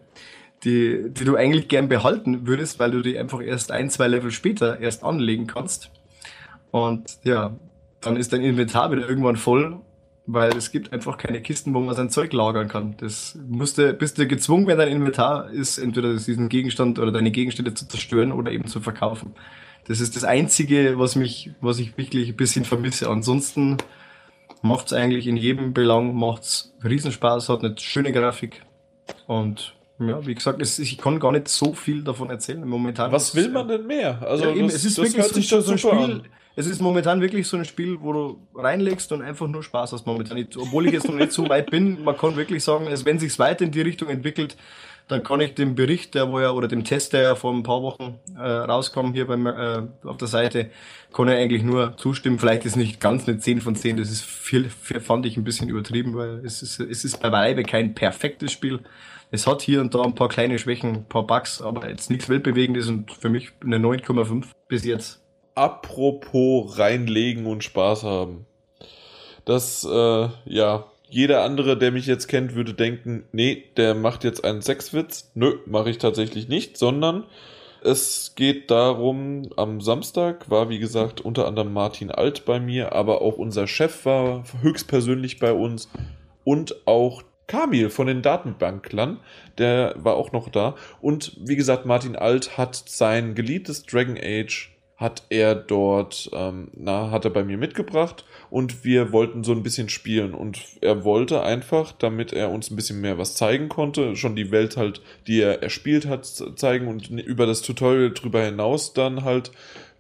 die, die du eigentlich gern behalten würdest, weil du die einfach erst ein, zwei Level später erst anlegen kannst. Und ja, dann ist dein Inventar wieder irgendwann voll weil es gibt einfach keine Kisten, wo man sein Zeug lagern kann. Das musste, bist du gezwungen, wenn dein Inventar ist, entweder diesen Gegenstand oder deine Gegenstände zu zerstören oder eben zu verkaufen. Das ist das Einzige, was mich, was ich wirklich ein bisschen vermisse. Ansonsten macht's eigentlich in jedem Belang macht's Riesenspaß, hat eine schöne Grafik und ja, wie gesagt, es, ich kann gar nicht so viel davon erzählen momentan. Was will man denn mehr? Also ja, eben, das, es ist wirklich so, so ein Spiel. An es ist momentan wirklich so ein Spiel, wo du reinlegst und einfach nur Spaß hast momentan. Obwohl ich jetzt noch nicht so weit bin, man kann wirklich sagen, also wenn sich weiter in die Richtung entwickelt, dann kann ich dem Bericht, der wo ja, oder dem Test, der ja vor ein paar Wochen äh, rauskam hier beim, äh, auf der Seite, kann ich eigentlich nur zustimmen. Vielleicht ist nicht ganz eine 10 von 10, das ist viel, viel fand ich ein bisschen übertrieben, weil es ist, es ist bei Weibe kein perfektes Spiel. Es hat hier und da ein paar kleine Schwächen, ein paar Bugs, aber jetzt nichts Weltbewegendes und für mich eine 9,5 bis jetzt. Apropos reinlegen und Spaß haben. Das, äh, ja, jeder andere, der mich jetzt kennt, würde denken, nee, der macht jetzt einen Sexwitz. Nö, mache ich tatsächlich nicht, sondern es geht darum, am Samstag war, wie gesagt, unter anderem Martin Alt bei mir, aber auch unser Chef war höchstpersönlich bei uns und auch Kamil von den Datenbanklern, der war auch noch da. Und wie gesagt, Martin Alt hat sein geliebtes Dragon Age hat er dort, ähm, na, hat er bei mir mitgebracht und wir wollten so ein bisschen spielen und er wollte einfach, damit er uns ein bisschen mehr was zeigen konnte, schon die Welt halt, die er erspielt hat, zeigen und über das Tutorial drüber hinaus dann halt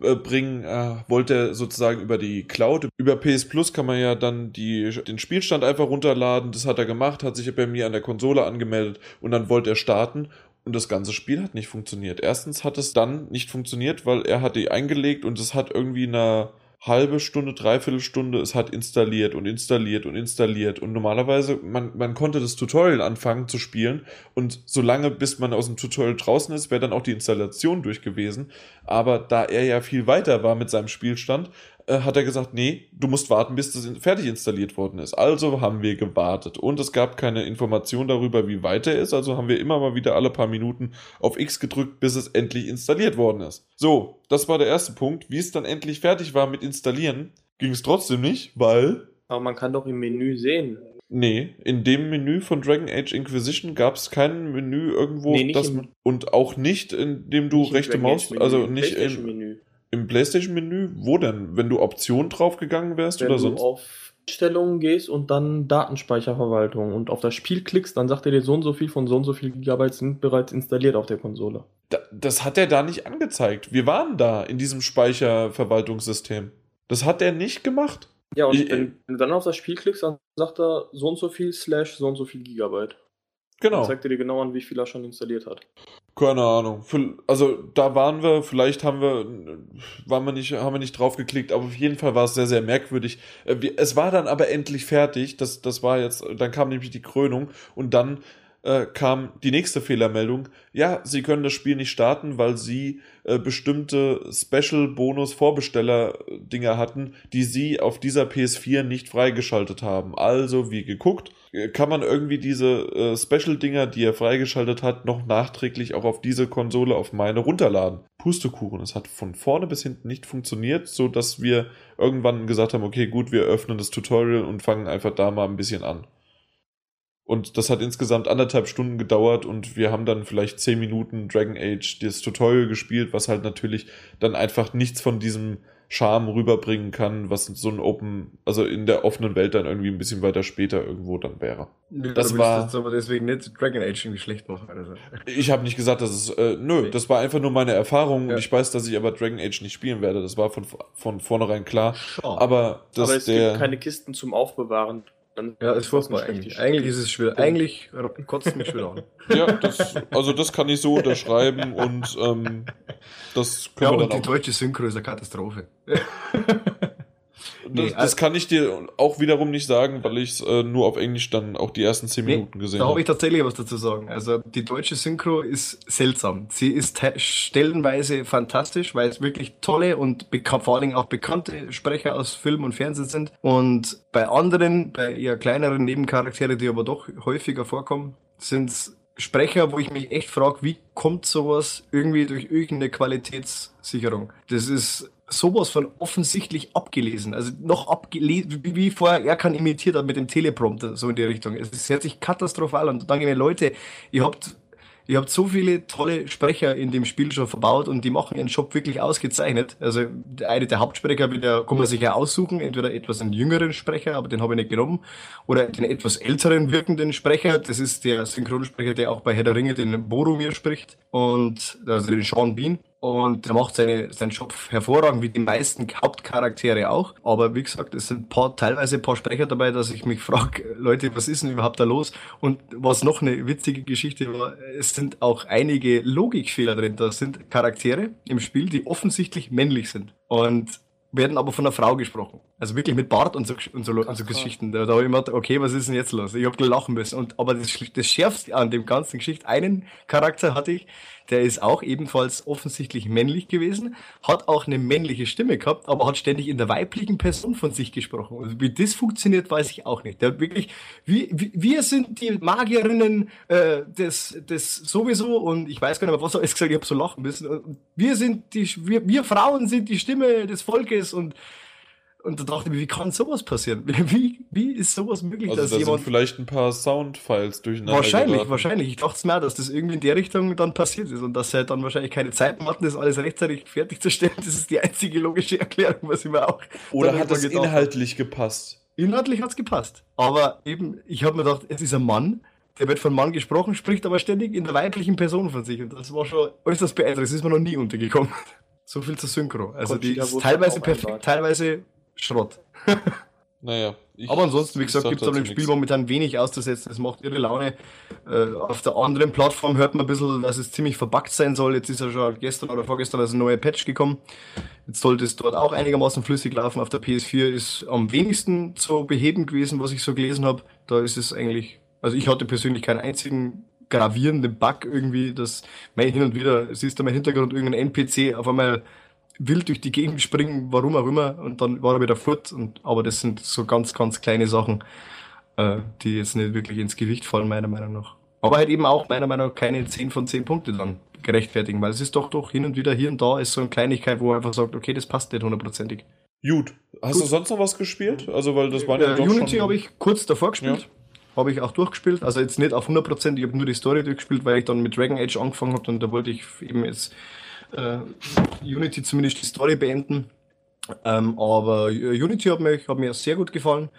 äh, bringen, äh, wollte er sozusagen über die Cloud. Über PS Plus kann man ja dann die, den Spielstand einfach runterladen. Das hat er gemacht, hat sich bei mir an der Konsole angemeldet und dann wollte er starten und das ganze Spiel hat nicht funktioniert. Erstens hat es dann nicht funktioniert, weil er hat die eingelegt und es hat irgendwie eine halbe Stunde, dreiviertel Stunde, es hat installiert und installiert und installiert. Und normalerweise, man, man konnte das Tutorial anfangen zu spielen und solange bis man aus dem Tutorial draußen ist, wäre dann auch die Installation durch gewesen. Aber da er ja viel weiter war mit seinem Spielstand, äh, hat er gesagt, nee, du musst warten, bis das fertig installiert worden ist. Also haben wir gewartet und es gab keine Information darüber, wie weit er ist. Also haben wir immer mal wieder alle paar Minuten auf X gedrückt, bis es endlich installiert worden ist. So, das war der erste Punkt. Wie es dann endlich fertig war mit Installieren, ging es trotzdem nicht, weil... Aber man kann doch im Menü sehen. Nee, in dem Menü von Dragon Age Inquisition gab es kein Menü irgendwo, nee, das, und auch nicht, in dem du rechte Maus, also nicht im Menü. Im PlayStation-Menü? Wo denn? Wenn du Option draufgegangen wärst Wenn oder sonst? Wenn du auf Einstellungen gehst und dann Datenspeicherverwaltung und auf das Spiel klickst, dann sagt er dir so und so viel von so und so viel Gigabyte sind bereits installiert auf der Konsole. Da, das hat er da nicht angezeigt. Wir waren da in diesem Speicherverwaltungssystem. Das hat er nicht gemacht. Ja, und ich, wenn, wenn, du dann auf das Spiel klickst, dann sagt er so und so viel slash so und so viel Gigabyte. Genau. Dann zeigt er dir genau an, wie viel er schon installiert hat. Keine Ahnung. Also da waren wir, vielleicht haben wir, waren wir nicht, haben wir nicht drauf geklickt, aber auf jeden Fall war es sehr, sehr merkwürdig. Äh, es war dann aber endlich fertig. Das, das war jetzt, dann kam nämlich die Krönung und dann äh, kam die nächste Fehlermeldung. Ja, Sie können das Spiel nicht starten, weil Sie äh, bestimmte Special-Bonus-Vorbesteller-Dinger hatten, die Sie auf dieser PS4 nicht freigeschaltet haben. Also, wie geguckt, kann man irgendwie diese äh, Special-Dinger, die er freigeschaltet hat, noch nachträglich auch auf diese Konsole, auf meine runterladen. Pustekuchen, es hat von vorne bis hinten nicht funktioniert, so dass wir irgendwann gesagt haben, okay, gut, wir öffnen das Tutorial und fangen einfach da mal ein bisschen an. Und das hat insgesamt anderthalb Stunden gedauert und wir haben dann vielleicht zehn Minuten Dragon Age das Tutorial gespielt, was halt natürlich dann einfach nichts von diesem Charme rüberbringen kann, was so ein Open, also in der offenen Welt dann irgendwie ein bisschen weiter später irgendwo dann wäre. Ja, das war. Jetzt aber deswegen nicht Dragon Age irgendwie schlecht machen. Also. Ich habe nicht gesagt, dass es, äh, nö, nee. das war einfach nur meine Erfahrung ja. und ich weiß, dass ich aber Dragon Age nicht spielen werde. Das war von, von vornherein klar. Schau. Aber, das aber es der, gibt keine Kisten zum Aufbewahren. Dann ja, ist furchtbar eigentlich. Eigentlich ist es schwer. Eigentlich kotzt mich schwer an. <laughs> Ja, das, also das kann ich so unterschreiben und ähm, das können ja, wir dann und die auch. deutsche Synchro ist eine Katastrophe. <laughs> Nee, das, das, kann ich dir auch wiederum nicht sagen, weil ich es äh, nur auf Englisch dann auch die ersten zehn nee, Minuten gesehen habe. Da habe ich tatsächlich was dazu sagen. Also die deutsche Synchro ist seltsam. Sie ist stellenweise fantastisch, weil es wirklich tolle und vor allem auch bekannte Sprecher aus Film und Fernsehen sind. Und bei anderen, bei eher kleineren Nebencharaktere, die aber doch häufiger vorkommen, sind es Sprecher, wo ich mich echt frage, wie kommt sowas irgendwie durch irgendeine Qualitätssicherung? Das ist sowas von offensichtlich abgelesen. Also noch abgelesen, wie, wie vorher er kann imitiert hat mit dem Teleprompter, so in die Richtung. Es hört sich katastrophal an. Danke mir Leute, ihr habt Ihr habt so viele tolle Sprecher in dem Spiel schon verbaut und die machen ihren Job wirklich ausgezeichnet. Also eine der Hauptsprecher, der kann man sich ja aussuchen, entweder etwas einen jüngeren Sprecher, aber den habe ich nicht genommen, oder den etwas älteren wirkenden Sprecher. Das ist der Synchronsprecher, der auch bei Herr der Ringe den Boromir spricht und also den Sean Bean. Und er macht seine, seinen Job hervorragend, wie die meisten Hauptcharaktere auch. Aber wie gesagt, es sind paar, teilweise ein paar Sprecher dabei, dass ich mich frage, Leute, was ist denn überhaupt da los? Und was noch eine witzige Geschichte war, es sind auch einige Logikfehler drin. Da sind Charaktere im Spiel, die offensichtlich männlich sind. Und werden aber von einer Frau gesprochen. Also wirklich mit Bart und so, und so, und so Geschichten. Da, da habe ich mir gedacht, okay, was ist denn jetzt los? Ich habe gelachen müssen. Und, aber das, das Schärfste an dem ganzen Geschichte, einen Charakter hatte ich, der ist auch ebenfalls offensichtlich männlich gewesen, hat auch eine männliche Stimme gehabt, aber hat ständig in der weiblichen Person von sich gesprochen. Also wie das funktioniert, weiß ich auch nicht. Der hat wirklich, wie, wie, wir sind die Magierinnen äh, des, des sowieso und ich weiß gar nicht mehr, was er alles gesagt ich habe so lachen müssen. Wir sind die, wir, wir Frauen sind die Stimme des Volkes und und da dachte ich mir, wie kann sowas passieren? Wie, wie ist sowas möglich, also dass da jemand. Sind vielleicht ein paar Soundfiles durcheinander. Wahrscheinlich, geraten. wahrscheinlich. Ich dachte es mir, dass das irgendwie in der Richtung dann passiert ist und dass sie halt dann wahrscheinlich keine Zeit hatten, das alles rechtzeitig fertigzustellen. Das ist die einzige logische Erklärung, was ich mir auch. Oder hat das inhaltlich habe. gepasst? Inhaltlich hat es gepasst. Aber eben, ich habe mir gedacht, es ist ein Mann, der wird von Mann gesprochen, spricht aber ständig in der weiblichen Person von sich. Und das war schon äußerst beeindruckend. Das ist mir noch nie untergekommen. <laughs> So viel zur Synchro. Also die ist teilweise perfekt, teilweise Schrott. naja. Aber ansonsten, wie gesagt, gibt es an dem Spiel momentan wenig auszusetzen. Es macht irre Laune. Äh, auf der anderen Plattform hört man ein bisschen, dass es ziemlich verbuggt sein soll. Jetzt ist ja schon gestern oder vorgestern als ein neuer Patch gekommen. Jetzt sollte es dort auch einigermaßen flüssig laufen. Auf der PS4 ist am wenigsten zu beheben gewesen, was ich so gelesen habe. Da ist es eigentlich, also ich hatte persönlich keinen einzigen gravierenden Bug irgendwie, dass mein hin und wieder siehst du mein Hintergrund irgendein NPC auf einmal wild durch die Gegend springen, warum auch immer, und dann war er wieder fort. Und, aber das sind so ganz, ganz kleine Sachen, äh, die jetzt nicht wirklich ins Gewicht fallen, meiner Meinung nach. Aber halt eben auch meiner Meinung nach keine 10 von 10 Punkte dann gerechtfertigen, weil es ist doch doch hin und wieder hier und da ist so eine Kleinigkeit, wo man einfach sagt, okay, das passt nicht hundertprozentig. Gut. Hast Gut. du sonst noch was gespielt? Also, weil das war ja äh, doch Unity habe ich kurz davor gespielt. Ja. Habe ich auch durchgespielt. Also jetzt nicht auf 100%, ich habe nur die Story durchgespielt, weil ich dann mit Dragon Age angefangen habe und da wollte ich eben jetzt äh, Unity zumindest die Story beenden. Ähm, aber Unity hat mir, hat mir sehr gut gefallen.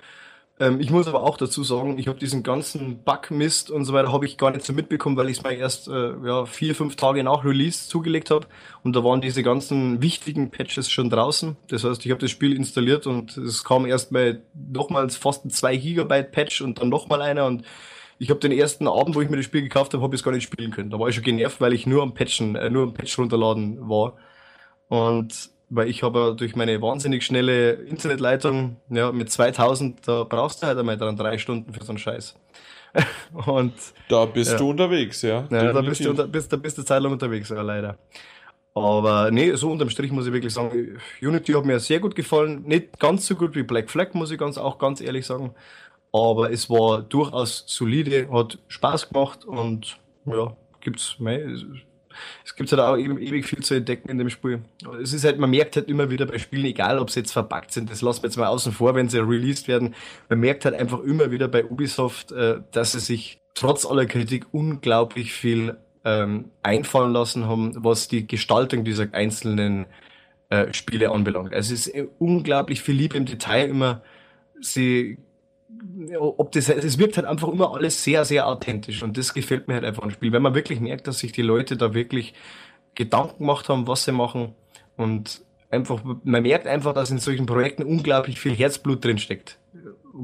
Ähm, ich muss aber auch dazu sagen, ich habe diesen ganzen Bug-Mist und so weiter habe ich gar nicht so mitbekommen, weil ich es mir erst äh, ja, vier, fünf Tage nach Release zugelegt habe und da waren diese ganzen wichtigen Patches schon draußen. Das heißt, ich habe das Spiel installiert und es kam erst mal nochmals fast ein 2 Gigabyte Patch und dann nochmal einer und ich habe den ersten Abend, wo ich mir das Spiel gekauft habe, habe ich es gar nicht spielen können. Da war ich schon genervt, weil ich nur am Patchen, äh, nur am Patch runterladen war. Und weil ich habe durch meine wahnsinnig schnelle Internetleitung, ja, mit 2000, da brauchst du halt einmal dran drei Stunden für so einen Scheiß. <laughs> Und da bist ja. du unterwegs, ja. ja da bist du, unter, bist, da bist du Zeit lang unterwegs, ja, leider. Aber nee, so unterm Strich muss ich wirklich sagen, Unity hat mir sehr gut gefallen. Nicht ganz so gut wie Black Flag, muss ich ganz, auch ganz ehrlich sagen. Aber es war durchaus solide, hat Spaß gemacht und ja, gibt's mehr. Es gibt halt auch ewig viel zu entdecken in dem Spiel. Es ist halt, man merkt halt immer wieder bei Spielen, egal ob sie jetzt verpackt sind, das lassen wir jetzt mal außen vor, wenn sie released werden, man merkt halt einfach immer wieder bei Ubisoft, äh, dass sie sich trotz aller Kritik unglaublich viel ähm, einfallen lassen haben, was die Gestaltung dieser einzelnen äh, Spiele anbelangt. Also es ist äh, unglaublich viel Liebe im Detail immer. Sie ob das, es wirkt halt einfach immer alles sehr, sehr authentisch und das gefällt mir halt einfach am Spiel, wenn man wirklich merkt, dass sich die Leute da wirklich Gedanken gemacht haben, was sie machen und einfach, man merkt einfach, dass in solchen Projekten unglaublich viel Herzblut drin steckt.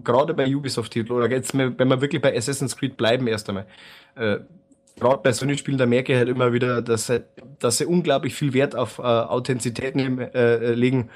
Gerade bei Ubisoft-Titeln oder jetzt, wenn wir wirklich bei Assassin's Creed bleiben erst einmal. Äh, Gerade bei solchen Spielen, da merke ich halt immer wieder, dass, dass sie unglaublich viel Wert auf äh, Authentizität äh, legen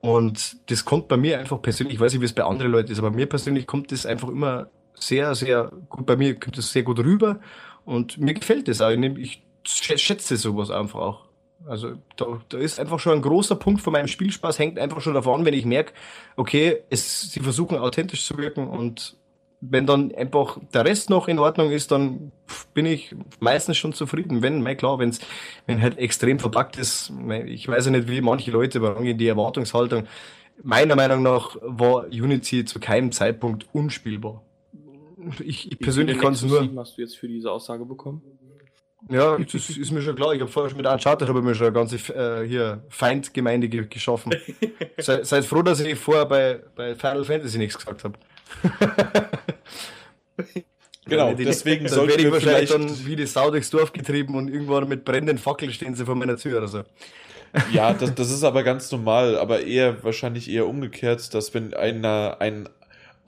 und das kommt bei mir einfach persönlich, ich weiß nicht, wie es bei anderen Leuten ist, aber mir persönlich kommt das einfach immer sehr, sehr gut, bei mir kommt das sehr gut rüber und mir gefällt das auch. Ich schätze sowas einfach auch. Also da, da ist einfach schon ein großer Punkt von meinem Spielspaß, hängt einfach schon davon, wenn ich merke, okay, es, sie versuchen authentisch zu wirken und wenn dann einfach der Rest noch in Ordnung ist, dann bin ich meistens schon zufrieden. Wenn, mein klar, wenn's, wenn halt extrem verpackt ist, ich weiß ja nicht, wie manche Leute angehen, die Erwartungshaltung. Meiner Meinung nach war Unity zu keinem Zeitpunkt unspielbar. Ich, ich persönlich kann es nur. hast du jetzt für diese Aussage bekommen? Ja, das ist mir schon klar. Ich habe vorher schon mit Uncharted habe mir schon eine ganze äh, hier Feindgemeinde geschaffen. <laughs> Sei, seid froh, dass ich vorher bei, bei Final Fantasy nichts gesagt habe. Genau, die, deswegen dann sollten wir wahrscheinlich dann wie die Sau durchs Dorf getrieben und irgendwann mit brennenden Fackeln stehen sie vor meiner Tür oder so. ja, das, das ist aber ganz normal, aber eher wahrscheinlich eher umgekehrt, dass wenn einer ein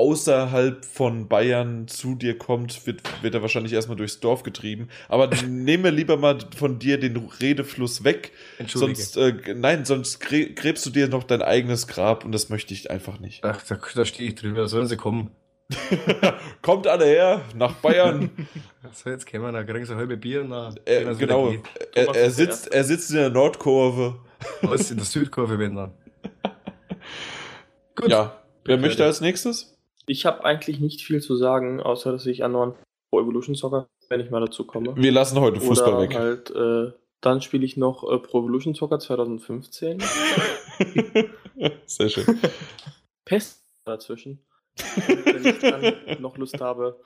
außerhalb von Bayern zu dir kommt, wird, wird er wahrscheinlich erstmal durchs Dorf getrieben. Aber nehme lieber mal von dir den Redefluss weg. Sonst, äh, nein, sonst gräbst du dir noch dein eigenes Grab und das möchte ich einfach nicht. Ach, da, da stehe ich drüber, sollen sie kommen. <laughs> Kommt alle her, nach Bayern. <laughs> so, jetzt kommen wir, da kriegen sie halbe Bier und dann. Äh, genau, er, er, sitzt, er sitzt in der Nordkurve. Was, in der Südkurve, wenn dann. Gut. Ja, wer möchte als nächstes? Ich habe eigentlich nicht viel zu sagen, außer dass ich an neuen Pro Evolution Soccer, wenn ich mal dazu komme. Wir lassen heute Fußball Oder weg. Halt, äh, dann spiele ich noch äh, Pro Evolution Soccer 2015. <laughs> Sehr schön. Pest dazwischen. Und wenn ich dann noch Lust habe,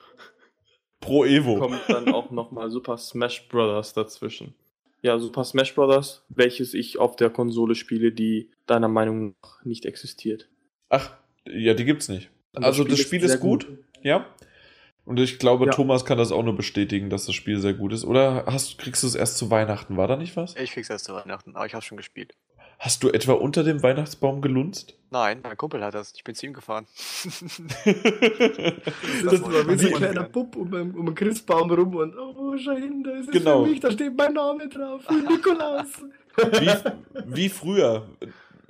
Pro Evo. kommt dann auch nochmal Super Smash Bros. dazwischen. Ja, Super Smash Bros., welches ich auf der Konsole spiele, die deiner Meinung nach nicht existiert. Ach, ja, die gibt's nicht also das Spiel ist, ist gut, gut, ja. Und ich glaube, ja. Thomas kann das auch nur bestätigen, dass das Spiel sehr gut ist. Oder hast, kriegst du es erst zu Weihnachten? War da nicht was? Ich krieg's erst zu Weihnachten, aber ich habe schon gespielt. Hast du etwa unter dem Weihnachtsbaum gelunzt? Nein, mein Kumpel hat das. Ich bin zu ihm gefahren. <laughs> das war wie so ein kleiner Bub um, um den Christbaum rum und oh, schau hin, da ist genau. für mich, da steht mein Name drauf, Nikolaus. Wie, wie früher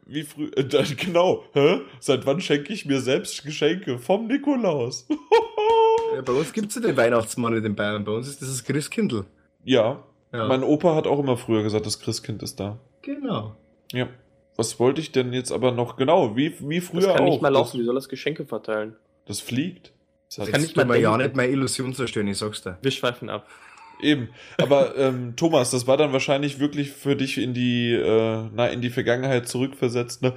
wie früh. Äh, genau. Hä? Seit wann schenke ich mir selbst Geschenke? Vom Nikolaus. <laughs> ja, bei uns gibt es ja den Weihnachtsmann in den Bayern. Bei uns ist das das Christkindl. Ja. ja. Mein Opa hat auch immer früher gesagt, das Christkind ist da. Genau. Ja. Was wollte ich denn jetzt aber noch genau? Wie, wie früher das kann auch. nicht mal laufen, wie soll das Geschenke verteilen? Das fliegt. Das, das kann nicht mal ja nicht meine Illusion zerstören, ich sag's dir. Wir schweifen ab. Eben. Aber ähm, Thomas, das war dann wahrscheinlich wirklich für dich in die, äh, na, in die Vergangenheit zurückversetzt, ne?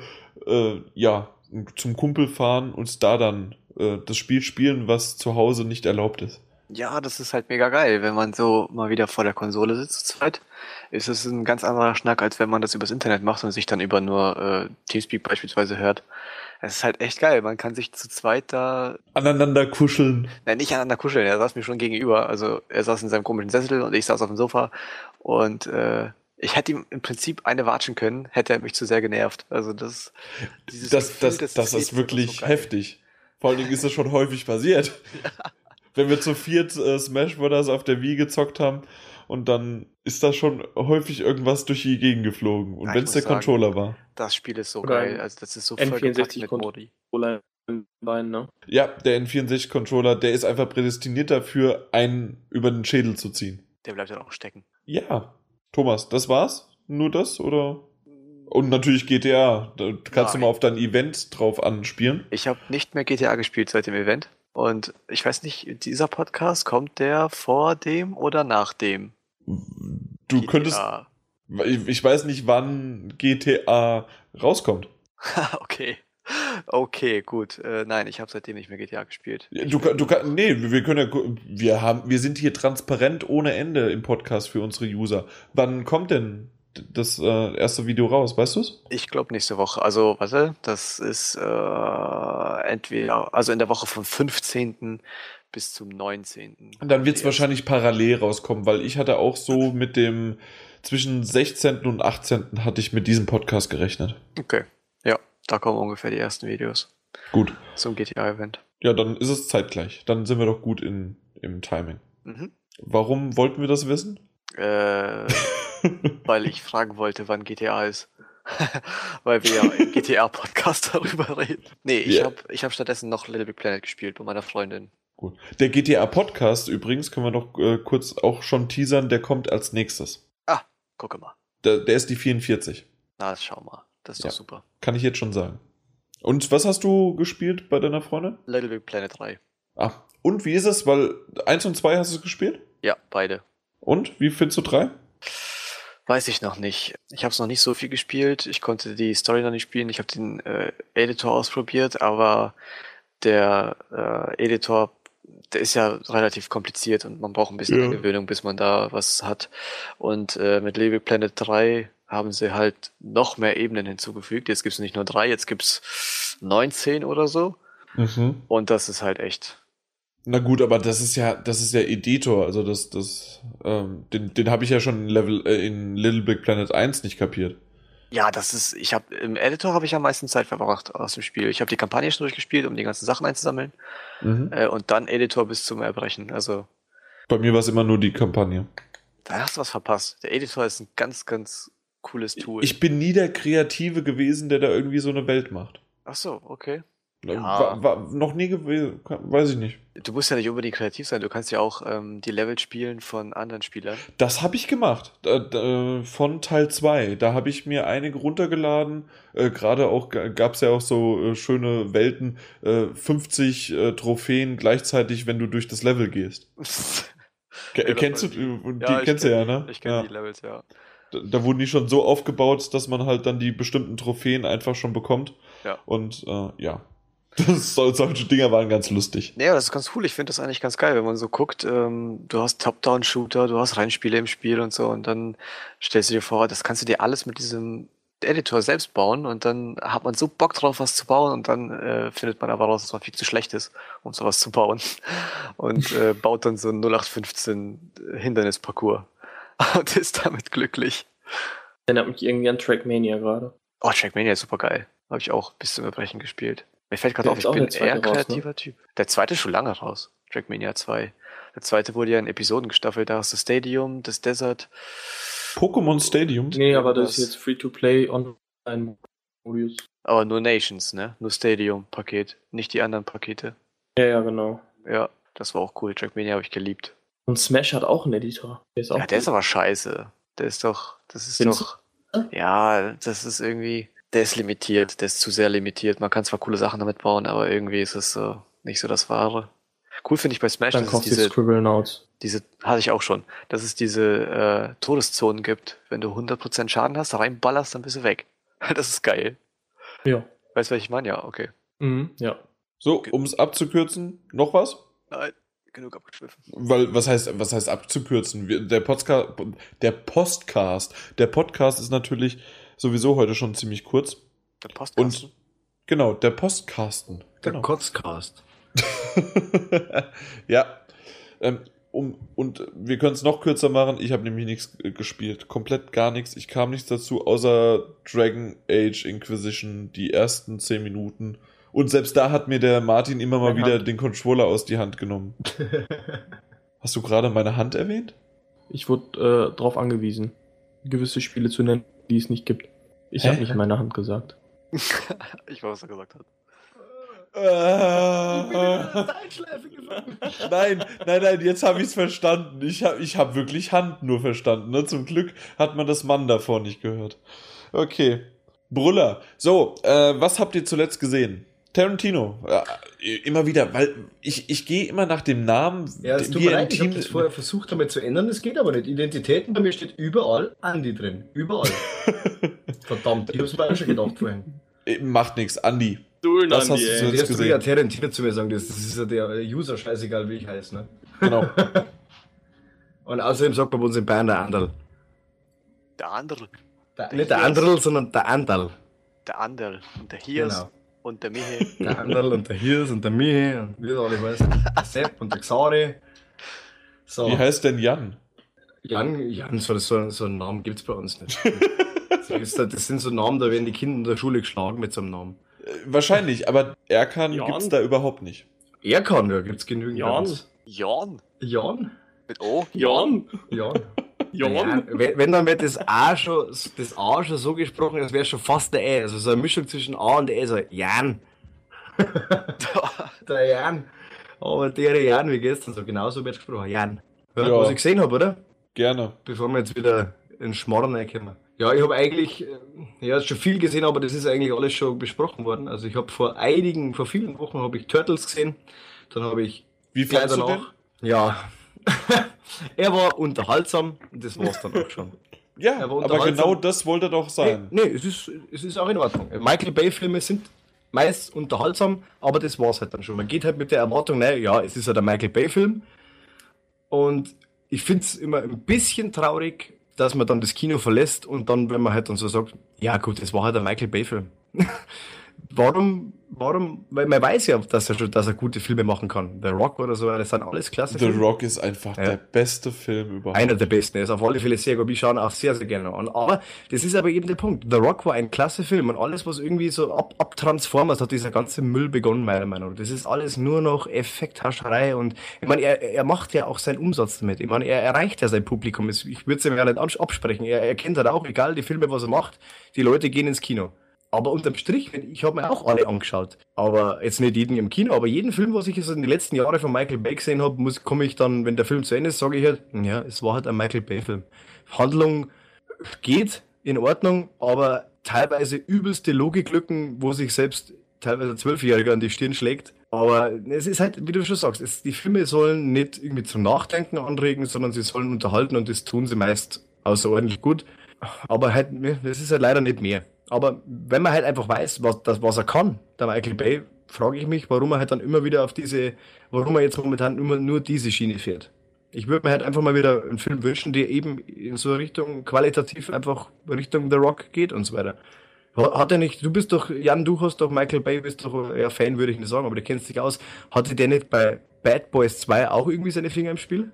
Äh, ja, zum Kumpel fahren und da dann äh, das Spiel spielen, was zu Hause nicht erlaubt ist. Ja, das ist halt mega geil, wenn man so mal wieder vor der Konsole sitzt zu zweit. Ist es ein ganz anderer Schnack, als wenn man das übers Internet macht und sich dann über nur äh, Teamspeak beispielsweise hört. Es ist halt echt geil. Man kann sich zu zweit da. Aneinander kuscheln. Nein, nicht aneinander kuscheln. Er saß mir schon gegenüber. Also er saß in seinem komischen Sessel und ich saß auf dem Sofa. Und äh, ich hätte ihm im Prinzip eine watschen können, hätte er mich zu sehr genervt. Also das. Dieses das, Gefühl, das, das, das ist wirklich so heftig. Vor allen Dingen ist das schon häufig passiert. <laughs> Wenn wir zu viert äh, Smash Bros. auf der Wii gezockt haben und dann ist da schon häufig irgendwas durch die Gegend geflogen. Und wenn es der sagen, Controller war. Das Spiel ist so Oder geil. Also das ist so voll N64 mit Modi. Bein, ne? Ja, der N64-Controller, der ist einfach prädestiniert dafür, einen über den Schädel zu ziehen. Der bleibt dann auch stecken. Ja. Thomas, das war's? Nur das oder? Und natürlich GTA. Da kannst Nein. du mal auf dein Event drauf anspielen. Ich habe nicht mehr GTA gespielt seit dem Event. Und ich weiß nicht, dieser Podcast, kommt der vor dem oder nach dem? Du GTA? könntest. Ich, ich weiß nicht, wann GTA rauskommt. <laughs> okay. Okay, gut. Äh, nein, ich habe seitdem nicht mehr GTA gespielt. Du, du kannst, nee, wir können ja, wir haben, wir sind hier transparent ohne Ende im Podcast für unsere User. Wann kommt denn das äh, erste Video raus, weißt du es? Ich glaube nächste Woche. Also, warte, das ist äh, entweder, also in der Woche vom 15. bis zum 19. Dann wird es wahrscheinlich parallel rauskommen, weil ich hatte auch so mit dem zwischen 16. und 18. hatte ich mit diesem Podcast gerechnet. Okay. Ja, da kommen ungefähr die ersten Videos. Gut. Zum GTA-Event. Ja, dann ist es zeitgleich. Dann sind wir doch gut in, im Timing. Mhm. Warum wollten wir das wissen? Äh, weil ich <laughs> fragen wollte, wann GTA ist. <laughs> weil wir ja im GTA-Podcast darüber reden. Nee, ich yeah. habe ich hab stattdessen noch Little Big Planet gespielt bei meiner Freundin. Gut. Der GTA-Podcast übrigens, können wir noch äh, kurz auch schon teasern, der kommt als nächstes. Ah, gucke mal. Der, der ist die 44. Na, schau mal. Das ist ja, doch super. Kann ich jetzt schon sagen. Und was hast du gespielt bei deiner Freundin? Little Big Planet 3. Ah, und wie ist es? Weil 1 und 2 hast du gespielt? Ja, beide. Und wie findest du 3? Weiß ich noch nicht. Ich habe es noch nicht so viel gespielt. Ich konnte die Story noch nicht spielen. Ich habe den äh, Editor ausprobiert, aber der äh, Editor, der ist ja relativ kompliziert und man braucht ein bisschen ja. Gewöhnung, bis man da was hat. Und äh, mit Little Planet 3 haben sie halt noch mehr Ebenen hinzugefügt. Jetzt gibt es nicht nur drei, jetzt gibt es 19 oder so. Mhm. Und das ist halt echt na gut, aber das ist ja, das ist ja Editor, also das, das, ähm, den, den habe ich ja schon in Level äh, in Little Big Planet 1 nicht kapiert. Ja, das ist, ich habe im Editor habe ich am meisten Zeit verbracht aus dem Spiel. Ich habe die Kampagne schon durchgespielt, um die ganzen Sachen einzusammeln. Mhm. Äh, und dann Editor bis zum Erbrechen. Also. Bei mir war es immer nur die Kampagne. Da hast du was verpasst. Der Editor ist ein ganz, ganz cooles Tool. Ich bin nie der Kreative gewesen, der da irgendwie so eine Welt macht. Ach so, okay. Ja. War, war, noch nie gewesen, weiß ich nicht. Du musst ja nicht unbedingt kreativ sein, du kannst ja auch ähm, die Level spielen von anderen Spielern. Das habe ich gemacht, äh, von Teil 2. Da habe ich mir einige runtergeladen. Äh, Gerade auch gab es ja auch so äh, schöne Welten, 50 äh, äh, Trophäen gleichzeitig, wenn du durch das Level gehst. <laughs> kennst du, die ja, kennst du ja, ne? Ich kenne ja. die Levels, ja. Da, da, wurden die schon so aufgebaut, dass man halt dann die bestimmten Trophäen einfach schon bekommt. Ja. Und äh, ja, das, solche Dinger waren ganz lustig. Ja, das ist ganz cool. Ich finde das eigentlich ganz geil, wenn man so guckt, ähm, du hast Top-Down-Shooter, du hast Rennspiele im Spiel und so und dann stellst du dir vor, das kannst du dir alles mit diesem Editor selbst bauen und dann hat man so Bock drauf, was zu bauen und dann äh, findet man aber raus, dass man viel zu schlecht ist, um sowas zu bauen <laughs> und äh, baut dann so ein 0815 Hindernisparcours <laughs> und ist damit glücklich. Erinnert mich irgendwie an Trackmania gerade. Oh, Trackmania ist super geil. Habe ich auch bis zum Erbrechen gespielt. Mir fällt gerade auf, ich bin eher ein kreativer raus, ne? Typ. Der zweite ist schon lange raus. Trackmania 2. Der zweite wurde ja in Episoden gestaffelt. Da hast du Stadium, das Desert. Pokémon Stadium? Nee, aber das ist jetzt Free-to-Play Online-Modus. Aber nur Nations, ne? Nur Stadium-Paket. Nicht die anderen Pakete. Ja, ja, genau. Ja, das war auch cool. Trackmania habe ich geliebt. Und Smash hat auch einen Editor. Der ist auch ja, der cool. ist aber scheiße. Der ist doch, das ist Findest doch, du? ja, das ist irgendwie, der ist limitiert, der ist zu sehr limitiert. Man kann zwar coole Sachen damit bauen, aber irgendwie ist es so nicht so das Wahre. Cool finde ich bei Smash, Dann dass es diese, Scribble Notes. diese, hatte ich auch schon, dass es diese äh, Todeszonen gibt. Wenn du 100% Schaden hast, reinballerst, dann bist du weg. <laughs> Das ist geil. Ja. Weißt du, was ich meine? Ja, okay. Mhm, ja. So, um es abzukürzen, noch was? Nein, genug abgeschwiffen. Weil, was heißt, was heißt abzukürzen? Der Podcast, der Postcast, der Podcast ist natürlich sowieso heute schon ziemlich kurz. Der Postkasten. Und genau, der Postkasten. Der genau. Kotzcast. <laughs> ja. Ähm, um, und wir können es noch kürzer machen. Ich habe nämlich nichts gespielt. Komplett gar nichts. Ich kam nichts dazu, außer Dragon Age Inquisition, die ersten 10 Minuten. Und selbst da hat mir der Martin immer mal meine wieder Hand. den Controller aus die Hand genommen. <laughs> Hast du gerade meine Hand erwähnt? Ich wurde äh, darauf angewiesen, gewisse Spiele zu nennen, die es nicht gibt. Ich habe nicht meine Hand gesagt. <laughs> ich weiß, was er gesagt hat. nein, nein, nein, jetzt habe ich es verstanden. Ich habe ich hab wirklich Hand nur verstanden. Ne? Zum Glück hat man das Mann davor nicht gehört. Okay. Brüller. So, äh, was habt ihr zuletzt gesehen? Tarantino. Ja, immer wieder, weil ich, ich gehe immer nach dem Namen. Ja, es tut mir leid, ich habe das vorher versucht damit zu ändern, das geht aber nicht. Identitäten, bei mir steht überall Andi drin. Überall. <laughs> Verdammt, ich hab's mir auch schon gedacht vorhin. Äh, macht nichts, Andi. Du, das Andi, hast du jetzt gesehen. Ja Tarantino zu mir sagen, das, das ist ja der User scheißegal, wie ich heiße, ne? Genau. <laughs> Und außerdem sagt man bei uns in Bayern der Anderl. Der Anderl. Der, nicht der Anderl, sondern der Anderl. Der Anderl. Und der Hirs. Genau. Und der Michi. <laughs> Der Anderl und der Hirs und der Michi und wie du alle weißt. Der Sepp und der Xari. So. Wie heißt denn Jan? Jan, Jan so, so, so einen Namen gibt es bei uns nicht. <laughs> das sind so Namen, da werden die Kinder in der Schule geschlagen mit so einem Namen. Äh, wahrscheinlich, aber Erkan gibt es da überhaupt nicht. Erkan, ja, gibt es genügend. Jan. Jan. Jan. Mit O? Jan. Jan. Jan. Wenn, wenn dann wird das A schon, das A schon so gesprochen, das wäre schon fast der E. Also so eine Mischung zwischen A und E, so Jan. <laughs> der Jan. Aber der Jan wie gestern, so genauso wird gesprochen. Jan. Ja, Was ich gesehen habe, oder? Gerne. Bevor wir jetzt wieder in Schmarrn reinkommen. Ja, ich habe eigentlich äh, ja, schon viel gesehen, aber das ist eigentlich alles schon besprochen worden. Also ich habe vor einigen, vor vielen Wochen habe ich Turtles gesehen. Dann habe ich Wie fandest danach, du den? Ja, <laughs> er war unterhaltsam und das war es dann auch schon. <laughs> Ja, aber genau das wollte er doch sein. Nee, nee, es, ist, es ist auch in Ordnung. Michael Bay-Filme sind meist unterhaltsam, aber das war es halt dann schon. Man geht halt mit der Erwartung, naja, ja, es ist ja der Michael Bay-Film. Und ich finde es immer ein bisschen traurig, dass man dann das Kino verlässt und dann, wenn man halt dann so sagt, ja gut, es war halt der Michael Bay-Film. <laughs> warum, warum, weil man weiß ja, dass er schon, dass er gute Filme machen kann. The Rock oder so, das sind alles klasse The Filme. Rock ist einfach ja. der beste Film überhaupt. Einer der besten, er ist auf alle Fälle sehr gut. Wir schauen auch sehr, sehr gerne an. Aber das ist aber eben der Punkt. The Rock war ein klasse Film und alles, was irgendwie so ab, ab Transformers hat dieser ganze Müll begonnen, meiner Meinung nach. Das ist alles nur noch Effekthascherei und ich meine, er, er macht ja auch seinen Umsatz damit. Ich meine, er erreicht ja sein Publikum. Ich würde es ihm ja nicht absprechen. Er, er kennt halt auch, egal die Filme, was er macht, die Leute gehen ins Kino. Aber unterm Strich, ich habe mir auch alle angeschaut. Aber jetzt nicht jeden im Kino, aber jeden Film, was ich jetzt in den letzten Jahren von Michael Bay gesehen habe, komme ich dann, wenn der Film zu Ende ist, sage ich halt, ja, es war halt ein Michael Bay-Film. Handlung geht in Ordnung, aber teilweise übelste Logiklücken, wo sich selbst teilweise Zwölfjähriger an die Stirn schlägt. Aber es ist halt, wie du schon sagst, es, die Filme sollen nicht irgendwie zum Nachdenken anregen, sondern sie sollen unterhalten und das tun sie meist außerordentlich gut. Aber halt, das ist halt leider nicht mehr. Aber wenn man halt einfach weiß, was, das, was er kann, der Michael Bay, frage ich mich, warum er halt dann immer wieder auf diese, warum er jetzt momentan immer nur diese Schiene fährt. Ich würde mir halt einfach mal wieder einen Film wünschen, der eben in so Richtung qualitativ einfach Richtung The Rock geht und so weiter. Hat er nicht, du bist doch, Jan, du hast doch Michael Bay, bist doch ja Fan, würde ich nicht sagen, aber der kennst dich aus. Hatte der nicht bei Bad Boys 2 auch irgendwie seine Finger im Spiel?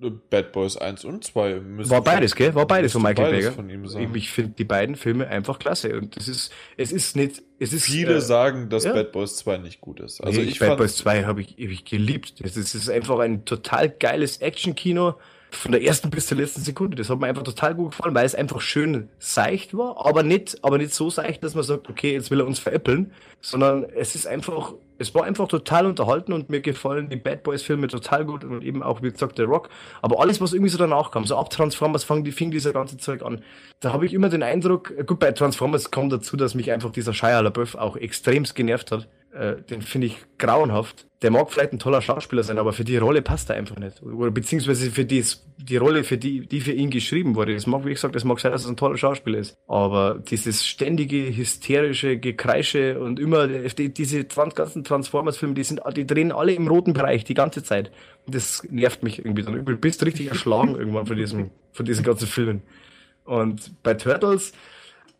Bad Boys 1 und 2 müssen. War beides, gell? War beides von Michael. Von ihm sein. Ich finde die beiden Filme einfach klasse. Und es ist, es ist nicht, es ist. Viele äh, sagen, dass ja. Bad Boys 2 nicht gut ist. Also nee, ich Bad Boys 2 habe ich, hab ich geliebt. Es ist, es ist einfach ein total geiles Action-Kino. Von der ersten bis zur letzten Sekunde. Das hat mir einfach total gut gefallen, weil es einfach schön seicht war, aber nicht, aber nicht so seicht, dass man sagt, okay, jetzt will er uns veräppeln, sondern es ist einfach es war einfach total unterhalten und mir gefallen die Bad Boys Filme total gut und eben auch, wie gesagt, der Rock. Aber alles, was irgendwie so danach kam, so ab Transformers fang, die, fing dieser ganze Zeug an. Da habe ich immer den Eindruck, gut, bei Transformers kommt dazu, dass mich einfach dieser Shia LaBeouf auch extremst genervt hat. Äh, den finde ich grauenhaft. Der mag vielleicht ein toller Schauspieler sein, aber für die Rolle passt er einfach nicht. Oder beziehungsweise für die, die Rolle, für die, die für ihn geschrieben wurde. Das mag, wie gesagt, das mag sein, dass er ein toller Schauspieler ist. Aber dieses ständige, hysterische Gekreische und immer die, diese ganzen Transformers-Filme, die die drehen alle im roten Bereich die ganze Zeit. Und das nervt mich irgendwie dann. Du bist richtig erschlagen irgendwann von diesem, von diesen ganzen Filmen. Und bei Turtles,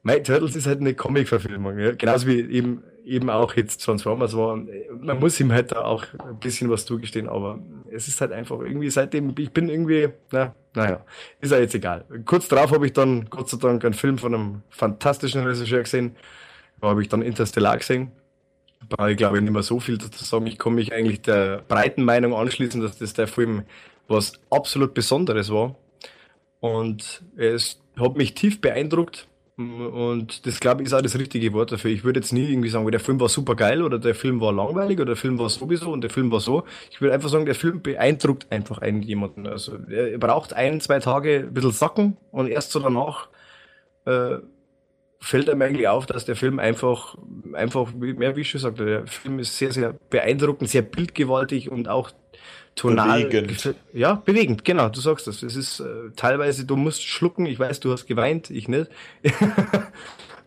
mein Turtles ist halt eine Comic-Verfilmung, ja? genauso wie eben eben auch jetzt Transformers war. Man muss ihm halt da auch ein bisschen was zugestehen, aber es ist halt einfach irgendwie seitdem, ich bin irgendwie, na, naja, ist ja jetzt egal. Kurz darauf habe ich dann, Gott sei Dank, einen Film von einem fantastischen Regisseur gesehen. Da habe ich dann Interstellar gesehen. Da ich glaube nicht mehr so viel dazu sagen. Ich kann mich eigentlich der breiten Meinung anschließen, dass das der Film was absolut Besonderes war. Und es hat mich tief beeindruckt und das, glaube ich, ist auch das richtige Wort dafür. Ich würde jetzt nie irgendwie sagen, der Film war super geil oder der Film war langweilig oder der Film war sowieso und der Film war so. Ich würde einfach sagen, der Film beeindruckt einfach einen jemanden. Also er braucht ein, zwei Tage ein bisschen sacken und erst so danach äh, fällt einem eigentlich auf, dass der Film einfach, einfach, mehr wie ich schon sagte, der Film ist sehr, sehr beeindruckend, sehr bildgewaltig und auch tonal. Bewegend. Ja, bewegend, genau, du sagst das. Es ist äh, teilweise, du musst schlucken, ich weiß, du hast geweint, ich nicht. <laughs>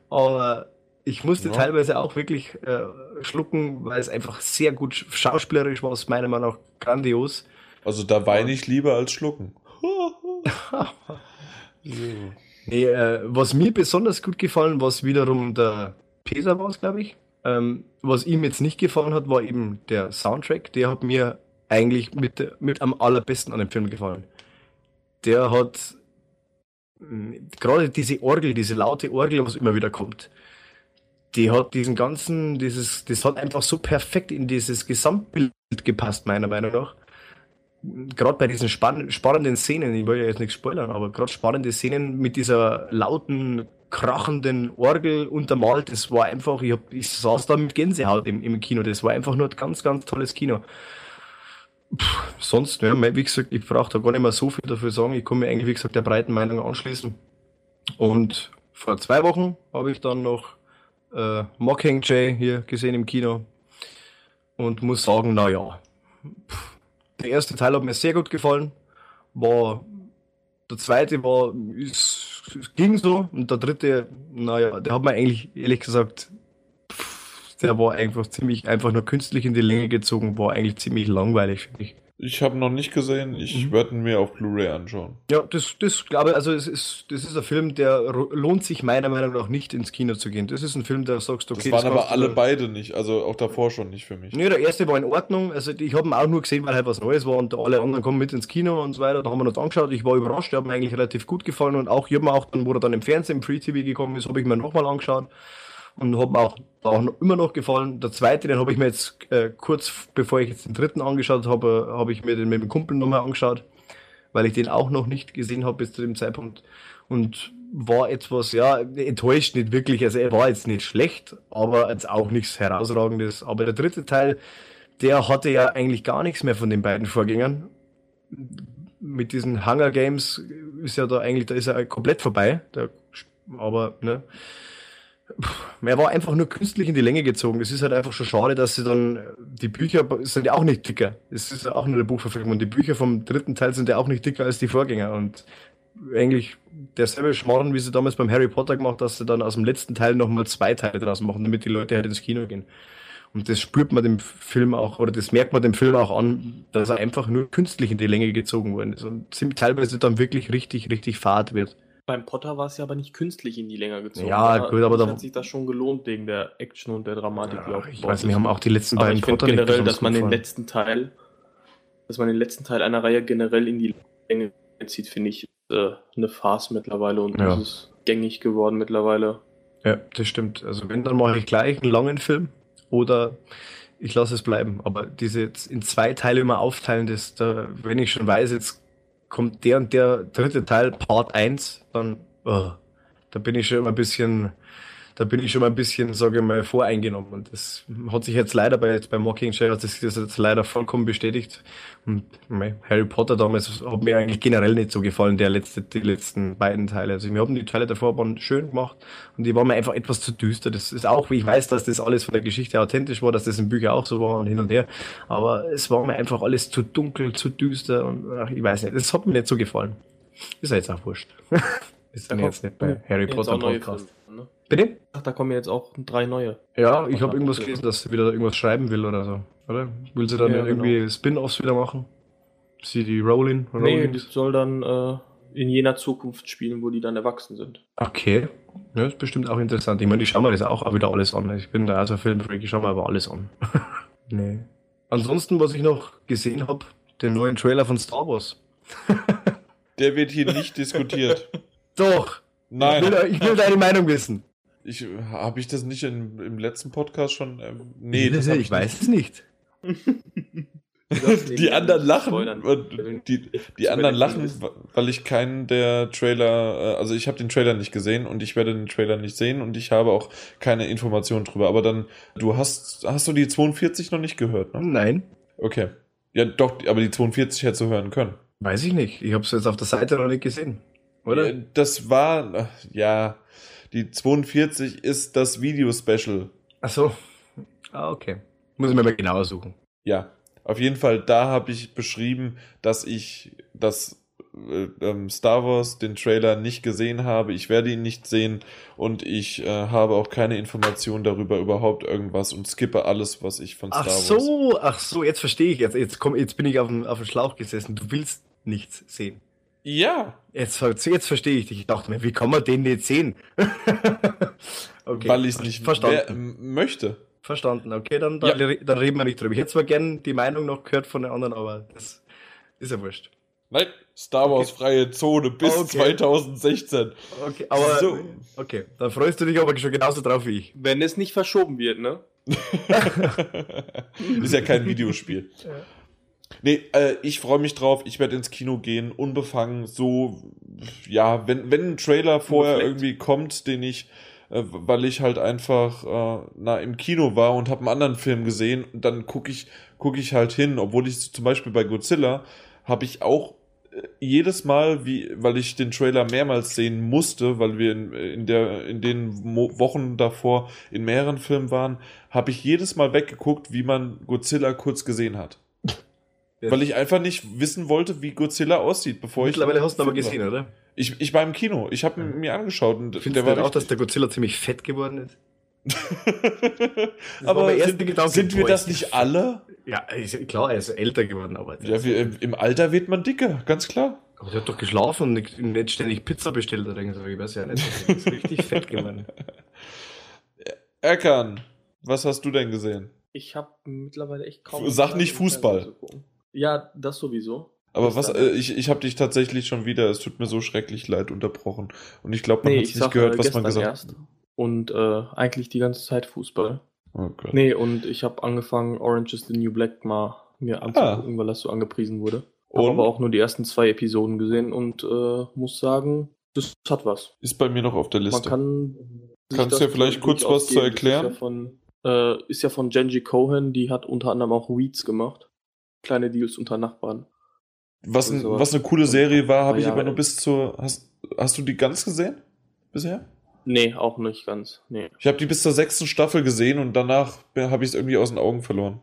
Aber ich musste ja. teilweise auch wirklich äh, schlucken, weil es einfach sehr gut schauspielerisch war, aus meiner Meinung nach grandios. Also da weine ich lieber als schlucken. <laughs> nee, äh, was mir besonders gut gefallen, was wiederum der Peter war, glaube ich. Ähm, was ihm jetzt nicht gefallen hat, war eben der Soundtrack. Der hat mir eigentlich mit, mit am allerbesten an dem Film gefallen. Der hat gerade diese Orgel, diese laute Orgel, was immer wieder kommt, die hat diesen ganzen, dieses, das hat einfach so perfekt in dieses Gesamtbild gepasst, meiner Meinung nach. Gerade bei diesen spann spannenden Szenen, ich will ja jetzt nichts spoilern, aber gerade spannende Szenen mit dieser lauten, krachenden Orgel untermalt, das war einfach, ich, hab, ich saß da mit Gänsehaut im, im Kino, das war einfach nur ein ganz, ganz tolles Kino. Puh, sonst, ja, wie gesagt, ich brauche da gar nicht mehr so viel dafür sagen. Ich kann mir eigentlich, wie gesagt, der breiten Meinung anschließen. Und vor zwei Wochen habe ich dann noch äh, Mockingjay hier gesehen im Kino und muss sagen, naja, der erste Teil hat mir sehr gut gefallen. War der zweite war, es, ging so und der dritte, naja, der hat mir eigentlich ehrlich gesagt der war einfach ziemlich, einfach nur künstlich in die Länge gezogen, war eigentlich ziemlich langweilig, finde ich. Ich habe noch nicht gesehen, ich mhm. werde ihn mir auf Blu-ray anschauen. Ja, das, das glaube ich, also es ist, das ist ein Film, der lohnt sich meiner Meinung nach nicht ins Kino zu gehen. Das ist ein Film, der sagst, okay. Das waren das aber alle du, beide nicht, also auch davor schon nicht für mich. Nee, der erste war in Ordnung, also ich habe ihn auch nur gesehen, weil halt was Neues war und alle anderen kommen mit ins Kino und so weiter. Da haben wir uns angeschaut, ich war überrascht, der hat mir eigentlich relativ gut gefallen und auch, ich habe mir auch dann, wo er dann im Fernsehen, im Free TV gekommen ist, habe ich mir nochmal angeschaut und mir auch, auch immer noch gefallen. Der zweite, den habe ich mir jetzt äh, kurz bevor ich jetzt den dritten angeschaut habe, habe ich mir den mit dem Kumpel nochmal angeschaut, weil ich den auch noch nicht gesehen habe bis zu dem Zeitpunkt und war etwas, ja, enttäuscht nicht wirklich. Also er war jetzt nicht schlecht, aber jetzt auch nichts herausragendes. Aber der dritte Teil, der hatte ja eigentlich gar nichts mehr von den beiden Vorgängern. Mit diesen Hunger Games ist ja da eigentlich, da ist er komplett vorbei. Der, aber, ne, er war einfach nur künstlich in die Länge gezogen. Es ist halt einfach schon schade, dass sie dann, die Bücher sind ja auch nicht dicker. Es ist auch nur eine Buchverfilmung. Und die Bücher vom dritten Teil sind ja auch nicht dicker als die Vorgänger. Und eigentlich derselbe Schmarrn, wie sie damals beim Harry Potter gemacht, dass sie dann aus dem letzten Teil nochmal zwei Teile draus machen, damit die Leute halt ins Kino gehen. Und das spürt man dem Film auch, oder das merkt man dem Film auch an, dass er einfach nur künstlich in die Länge gezogen worden ist und teilweise dann wirklich richtig, richtig fad wird. Beim Potter war es ja aber nicht künstlich in die Länge gezogen. Ja, da, gut, aber da hat sich das schon gelohnt wegen der Action und der Dramatik. Ja, ich weiß, wir haben auch die letzten aber beiden ich Potter generell, dass man den letzten Teil, dass man den letzten Teil einer Reihe generell in die Länge zieht, finde ich äh, eine Farce mittlerweile und ja. das ist gängig geworden mittlerweile. Ja, das stimmt. Also wenn, dann mache ich gleich einen langen Film oder ich lasse es bleiben. Aber diese in zwei Teile immer aufteilen, das, da, wenn ich schon weiß, jetzt kommt der und der dritte Teil, Part 1, dann, oh, da bin ich schon immer ein bisschen da bin ich schon mal ein bisschen, sage ich mal, voreingenommen. Und das hat sich jetzt leider bei, bei Mockingjay hat sich das jetzt leider vollkommen bestätigt. Und Harry Potter damals hat mir eigentlich generell nicht so gefallen, der letzte, die letzten beiden Teile. Also wir haben die Teile davor waren schön gemacht und die waren mir einfach etwas zu düster. Das ist auch, wie ich weiß, dass das alles von der Geschichte authentisch war, dass das in Büchern auch so war und hin und her. Aber es war mir einfach alles zu dunkel, zu düster und ach, ich weiß nicht, das hat mir nicht so gefallen. Ist ja jetzt auch wurscht. <laughs> ist dann jetzt nicht bei Harry Potter Podcast. Bitte? Ach, da kommen jetzt auch drei neue. Ja, ich habe irgendwas gelesen, dass sie wieder irgendwas schreiben will oder so. Oder? Will sie dann ja, irgendwie genau. Spin-offs wieder machen? Sie die Rowling? Nee, die soll dann äh, in jener Zukunft spielen, wo die dann erwachsen sind. Okay. Ja, ist bestimmt auch interessant. Ich meine, ich schaue mir das auch wieder alles an. Ich bin da also Filmfreak, ich schaue mir aber alles an. <laughs> nee. Ansonsten, was ich noch gesehen habe, den neuen Trailer von Star Wars. <laughs> Der wird hier nicht diskutiert. Doch. Nein. Ich will, ich will deine Meinung wissen. Ich habe ich das nicht in, im letzten Podcast schon. Ähm, nee, das ich, ich weiß es nicht. die anderen lachen. Die, die anderen lachen, weil ich keinen der Trailer, äh, also ich habe den Trailer nicht gesehen und ich werde den Trailer nicht sehen und ich habe auch keine Informationen drüber. Aber dann, du hast, hast du die 42 noch nicht gehört, ne? Nein. Okay. Ja, doch, aber die 42 hättest du hören können. Weiß ich nicht. Ich habe es jetzt auf der Seite noch nicht gesehen. Oder? Das war, ja, Die 42 ist das Video-Special. Ach so. Ah, okay. Muss ich mir mal genauer suchen. Ja, auf jeden Fall, da habe ich beschrieben, dass ich das äh, ähm, Star Wars, den Trailer, nicht gesehen habe. Ich werde ihn nicht sehen und ich äh, habe auch keine Informationen darüber überhaupt irgendwas und skippe alles, was ich von Star Wars. Ach so, ach so, jetzt verstehe ich. Jetzt, jetzt, komm, jetzt bin ich auf dem, auf dem Schlauch gesessen. Du willst nichts sehen. Ja. Jetzt, jetzt verstehe ich dich. Ich dachte mir, wie kann man den nicht sehen? <laughs> okay. Weil ich es nicht verstanden. möchte. Verstanden, okay, dann, dann, ja. dann reden wir nicht drüber. Ich hätte zwar gerne die Meinung noch gehört von den anderen, aber das ist ja wurscht. Nein, Star Wars okay. freie Zone bis okay. 2016. Okay, aber so. okay, dann freust du dich aber schon genauso drauf wie ich. Wenn es nicht verschoben wird, ne? <laughs> <laughs> ist ja kein Videospiel. Ja. Nee, äh, ich freue mich drauf. Ich werde ins Kino gehen, unbefangen. So, ja, wenn, wenn ein Trailer vorher irgendwie kommt, den ich äh, weil ich halt einfach äh, na, im Kino war und habe einen anderen Film gesehen dann gucke ich, guck ich halt hin, obwohl ich zum Beispiel bei Godzilla habe ich auch äh, jedes Mal, wie, weil ich den Trailer mehrmals sehen musste, weil wir in, in, der, in den Wochen davor in mehreren Filmen waren, habe ich jedes Mal weggeguckt, wie man Godzilla kurz gesehen hat. Ja. Weil ich einfach nicht wissen wollte, wie Godzilla aussieht, bevor Mittlerweile ich. Mittlerweile hast du aber gesehen, war. oder? Ich, ich war im Kino. Ich habe ja. mir angeschaut. Und Findest der du war auch, dass der Godzilla ziemlich fett geworden ist? <laughs> aber sind, Gedanke, sind wir das nicht alle? Ja, klar, er ist älter geworden, aber. Ja, wie, im Alter wird man dicker, ganz klar. Aber der hat doch geschlafen und nicht, nicht ständig Pizza bestellt oder irgendwas. Ich weiß ja nicht. Er ist richtig <laughs> fett geworden. Erkan, was hast du denn gesehen? Ich habe mittlerweile echt kaum. Sag nicht Fußball. Ja, das sowieso. Aber was, äh, ich, ich habe dich tatsächlich schon wieder, es tut mir so schrecklich leid, unterbrochen. Und ich glaube, man nee, hat es nicht gehört, was man gesagt hat. Und äh, eigentlich die ganze Zeit Fußball. Oh Gott. Nee, und ich habe angefangen, Orange is the New Black mal mir ah. anzugucken, ah. weil das so angepriesen wurde. Habe aber auch nur die ersten zwei Episoden gesehen und äh, muss sagen, das hat was. Ist bei mir noch auf der Liste. Man kann Kannst du ja vielleicht kurz was zu erklären? Ist ja, von, äh, ist ja von Genji Cohen, die hat unter anderem auch Weeds gemacht. Kleine Deals unter Nachbarn. Was, ein, was eine coole Serie war, habe ich aber nur bis zur. Hast, hast du die ganz gesehen? Bisher? Nee, auch nicht ganz. Nee. Ich habe die bis zur sechsten Staffel gesehen und danach habe ich es irgendwie aus den Augen verloren.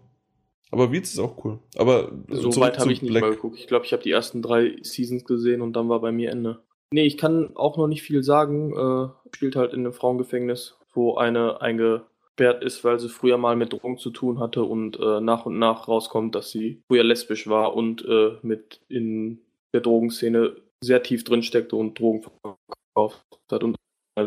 Aber Weeds ist auch cool. Aber so weit habe ich nicht Black. mal geguckt. Ich glaube, ich habe die ersten drei Seasons gesehen und dann war bei mir Ende. Nee, ich kann auch noch nicht viel sagen. Äh, spielt halt in einem Frauengefängnis, wo eine einge gesperrt ist, weil sie früher mal mit Drogen zu tun hatte und äh, nach und nach rauskommt, dass sie früher lesbisch war und äh, mit in der Drogenszene sehr tief drin steckte und Drogen verkauft hat und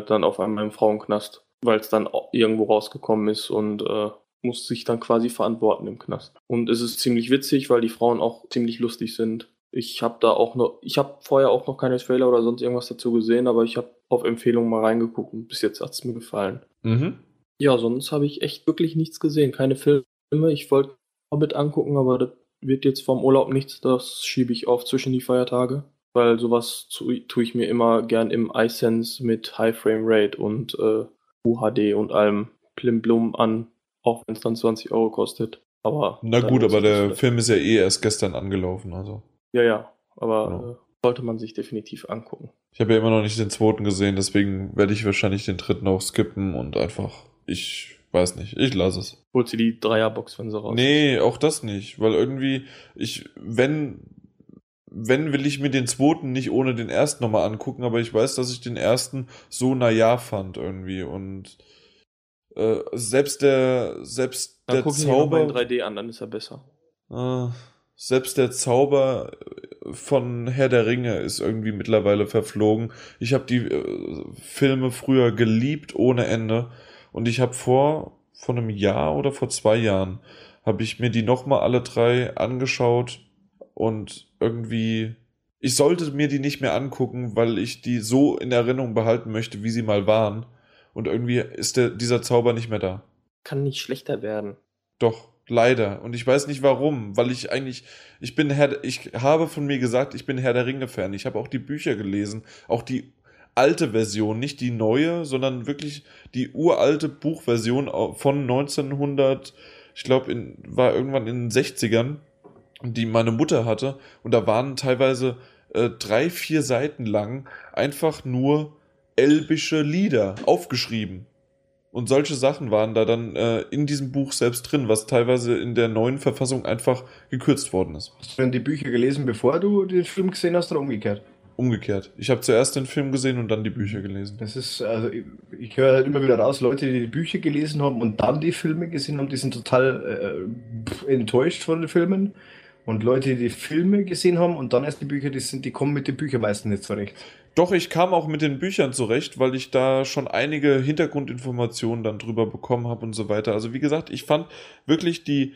dann auf einmal im Frauenknast, weil es dann irgendwo rausgekommen ist und äh, muss sich dann quasi verantworten im Knast. Und es ist ziemlich witzig, weil die Frauen auch ziemlich lustig sind. Ich habe da auch noch, ich habe vorher auch noch keine Trailer oder sonst irgendwas dazu gesehen, aber ich habe auf Empfehlung mal reingeguckt und bis jetzt hat es mir gefallen. Mhm. Ja, sonst habe ich echt wirklich nichts gesehen. Keine Filme. Ich wollte Hobbit angucken, aber das wird jetzt vom Urlaub nichts. Das schiebe ich auf zwischen die Feiertage. Weil sowas tue ich mir immer gern im iSense mit High Frame Rate und äh, UHD und allem Plimblum an, auch wenn es dann 20 Euro kostet. Aber Na gut, aber der Film ist ja eh erst gestern angelaufen, also. Ja, ja, aber genau. äh, sollte man sich definitiv angucken. Ich habe ja immer noch nicht den zweiten gesehen, deswegen werde ich wahrscheinlich den dritten auch skippen und einfach ich weiß nicht. Ich lasse es. Holt sie die Dreierbox, wenn sie raus Nee, auch das nicht. Weil irgendwie, ich, wenn, wenn will ich mir den zweiten nicht ohne den ersten nochmal angucken, aber ich weiß, dass ich den ersten so naja fand irgendwie und äh, selbst der, selbst dann der Zauber. in 3D an, dann ist er besser. Äh, selbst der Zauber von Herr der Ringe ist irgendwie mittlerweile verflogen. Ich habe die äh, Filme früher geliebt ohne Ende und ich habe vor, vor einem Jahr oder vor zwei Jahren, habe ich mir die nochmal alle drei angeschaut und irgendwie, ich sollte mir die nicht mehr angucken, weil ich die so in Erinnerung behalten möchte, wie sie mal waren. Und irgendwie ist der, dieser Zauber nicht mehr da. Kann nicht schlechter werden. Doch, leider. Und ich weiß nicht warum, weil ich eigentlich, ich bin Herr, ich habe von mir gesagt, ich bin Herr der Ringe-Fan. Ich habe auch die Bücher gelesen, auch die alte Version, nicht die neue, sondern wirklich die uralte Buchversion von 1900, ich glaube, war irgendwann in den 60ern, die meine Mutter hatte. Und da waren teilweise äh, drei, vier Seiten lang einfach nur elbische Lieder aufgeschrieben. Und solche Sachen waren da dann äh, in diesem Buch selbst drin, was teilweise in der neuen Verfassung einfach gekürzt worden ist. Hast du denn die Bücher gelesen, bevor du den Film gesehen hast oder umgekehrt? Umgekehrt. Ich habe zuerst den Film gesehen und dann die Bücher gelesen. Das ist, also ich, ich höre halt immer wieder raus, Leute, die die Bücher gelesen haben und dann die Filme gesehen haben, die sind total äh, enttäuscht von den Filmen. Und Leute, die die Filme gesehen haben und dann erst die Bücher, die, sind, die kommen mit den Büchern meistens nicht zurecht. Doch, ich kam auch mit den Büchern zurecht, weil ich da schon einige Hintergrundinformationen dann drüber bekommen habe und so weiter. Also wie gesagt, ich fand wirklich die,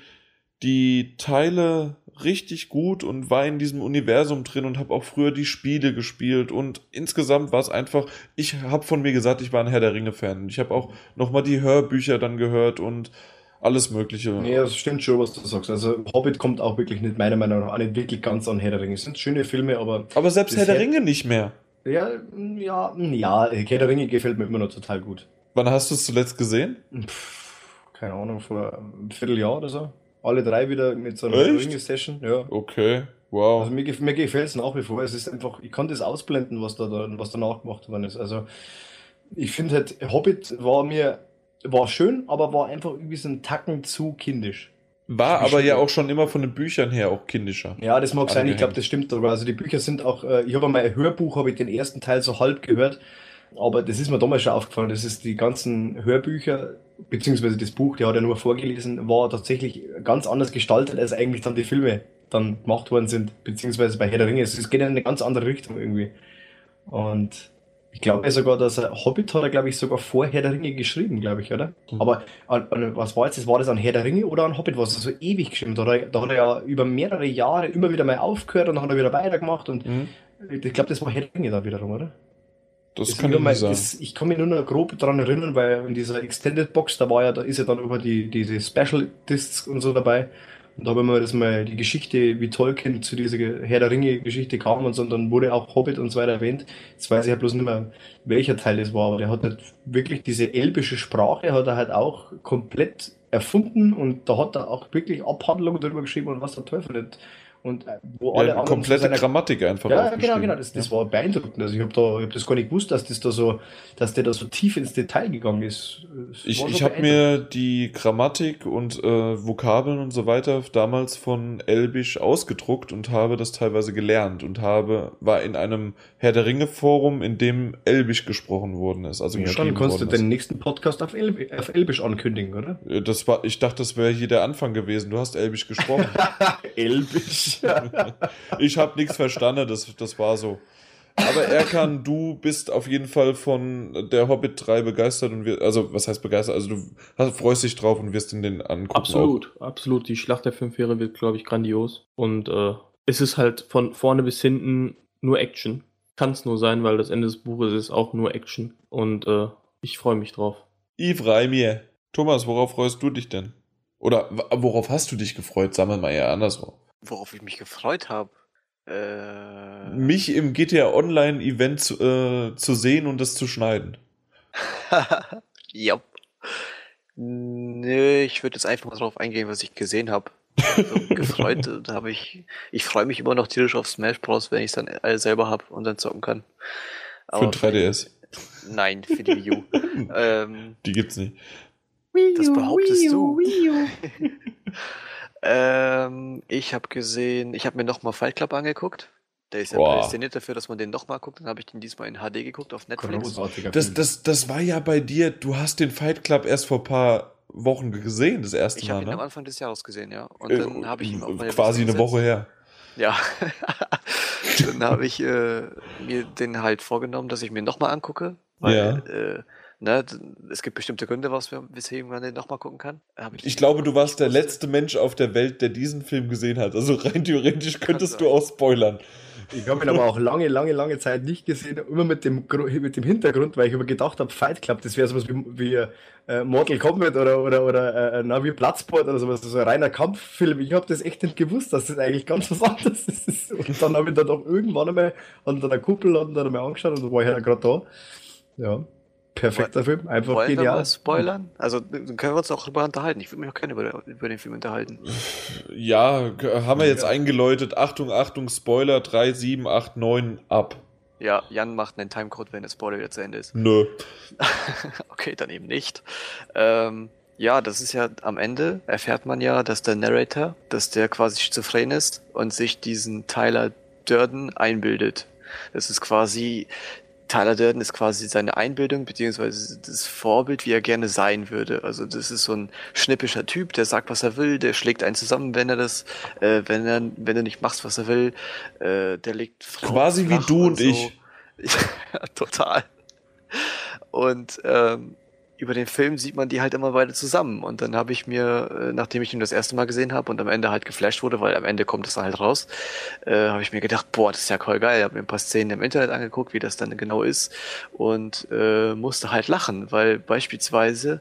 die Teile richtig gut und war in diesem Universum drin und habe auch früher die Spiele gespielt und insgesamt war es einfach, ich habe von mir gesagt, ich war ein Herr der Ringe Fan. Ich habe auch nochmal die Hörbücher dann gehört und alles Mögliche. Nee, das stimmt schon, was du sagst. Also Hobbit kommt auch wirklich nicht, meiner Meinung nach, auch nicht wirklich ganz an Herr der Ringe. Es sind schöne Filme, aber. Aber selbst Herr der Ringe nicht mehr. Ja, ja, ja, Herr der Ringe gefällt mir immer noch total gut. Wann hast du es zuletzt gesehen? Pff, keine Ahnung, vor einem Vierteljahr oder so. Alle drei wieder mit so einer Ringe-Session, ja. Okay, wow. Also mir, mir gefällt es nach wie vor. Es ist einfach, ich kann das ausblenden, was da, was danach gemacht worden ist. Also ich finde halt, Hobbit war mir war schön, aber war einfach irgendwie so ein Tacken zu kindisch. War aber ja auch schon immer von den Büchern her auch kindischer. Ja, das mag sein, ich glaube, das stimmt. Also die Bücher sind auch, äh, ich habe mal ein Hörbuch, habe ich den ersten Teil so halb gehört, aber das ist mir damals schon aufgefallen, das ist die ganzen Hörbücher, beziehungsweise das Buch, der hat ja nur vorgelesen, war tatsächlich ganz anders gestaltet, als eigentlich dann die Filme dann gemacht worden sind, beziehungsweise bei Herr der Ringe. Es geht in eine ganz andere Richtung irgendwie. Und ich glaube sogar, dass er Hobbit hat er, glaube ich, sogar vor Herr der Ringe geschrieben, glaube ich, oder? Mhm. Aber an, an, was war jetzt das? War das an Herr der Ringe oder an Hobbit, was er so ewig geschrieben? Da, hat er, da hat er ja über mehrere Jahre immer wieder mal aufgehört und dann hat er wieder weitergemacht und mhm. ich glaube, das war Herr der Ringe da wiederum, oder? Das, kann ich sein. Das, ich kann mich nur noch grob daran erinnern, weil in dieser Extended Box, da war ja, da ist ja dann über die, diese Special Discs und so dabei. Und da haben wir das mal die Geschichte, wie Tolkien zu dieser Herr der Ringe-Geschichte kam und so, und dann wurde auch Hobbit und so weiter erwähnt. Jetzt weiß ich ja bloß nicht mehr, welcher Teil das war, aber der hat halt wirklich diese elbische Sprache hat er halt auch komplett erfunden und da hat er auch wirklich Abhandlungen darüber geschrieben und was der Teufel nicht und äh, wo alle ja, komplette seiner... Grammatik einfach. Ja, genau, genau. Das, das war beeindruckend. Also ich habe da, ich hab das gar nicht gewusst, dass das da so, dass der da so tief ins Detail gegangen ist. Das ich ich habe mir die Grammatik und äh, Vokabeln und so weiter damals von Elbisch ausgedruckt und habe das teilweise gelernt und habe war in einem Herr der Ringe Forum, in dem Elbisch gesprochen worden ist. Also ja, dann kannst du den nächsten Podcast auf, Elb auf Elbisch ankündigen, oder? Das war, ich dachte, das wäre hier der Anfang gewesen. Du hast Elbisch gesprochen. <laughs> <laughs> Elbisch. <laughs> ich habe nichts verstanden, das, das war so. Aber Erkan, du bist auf jeden Fall von der Hobbit 3 begeistert und wir, also was heißt begeistert? Also du hast, freust dich drauf und wirst in den angucken. Absolut, auch. absolut. Die Schlacht der fünf Heere wird, glaube ich, grandios. Und äh, es ist halt von vorne bis hinten nur Action. Kann es nur sein, weil das Ende des Buches ist auch nur Action. Und äh, ich freue mich drauf. Yves Reimier. Thomas, worauf freust du dich denn? Oder worauf hast du dich gefreut? Sagen wir mal eher andersrum. Worauf ich mich gefreut habe. Äh... Mich im GTA Online Event zu, äh, zu sehen und das zu schneiden. <laughs> ja. Nö, ich würde jetzt einfach mal drauf eingehen, was ich gesehen habe. Also <laughs> gefreut, da habe ich. Ich freue mich immer noch tierisch auf Smash Bros, wenn ich es dann selber habe und dann zocken kann. Aber für 3DS. Nein, für die Wii U. <laughs> ähm, die gibt's nicht. Das behauptest du. Ähm, ich habe gesehen, ich habe mir nochmal Fight Club angeguckt. Der ist ja Boah. prädestiniert dafür, dass man den nochmal guckt. Dann habe ich den diesmal in HD geguckt auf Netflix. Das, das, das war ja bei dir, du hast den Fight Club erst vor ein paar Wochen gesehen, das erste ich Mal. Ich habe ihn ne? am Anfang des Jahres gesehen, ja. Und äh, dann habe ich ihn auch mal Quasi eine Woche her. Ja. <laughs> dann habe ich äh, mir den halt vorgenommen, dass ich mir nochmal angucke. Weil, ja. Äh, Ne, es gibt bestimmte Gründe, was wir, weswegen man den nochmal gucken kann. Ich, ich, glaube, du warst der letzte Mensch auf der Welt, der diesen Film gesehen hat. Also rein theoretisch könntest du auch spoilern. Ich habe ihn aber auch lange, lange, lange Zeit nicht gesehen. Immer mit dem, mit dem Hintergrund, weil ich immer gedacht habe, Fight Club, das wäre sowas wie, wie äh, Mortal Kombat oder, oder, oder äh, na, wie Bloodsport oder sowas, so ein reiner Kampffilm. Ich habe das echt nicht gewusst, dass das eigentlich ganz was anderes <laughs> ist. Und dann habe ich dann doch irgendwann einmal an der Kuppel und dann einmal angeschaut und dann war ich ja gerade da. Ja. Perfekter Film, einfach Wollen genial. Wir mal spoilern? Also können wir uns auch darüber unterhalten. Ich würde mich auch gerne über, über, den Film unterhalten. Ja, haben wir jetzt ja. eingeläutet. Achtung, Achtung, Spoiler 3, 7, 8, 9 ab. Ja, Jan macht einen Timecode, wenn der Spoiler wieder zu Ende ist. Nö. <laughs> okay, dann eben nicht. Ähm, ja, das ist ja am Ende erfährt man ja, dass der Narrator, dass der quasi schizophren ist und sich diesen Tyler Durden einbildet. Das ist quasi Tyler Durden ist quasi seine Einbildung, beziehungsweise das Vorbild, wie er gerne sein würde. Also das ist so ein schnippischer Typ, der sagt, was er will, der schlägt einen zusammen, wenn er das, äh, wenn er, wenn du nicht machst, was er will, äh, der legt Frauen Quasi wie du und, und so. ich. <laughs> ja, total. Und ähm, über den Film sieht man die halt immer beide zusammen. Und dann habe ich mir, äh, nachdem ich ihn das erste Mal gesehen habe und am Ende halt geflasht wurde, weil am Ende kommt es halt raus, äh, habe ich mir gedacht, boah, das ist ja voll geil. Habe mir ein paar Szenen im Internet angeguckt, wie das dann genau ist und äh, musste halt lachen, weil beispielsweise,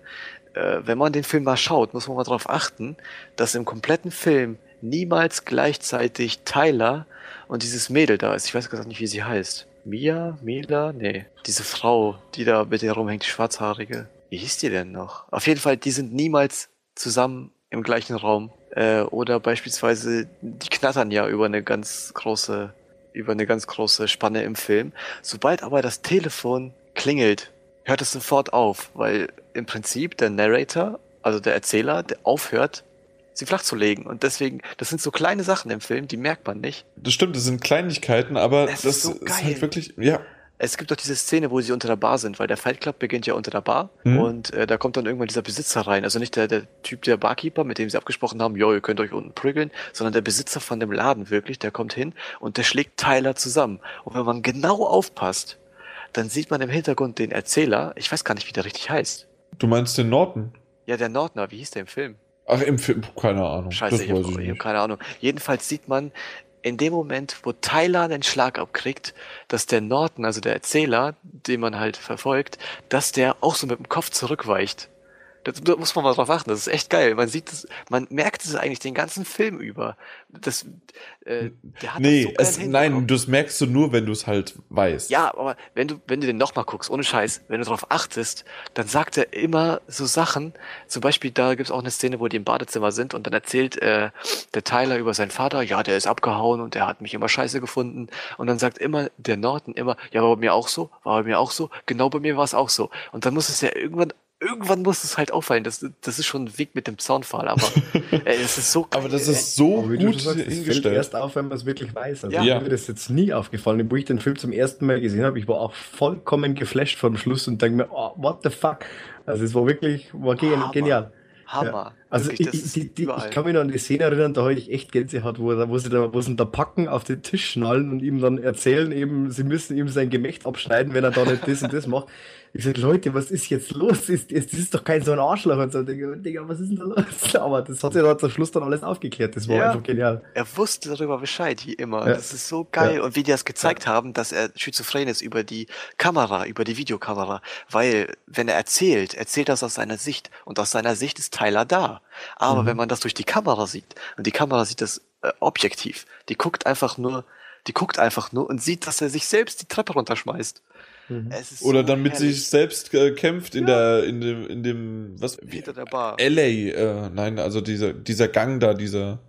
äh, wenn man den Film mal schaut, muss man mal darauf achten, dass im kompletten Film niemals gleichzeitig Tyler und dieses Mädel da ist. Ich weiß gar nicht, wie sie heißt. Mia? Mila? Nee. Diese Frau, die da mit ihr rumhängt, die schwarzhaarige wie hieß die denn noch? Auf jeden Fall, die sind niemals zusammen im gleichen Raum. Äh, oder beispielsweise, die knattern ja über eine ganz große, über eine ganz große Spanne im Film. Sobald aber das Telefon klingelt, hört es sofort auf, weil im Prinzip der Narrator, also der Erzähler, der aufhört, sie flach zu legen. Und deswegen, das sind so kleine Sachen im Film, die merkt man nicht. Das stimmt, das sind Kleinigkeiten, aber das, das ist, so ist halt wirklich, ja, es gibt doch diese Szene, wo sie unter der Bar sind, weil der Fight Club beginnt ja unter der Bar mhm. und äh, da kommt dann irgendwann dieser Besitzer rein. Also nicht der, der Typ, der Barkeeper, mit dem sie abgesprochen haben, jo, ihr könnt euch unten prügeln, sondern der Besitzer von dem Laden wirklich, der kommt hin und der schlägt Tyler zusammen. Und wenn man genau aufpasst, dann sieht man im Hintergrund den Erzähler, ich weiß gar nicht, wie der richtig heißt. Du meinst den Norton? Ja, der Nortner, wie hieß der im Film? Ach, im Film, keine Ahnung. Scheiße, ich habe hab keine Ahnung. Jedenfalls sieht man, in dem Moment, wo Tyler den Schlag abkriegt, dass der Norton, also der Erzähler, den man halt verfolgt, dass der auch so mit dem Kopf zurückweicht. Da muss man mal drauf achten. Das ist echt geil. Man sieht es, man merkt es eigentlich den ganzen Film über. Das, äh, der hat nee, das so es, nein, das merkst du nur, wenn du es halt weißt. Ja, aber wenn du, wenn du den nochmal guckst, ohne Scheiß, wenn du darauf achtest, dann sagt er immer so Sachen. Zum Beispiel, da gibt's auch eine Szene, wo die im Badezimmer sind und dann erzählt äh, der Tyler über seinen Vater, ja, der ist abgehauen und der hat mich immer scheiße gefunden. Und dann sagt immer der Norton immer, ja, war bei mir auch so, war bei mir auch so, genau bei mir war es auch so. Und dann muss es ja irgendwann irgendwann muss es halt auffallen. Das, das ist schon ein Weg mit dem Zaunpfahl, aber ey, <laughs> es ist so Aber das ist so aber gut sagst, hingestellt. fällt erst auf, wenn man es wirklich weiß. Also ja. Mir ist jetzt nie aufgefallen. Wo ich den Film zum ersten Mal gesehen habe, ich war auch vollkommen geflasht vom Schluss und denke mir, oh, what the fuck? Also es war wirklich, war genial. Hammer. Ja. Also ich, ich, die, die, ich, kann mich noch an die Szene erinnern, da habe ich echt Gänsehaut, wo, wo sie da, wo sie da packen, auf den Tisch schnallen und ihm dann erzählen, eben, sie müssen ihm sein Gemächt abschneiden, wenn er da nicht das und das macht. Ich sage, Leute, was ist jetzt los? Ist, ist, das ist doch kein so ein Arschloch und so. Digga, Digga, was ist denn da los? <laughs> Aber das hat sich dann zum Schluss dann alles aufgeklärt. Das war ja, einfach genial. Er wusste darüber Bescheid, wie immer. Ja. Das ist so geil. Ja. Und wie die das gezeigt haben, dass er schizophren ist über die Kamera, über die Videokamera. Weil, wenn er erzählt, erzählt das aus seiner Sicht. Und aus seiner Sicht ist Tyler da. Aber mhm. wenn man das durch die Kamera sieht, und die Kamera sieht das äh, objektiv, die guckt einfach nur, die guckt einfach nur und sieht, dass er sich selbst die Treppe runterschmeißt. Mhm. Oder so dann mit herrlich. sich selbst äh, kämpft in ja. der, in dem, in dem, was? Hinter der Bar. LA, äh, nein, also dieser, dieser Gang da, dieser.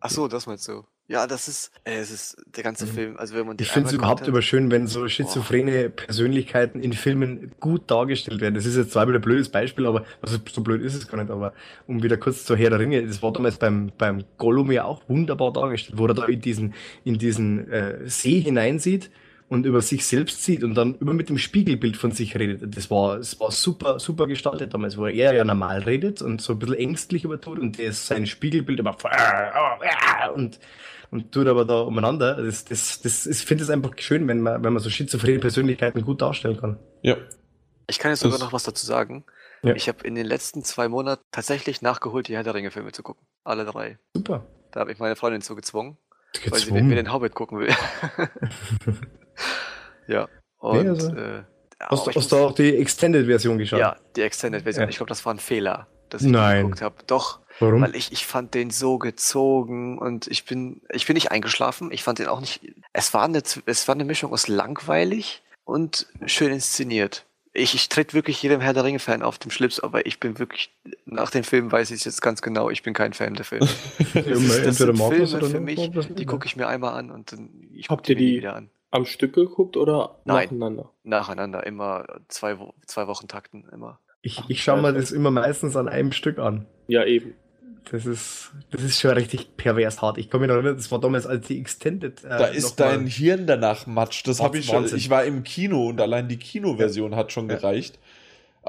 Ach so, das meinst du. Ja, das ist, äh, es ist der ganze mhm. Film. Also wenn man ich finde es überhaupt immer schön, wenn so schizophrene Boah. Persönlichkeiten in Filmen gut dargestellt werden. Das ist jetzt zwar wieder ein blödes Beispiel, aber also so blöd ist es gar nicht. Aber um wieder kurz zur Herr der Ringe, das war damals beim beim Gollum ja auch wunderbar dargestellt, wo er da in diesen in diesen äh, See hineinsieht und über sich selbst sieht und dann immer mit dem Spiegelbild von sich redet. Das war, das war super, super gestaltet damals, wo er ja normal redet und so ein bisschen ängstlich übertut und der ist sein Spiegelbild immer und, und tut aber da umeinander. Das, das, das, ich finde es einfach schön, wenn man, wenn man so schizophrene Persönlichkeiten gut darstellen kann. Ja. Ich kann jetzt sogar noch was dazu sagen. Ja. Ich habe in den letzten zwei Monaten tatsächlich nachgeholt, die Herr der Ringe Filme zu gucken. Alle drei. Super. Da habe ich meine Freundin zu gezwungen, gezwungen. weil sie mit mir den Hobbit gucken will. <laughs> ja. Und, nee, also, äh, hast, du, hast du auch die Extended-Version geschaut? Ja, die Extended-Version. Ja. Ich glaube, das war ein Fehler, dass ich Nein. geguckt habe. Doch. Warum? Weil ich, ich fand den so gezogen und ich bin, ich bin nicht eingeschlafen. Ich fand den auch nicht. Es war eine, es war eine Mischung aus langweilig und schön inszeniert. Ich, ich trete wirklich jedem Herr der Ringe-Fan auf dem Schlips, aber ich bin wirklich, nach dem Film weiß ich jetzt ganz genau, ich bin kein Fan der Filme. <laughs> das, ist, das sind Filme für mich, die gucke ich mir einmal an und dann ich gucke die, die wieder an. Am Stück geguckt oder Nein, nacheinander? Nacheinander, immer zwei, zwei Wochen Takten, immer. Ich, ich schaue mir das immer meistens an einem Stück an. Ja, eben. Das ist, das ist schon richtig pervers hart. Ich komme mich noch erinnern, das war damals als die Extended. Äh, da ist dein Hirn danach matsch. Das habe ich schon. Ich war im Kino und allein die Kinoversion ja. hat schon ja. gereicht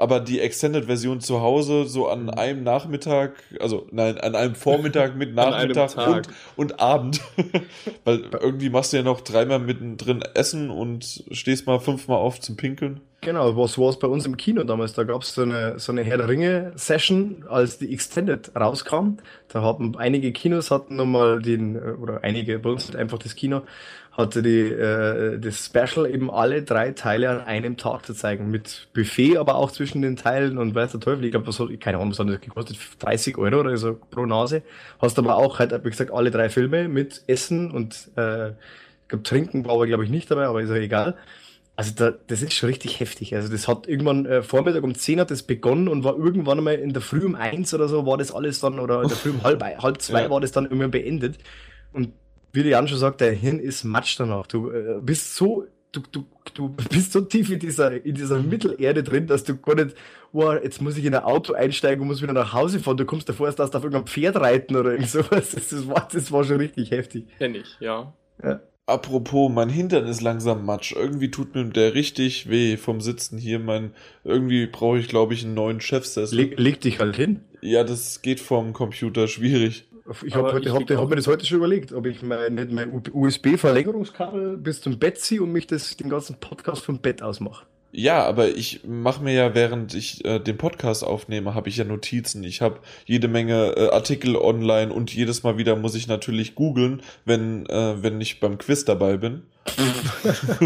aber die Extended-Version zu Hause so an mhm. einem Nachmittag, also nein, an einem Vormittag mit <laughs> Nachmittag und, und Abend. <laughs> Weil irgendwie machst du ja noch dreimal mittendrin Essen und stehst mal fünfmal auf zum Pinkeln. Genau, was war es bei uns im Kino damals? Da gab es so eine, so eine Herr der Ringe-Session, als die Extended rauskam. Da hatten einige Kinos hatten nochmal den, oder einige bei uns einfach das Kino, hatte die, äh, das Special eben alle drei Teile an einem Tag zu zeigen. Mit Buffet, aber auch zwischen den Teilen und weiß der Teufel. Ich glaube, was hat, keine Ahnung, was hat das gekostet? 30 Euro oder so pro Nase. Hast aber auch halt, wie gesagt, alle drei Filme mit Essen und äh, ich glaube, Trinken war aber, glaube ich, nicht dabei, aber ist ja egal. Also da, das ist schon richtig heftig. Also das hat irgendwann äh, Vormittag um 10 hat das begonnen und war irgendwann einmal in der Früh um 1 oder so war das alles dann, oder in der Früh um halb, halb zwei ja. war das dann immer beendet. Und wie der Jan schon sagt, der Hirn ist Matsch danach. Du äh, bist so, du, du, du bist so tief in dieser, in dieser Mittelerde drin, dass du gar nicht, wow, jetzt muss ich in ein Auto einsteigen und muss wieder nach Hause fahren. Du kommst davor, als darfst du auf irgendeinem Pferd reiten oder irgend sowas. Das, <laughs> das, war, das war schon richtig heftig. Kenn ich, ja. ja. Apropos, mein Hintern ist langsam matsch. Irgendwie tut mir der richtig weh vom Sitzen hier. Mein, irgendwie brauche ich, glaube ich, einen neuen Chefsessel. Leg, leg dich halt hin. Ja, das geht vom Computer schwierig. Ich habe hab, hab mir das heute schon überlegt, ob ich mein, mein USB-Verlängerungskabel bis zum Bett ziehe und mich das, den ganzen Podcast vom Bett aus mache. Ja, aber ich mache mir ja, während ich äh, den Podcast aufnehme, habe ich ja Notizen. Ich habe jede Menge äh, Artikel online und jedes Mal wieder muss ich natürlich googeln, wenn, äh, wenn ich beim Quiz dabei bin. <laughs> das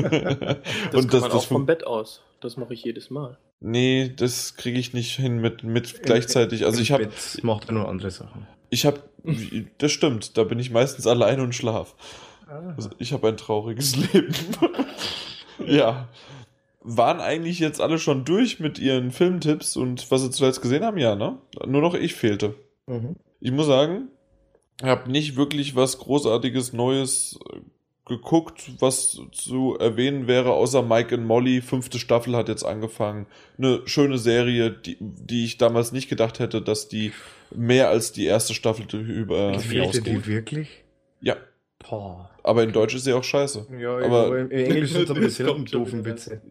und das, das auch vom Bett aus. Das mache ich jedes Mal. Nee, das kriege ich nicht hin mit, mit gleichzeitig. Also ich habe. Macht er nur andere Sachen. Ich habe, das stimmt, da bin ich meistens allein und schlaf. Also ich habe ein trauriges <laughs> Leben. ja. Waren eigentlich jetzt alle schon durch mit ihren Filmtipps und was sie zuletzt gesehen haben? Ja, ne? Nur noch ich fehlte. Mhm. Ich muss sagen, ich habe nicht wirklich was Großartiges Neues äh, geguckt, was zu erwähnen wäre, außer Mike and Molly. Fünfte Staffel hat jetzt angefangen. Eine schöne Serie, die, die ich damals nicht gedacht hätte, dass die mehr als die erste Staffel über Gefällt die wirklich? Ja. Boah. Aber in Deutsch ist sie auch scheiße. Ja, aber, in Englisch sind es aber dieselben <laughs> doofen Witze.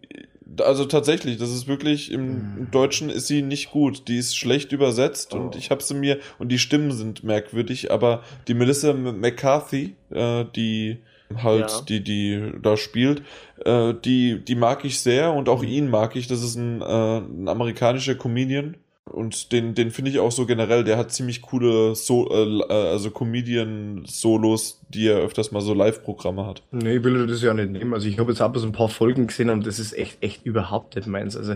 Also tatsächlich, das ist wirklich, im, hm. im, Deutschen ist sie nicht gut. Die ist schlecht übersetzt oh. und ich habe sie mir, und die Stimmen sind merkwürdig, aber die Melissa McCarthy, äh, die halt, ja. die, die da spielt, äh, die, die mag ich sehr und auch ihn mag ich. Das ist ein, äh, ein amerikanischer Comedian. Und den, den finde ich auch so generell, der hat ziemlich coole so äh, äh, also Comedian-Solos, die er öfters mal so Live-Programme hat. Nee, ich will das ja nicht nehmen. Also ich habe jetzt auch so ein paar Folgen gesehen und das ist echt, echt überhaupt nicht meins. Also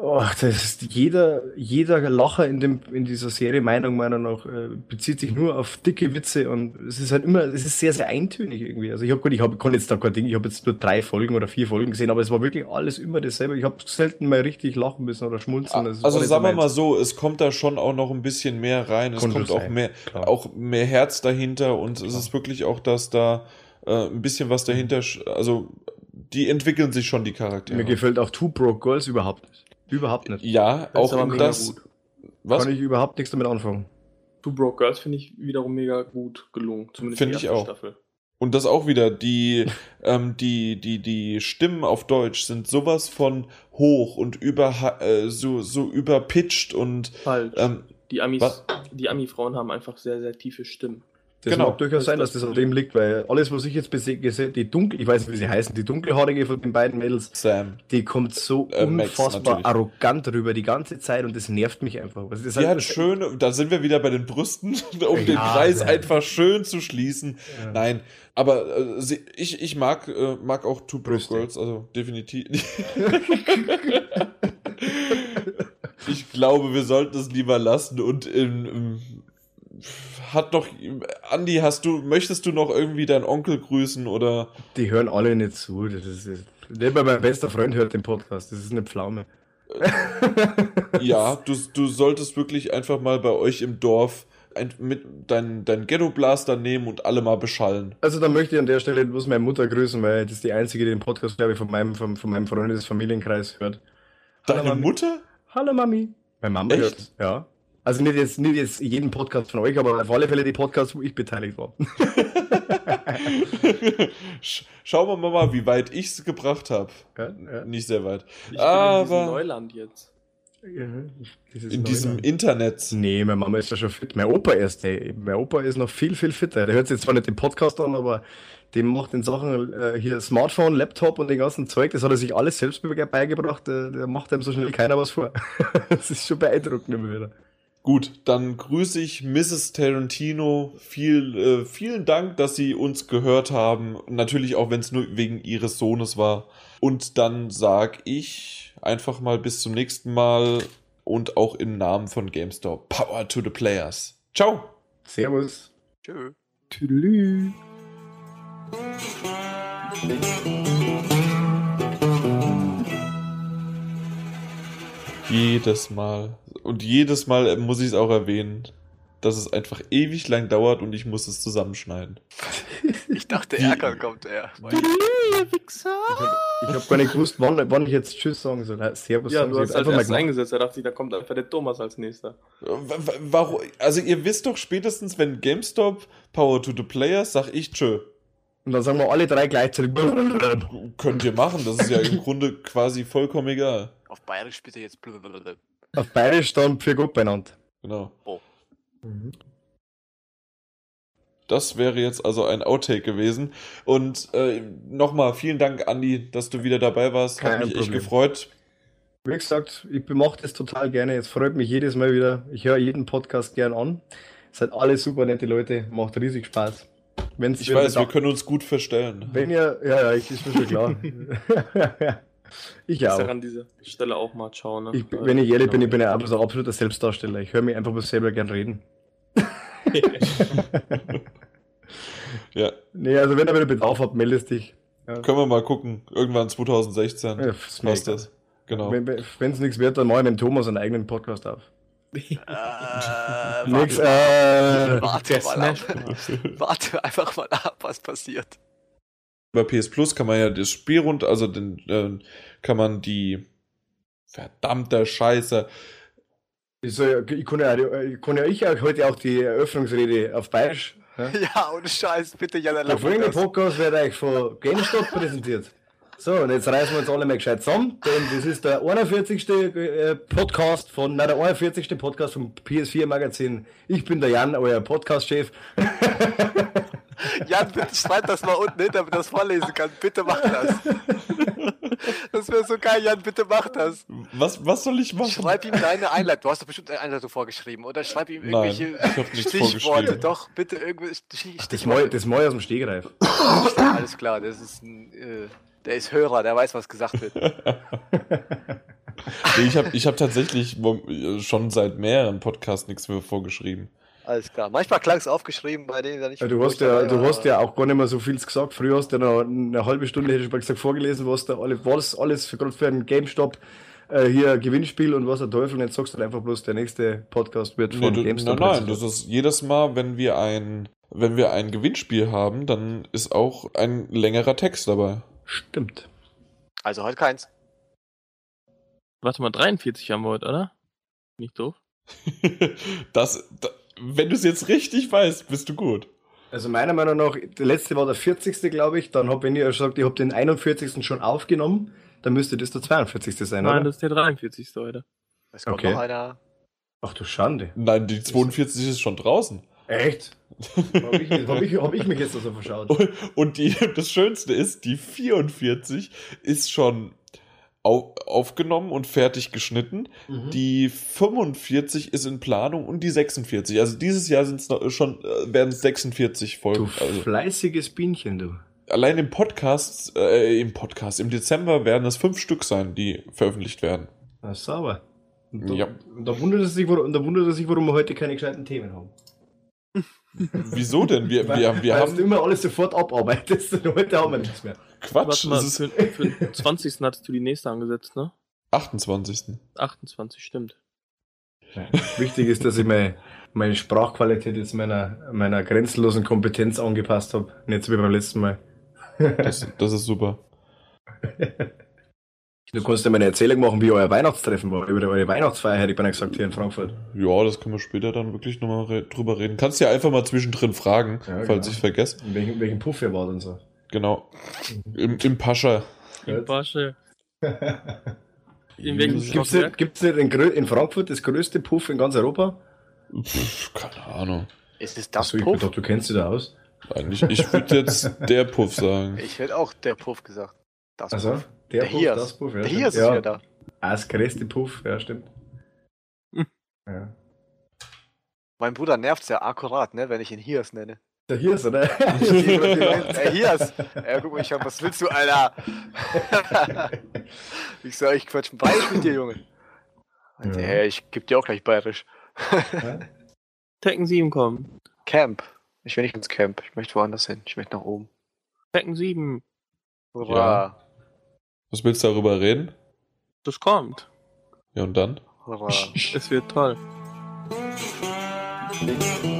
Oh, das ist jeder, jeder Lacher in, dem, in dieser Serie, Meinung meiner nach, äh, bezieht sich nur auf dicke Witze und es ist halt immer, es ist sehr, sehr eintönig irgendwie. Also ich habe ich hab, kann jetzt da kein Ding, ich habe jetzt nur drei Folgen oder vier Folgen gesehen, aber es war wirklich alles immer dasselbe. Ich habe selten mal richtig lachen müssen oder schmunzeln. Das also sagen wir mal so, es kommt da schon auch noch ein bisschen mehr rein, es kommt auch mehr, auch mehr Herz dahinter und es ist wirklich auch, dass da äh, ein bisschen was dahinter, also die entwickeln sich schon, die Charaktere. Mir gefällt auch Two Broke Girls überhaupt nicht. Überhaupt nicht. Ja, auch um das. Gut. Was? Kann ich überhaupt nichts damit anfangen. Two Broke Girls finde ich wiederum mega gut gelungen. Zumindest finde ich auch. Staffel. Und das auch wieder, die, <laughs> ähm, die, die, die Stimmen auf Deutsch sind sowas von hoch und über, äh, so, so überpitcht und. Falsch. Ähm, die Amis, die Ami-Frauen haben einfach sehr, sehr tiefe Stimmen. Das genau. mag durchaus sein, dass das an dem liegt, weil alles, was ich jetzt gesehen die dunkel, ich weiß nicht, wie sie heißen, die dunkelhaarige von den beiden Mädels, Sam. die kommt so äh, unfassbar Max, arrogant rüber die ganze Zeit und das nervt mich einfach. Das ist die halt, schön, da sind wir wieder bei den Brüsten, <laughs> um ja, den Preis nein. einfach schön zu schließen. Ja. Nein, aber äh, sie, ich, ich mag, äh, mag auch Two Brüste. Girls, also definitiv. <laughs> ich glaube, wir sollten es lieber lassen und im, im hat doch, Andi, hast du, möchtest du noch irgendwie deinen Onkel grüßen oder? Die hören alle nicht zu. Das ist, nicht mal mein bester Freund hört den Podcast. Das ist eine Pflaume. ja, du, du solltest wirklich einfach mal bei euch im Dorf ein, mit dein, dein Ghetto-Blaster nehmen und alle mal beschallen. Also da möchte ich an der Stelle bloß meine Mutter grüßen, weil das ist die einzige, die den Podcast, glaube ich, von meinem, von, von meinem Freundes-Familienkreis hört. Deine Hallo, Mutter? Hallo Mami. Meine Mama Echt? hört ja. Also nicht jetzt, nicht jetzt jeden Podcast von euch, aber auf alle Fälle die Podcasts, wo ich beteiligt war. <laughs> Schauen wir mal, wie weit ich es gebracht habe. Ja, ja. Nicht sehr weit. Ich aber bin in Neuland jetzt. Ja, in diesem Internet. Nee, meine Mama ist ja schon fit. Mein Opa erst, ey. Mein Opa ist noch viel, viel fitter. Der hört sich zwar nicht den Podcast an, aber dem macht in Sachen äh, hier Smartphone, Laptop und den ganzen Zeug, das hat er sich alles selbst beigebracht. Der, der macht einem so schnell keiner was vor. <laughs> das ist schon beeindruckend immer wieder. Gut, dann grüße ich Mrs. Tarantino. Viel, äh, vielen Dank, dass Sie uns gehört haben. Natürlich auch, wenn es nur wegen Ihres Sohnes war. Und dann sag ich einfach mal bis zum nächsten Mal und auch im Namen von GameStop. Power to the Players. Ciao. Servus. Tschö. Tüdelü. Jedes Mal. Und jedes Mal muss ich es auch erwähnen, dass es einfach ewig lang dauert und ich muss es zusammenschneiden. <laughs> Ich dachte, Ärger kommt er. Wichser! Ich habe hab gar nicht gewusst, wann, wann, ich jetzt Tschüss sagen soll. Servus ja, du hast einfach mal eingesetzt. Da dachte ich, da kommt einfach der Thomas als nächster. Warum? Also ihr wisst doch spätestens, wenn GameStop Power to the Players, sag ich Tschö. Und dann sagen wir alle drei gleichzeitig. Könnt ihr machen, das ist ja im Grunde quasi vollkommen egal. Auf Bayerisch bitte jetzt. Auf Bayerisch dann für gut benannt. Genau. Oh. Mhm. Das wäre jetzt also ein Outtake gewesen. Und äh, nochmal vielen Dank, Andi, dass du wieder dabei warst. Hat Kein mich Problem. echt gefreut. Wie gesagt, ich mache das total gerne. Es freut mich jedes Mal wieder. Ich höre jeden Podcast gern an. Seid alle super nette Leute. Macht riesig Spaß. Wenn's ich weiß, wir können uns gut verstellen. Wenn ihr, ja, ja, ich, ist mir schon klar. <laughs> <laughs> Ich auch. an dieser Stelle auch mal schauen. Ne? Ich, wenn ich ehrlich bin, ich bin ja so absoluter Selbstdarsteller. Ich höre mich einfach bloß selber gern reden. <laughs> ja. Nee, also wenn ihr wieder Bedarf habt, meldest dich. Ja. Können wir mal gucken. Irgendwann 2016 ja, passt das. Genau. Wenn es nichts wird, dann mache ich mit Thomas einen eigenen Podcast auf. äh, Nix, äh, warte, mal ab. warte einfach mal ab, was passiert bei PS Plus kann man ja das Spiel rund, also den, äh, kann man die verdammte Scheiße. Ich, ich, kann ja, ich kann ja ich heute auch die Eröffnungsrede auf Bayerisch. Ja, <laughs> ja ohne Scheiß, bitte ja Der folgende Podcast wird euch von GameStop präsentiert. So, und jetzt reißen wir uns alle mal gescheit zusammen, denn das ist der 41. Äh, Podcast von, nein, der 41. Podcast vom PS4 Magazin. Ich bin der Jan, euer Podcast-Chef. <laughs> Jan, bitte schreib das mal unten hin, damit das vorlesen kann. Bitte mach das. Das wäre so geil, Jan, bitte mach das. Was, was soll ich machen? Schreib ihm deine Einleitung. Du hast doch bestimmt eine Einleitung vorgeschrieben. Oder schreib ihm irgendwelche Nein, Stichworte. Doch, bitte irgendwelche Stichworte. Das Moi aus dem Stegreif. Alles klar, das ist ein, äh, der ist Hörer, der weiß, was gesagt wird. <laughs> ich habe ich hab tatsächlich schon seit mehreren Podcasts nichts mehr vorgeschrieben. Alles klar. Manchmal klang es aufgeschrieben, bei denen da nicht. Ja, du hast ja, du hast ja auch gar nicht mehr so viel gesagt. Früher hast du ja noch eine halbe Stunde, hätte ich mal gesagt, vorgelesen, was da alle, was alles für, gerade für einen GameStop äh, hier Gewinnspiel und was der Teufel. Und jetzt sagst du einfach bloß, der nächste Podcast wird von nee, GameStop. Nein, nein, das ist jedes Mal, wenn wir ein, wenn wir ein Gewinnspiel haben, dann ist auch ein längerer Text dabei. Stimmt. Also heute keins. Warte mal, 43 haben wir heute, oder? Nicht doof. <laughs> das, das wenn du es jetzt richtig weißt, bist du gut. Also meiner Meinung nach, der letzte war der 40. glaube ich. Dann habe ich ja gesagt, ich habe den 41. schon aufgenommen. Dann müsste das der 42. sein, Nein, oder? das ist der 43. heute. Es kommt okay. noch einer. Ach du Schande. Nein, die 42 ist schon draußen. Echt? Habe ich, hab ich, hab ich mich jetzt also verschaut. Und, und die, das Schönste ist, die 44 ist schon au aufgenommen und fertig geschnitten. Mhm. Die 45 ist in Planung und die 46. Also dieses Jahr sind es schon, äh, werden es 46 Folgen. Du also. fleißiges Bienchen, du. Allein im Podcast, äh, im Podcast, im Dezember werden es fünf Stück sein, die veröffentlicht werden. Na, sauber. Und da, ja. und da wundert es sich, warum, da wundert es sich, warum wir heute keine gescheiten Themen haben. Wieso denn? Wir, wir, wir, wir haben. du immer alles sofort abarbeitest und heute haben wir nichts mehr. Quatsch. Mal, für, für den 20. hattest du die nächste angesetzt, ne? 28. 28, stimmt. Wichtig ist, dass ich meine, meine Sprachqualität jetzt meiner, meiner grenzenlosen Kompetenz angepasst habe. Nicht so wie beim letzten Mal. das, das ist super. <laughs> Du kannst ja mal eine Erzählung machen, wie euer Weihnachtstreffen war, über eure Weihnachtsfeier, hätte ich beinahe gesagt, hier in Frankfurt. Ja, das können wir später dann wirklich nochmal re drüber reden. Kannst ja einfach mal zwischendrin fragen, ja, falls genau. ich vergesse. In welchem, welchen Puff ihr wart und so. Genau. Im, im Pascha. Im Pascha. <laughs> in welchem Gibt's nicht, gibt's nicht in, in, Frankfurt das größte Puff in ganz Europa? Pff, keine Ahnung. Ist es das Achso, Puff? Ich dachte, du kennst dich da aus. Eigentlich, ich würde jetzt <laughs> der Puff sagen. Ich hätte auch der Puff gesagt. Das also, Puff. Der, der Puff, Hias. das Puff, ja. Der Hias ist ja. wieder da. Ah, das größte Puff, ja, stimmt. Hm. <laughs> Ja. Mein Bruder nervt sehr akkurat, ne, wenn ich ihn Hias nenne. Der Hias, oder? <laughs> <laughs> Der Hias. Ja, guck mal, ich hab, was willst du, Alter? ich sag, ich quatsch ein Bayerisch mit dir, Junge. Ja. Hey, ich geb dir auch gleich Bayerisch. Tekken 7 kommen. Camp. Ich will nicht ins Camp. Ich möchte woanders hin. Ich möchte nach oben. Tekken 7. Hurra. Ja. Was willst du darüber reden? Das kommt. Ja, und dann? Hurra. es wird toll. <laughs>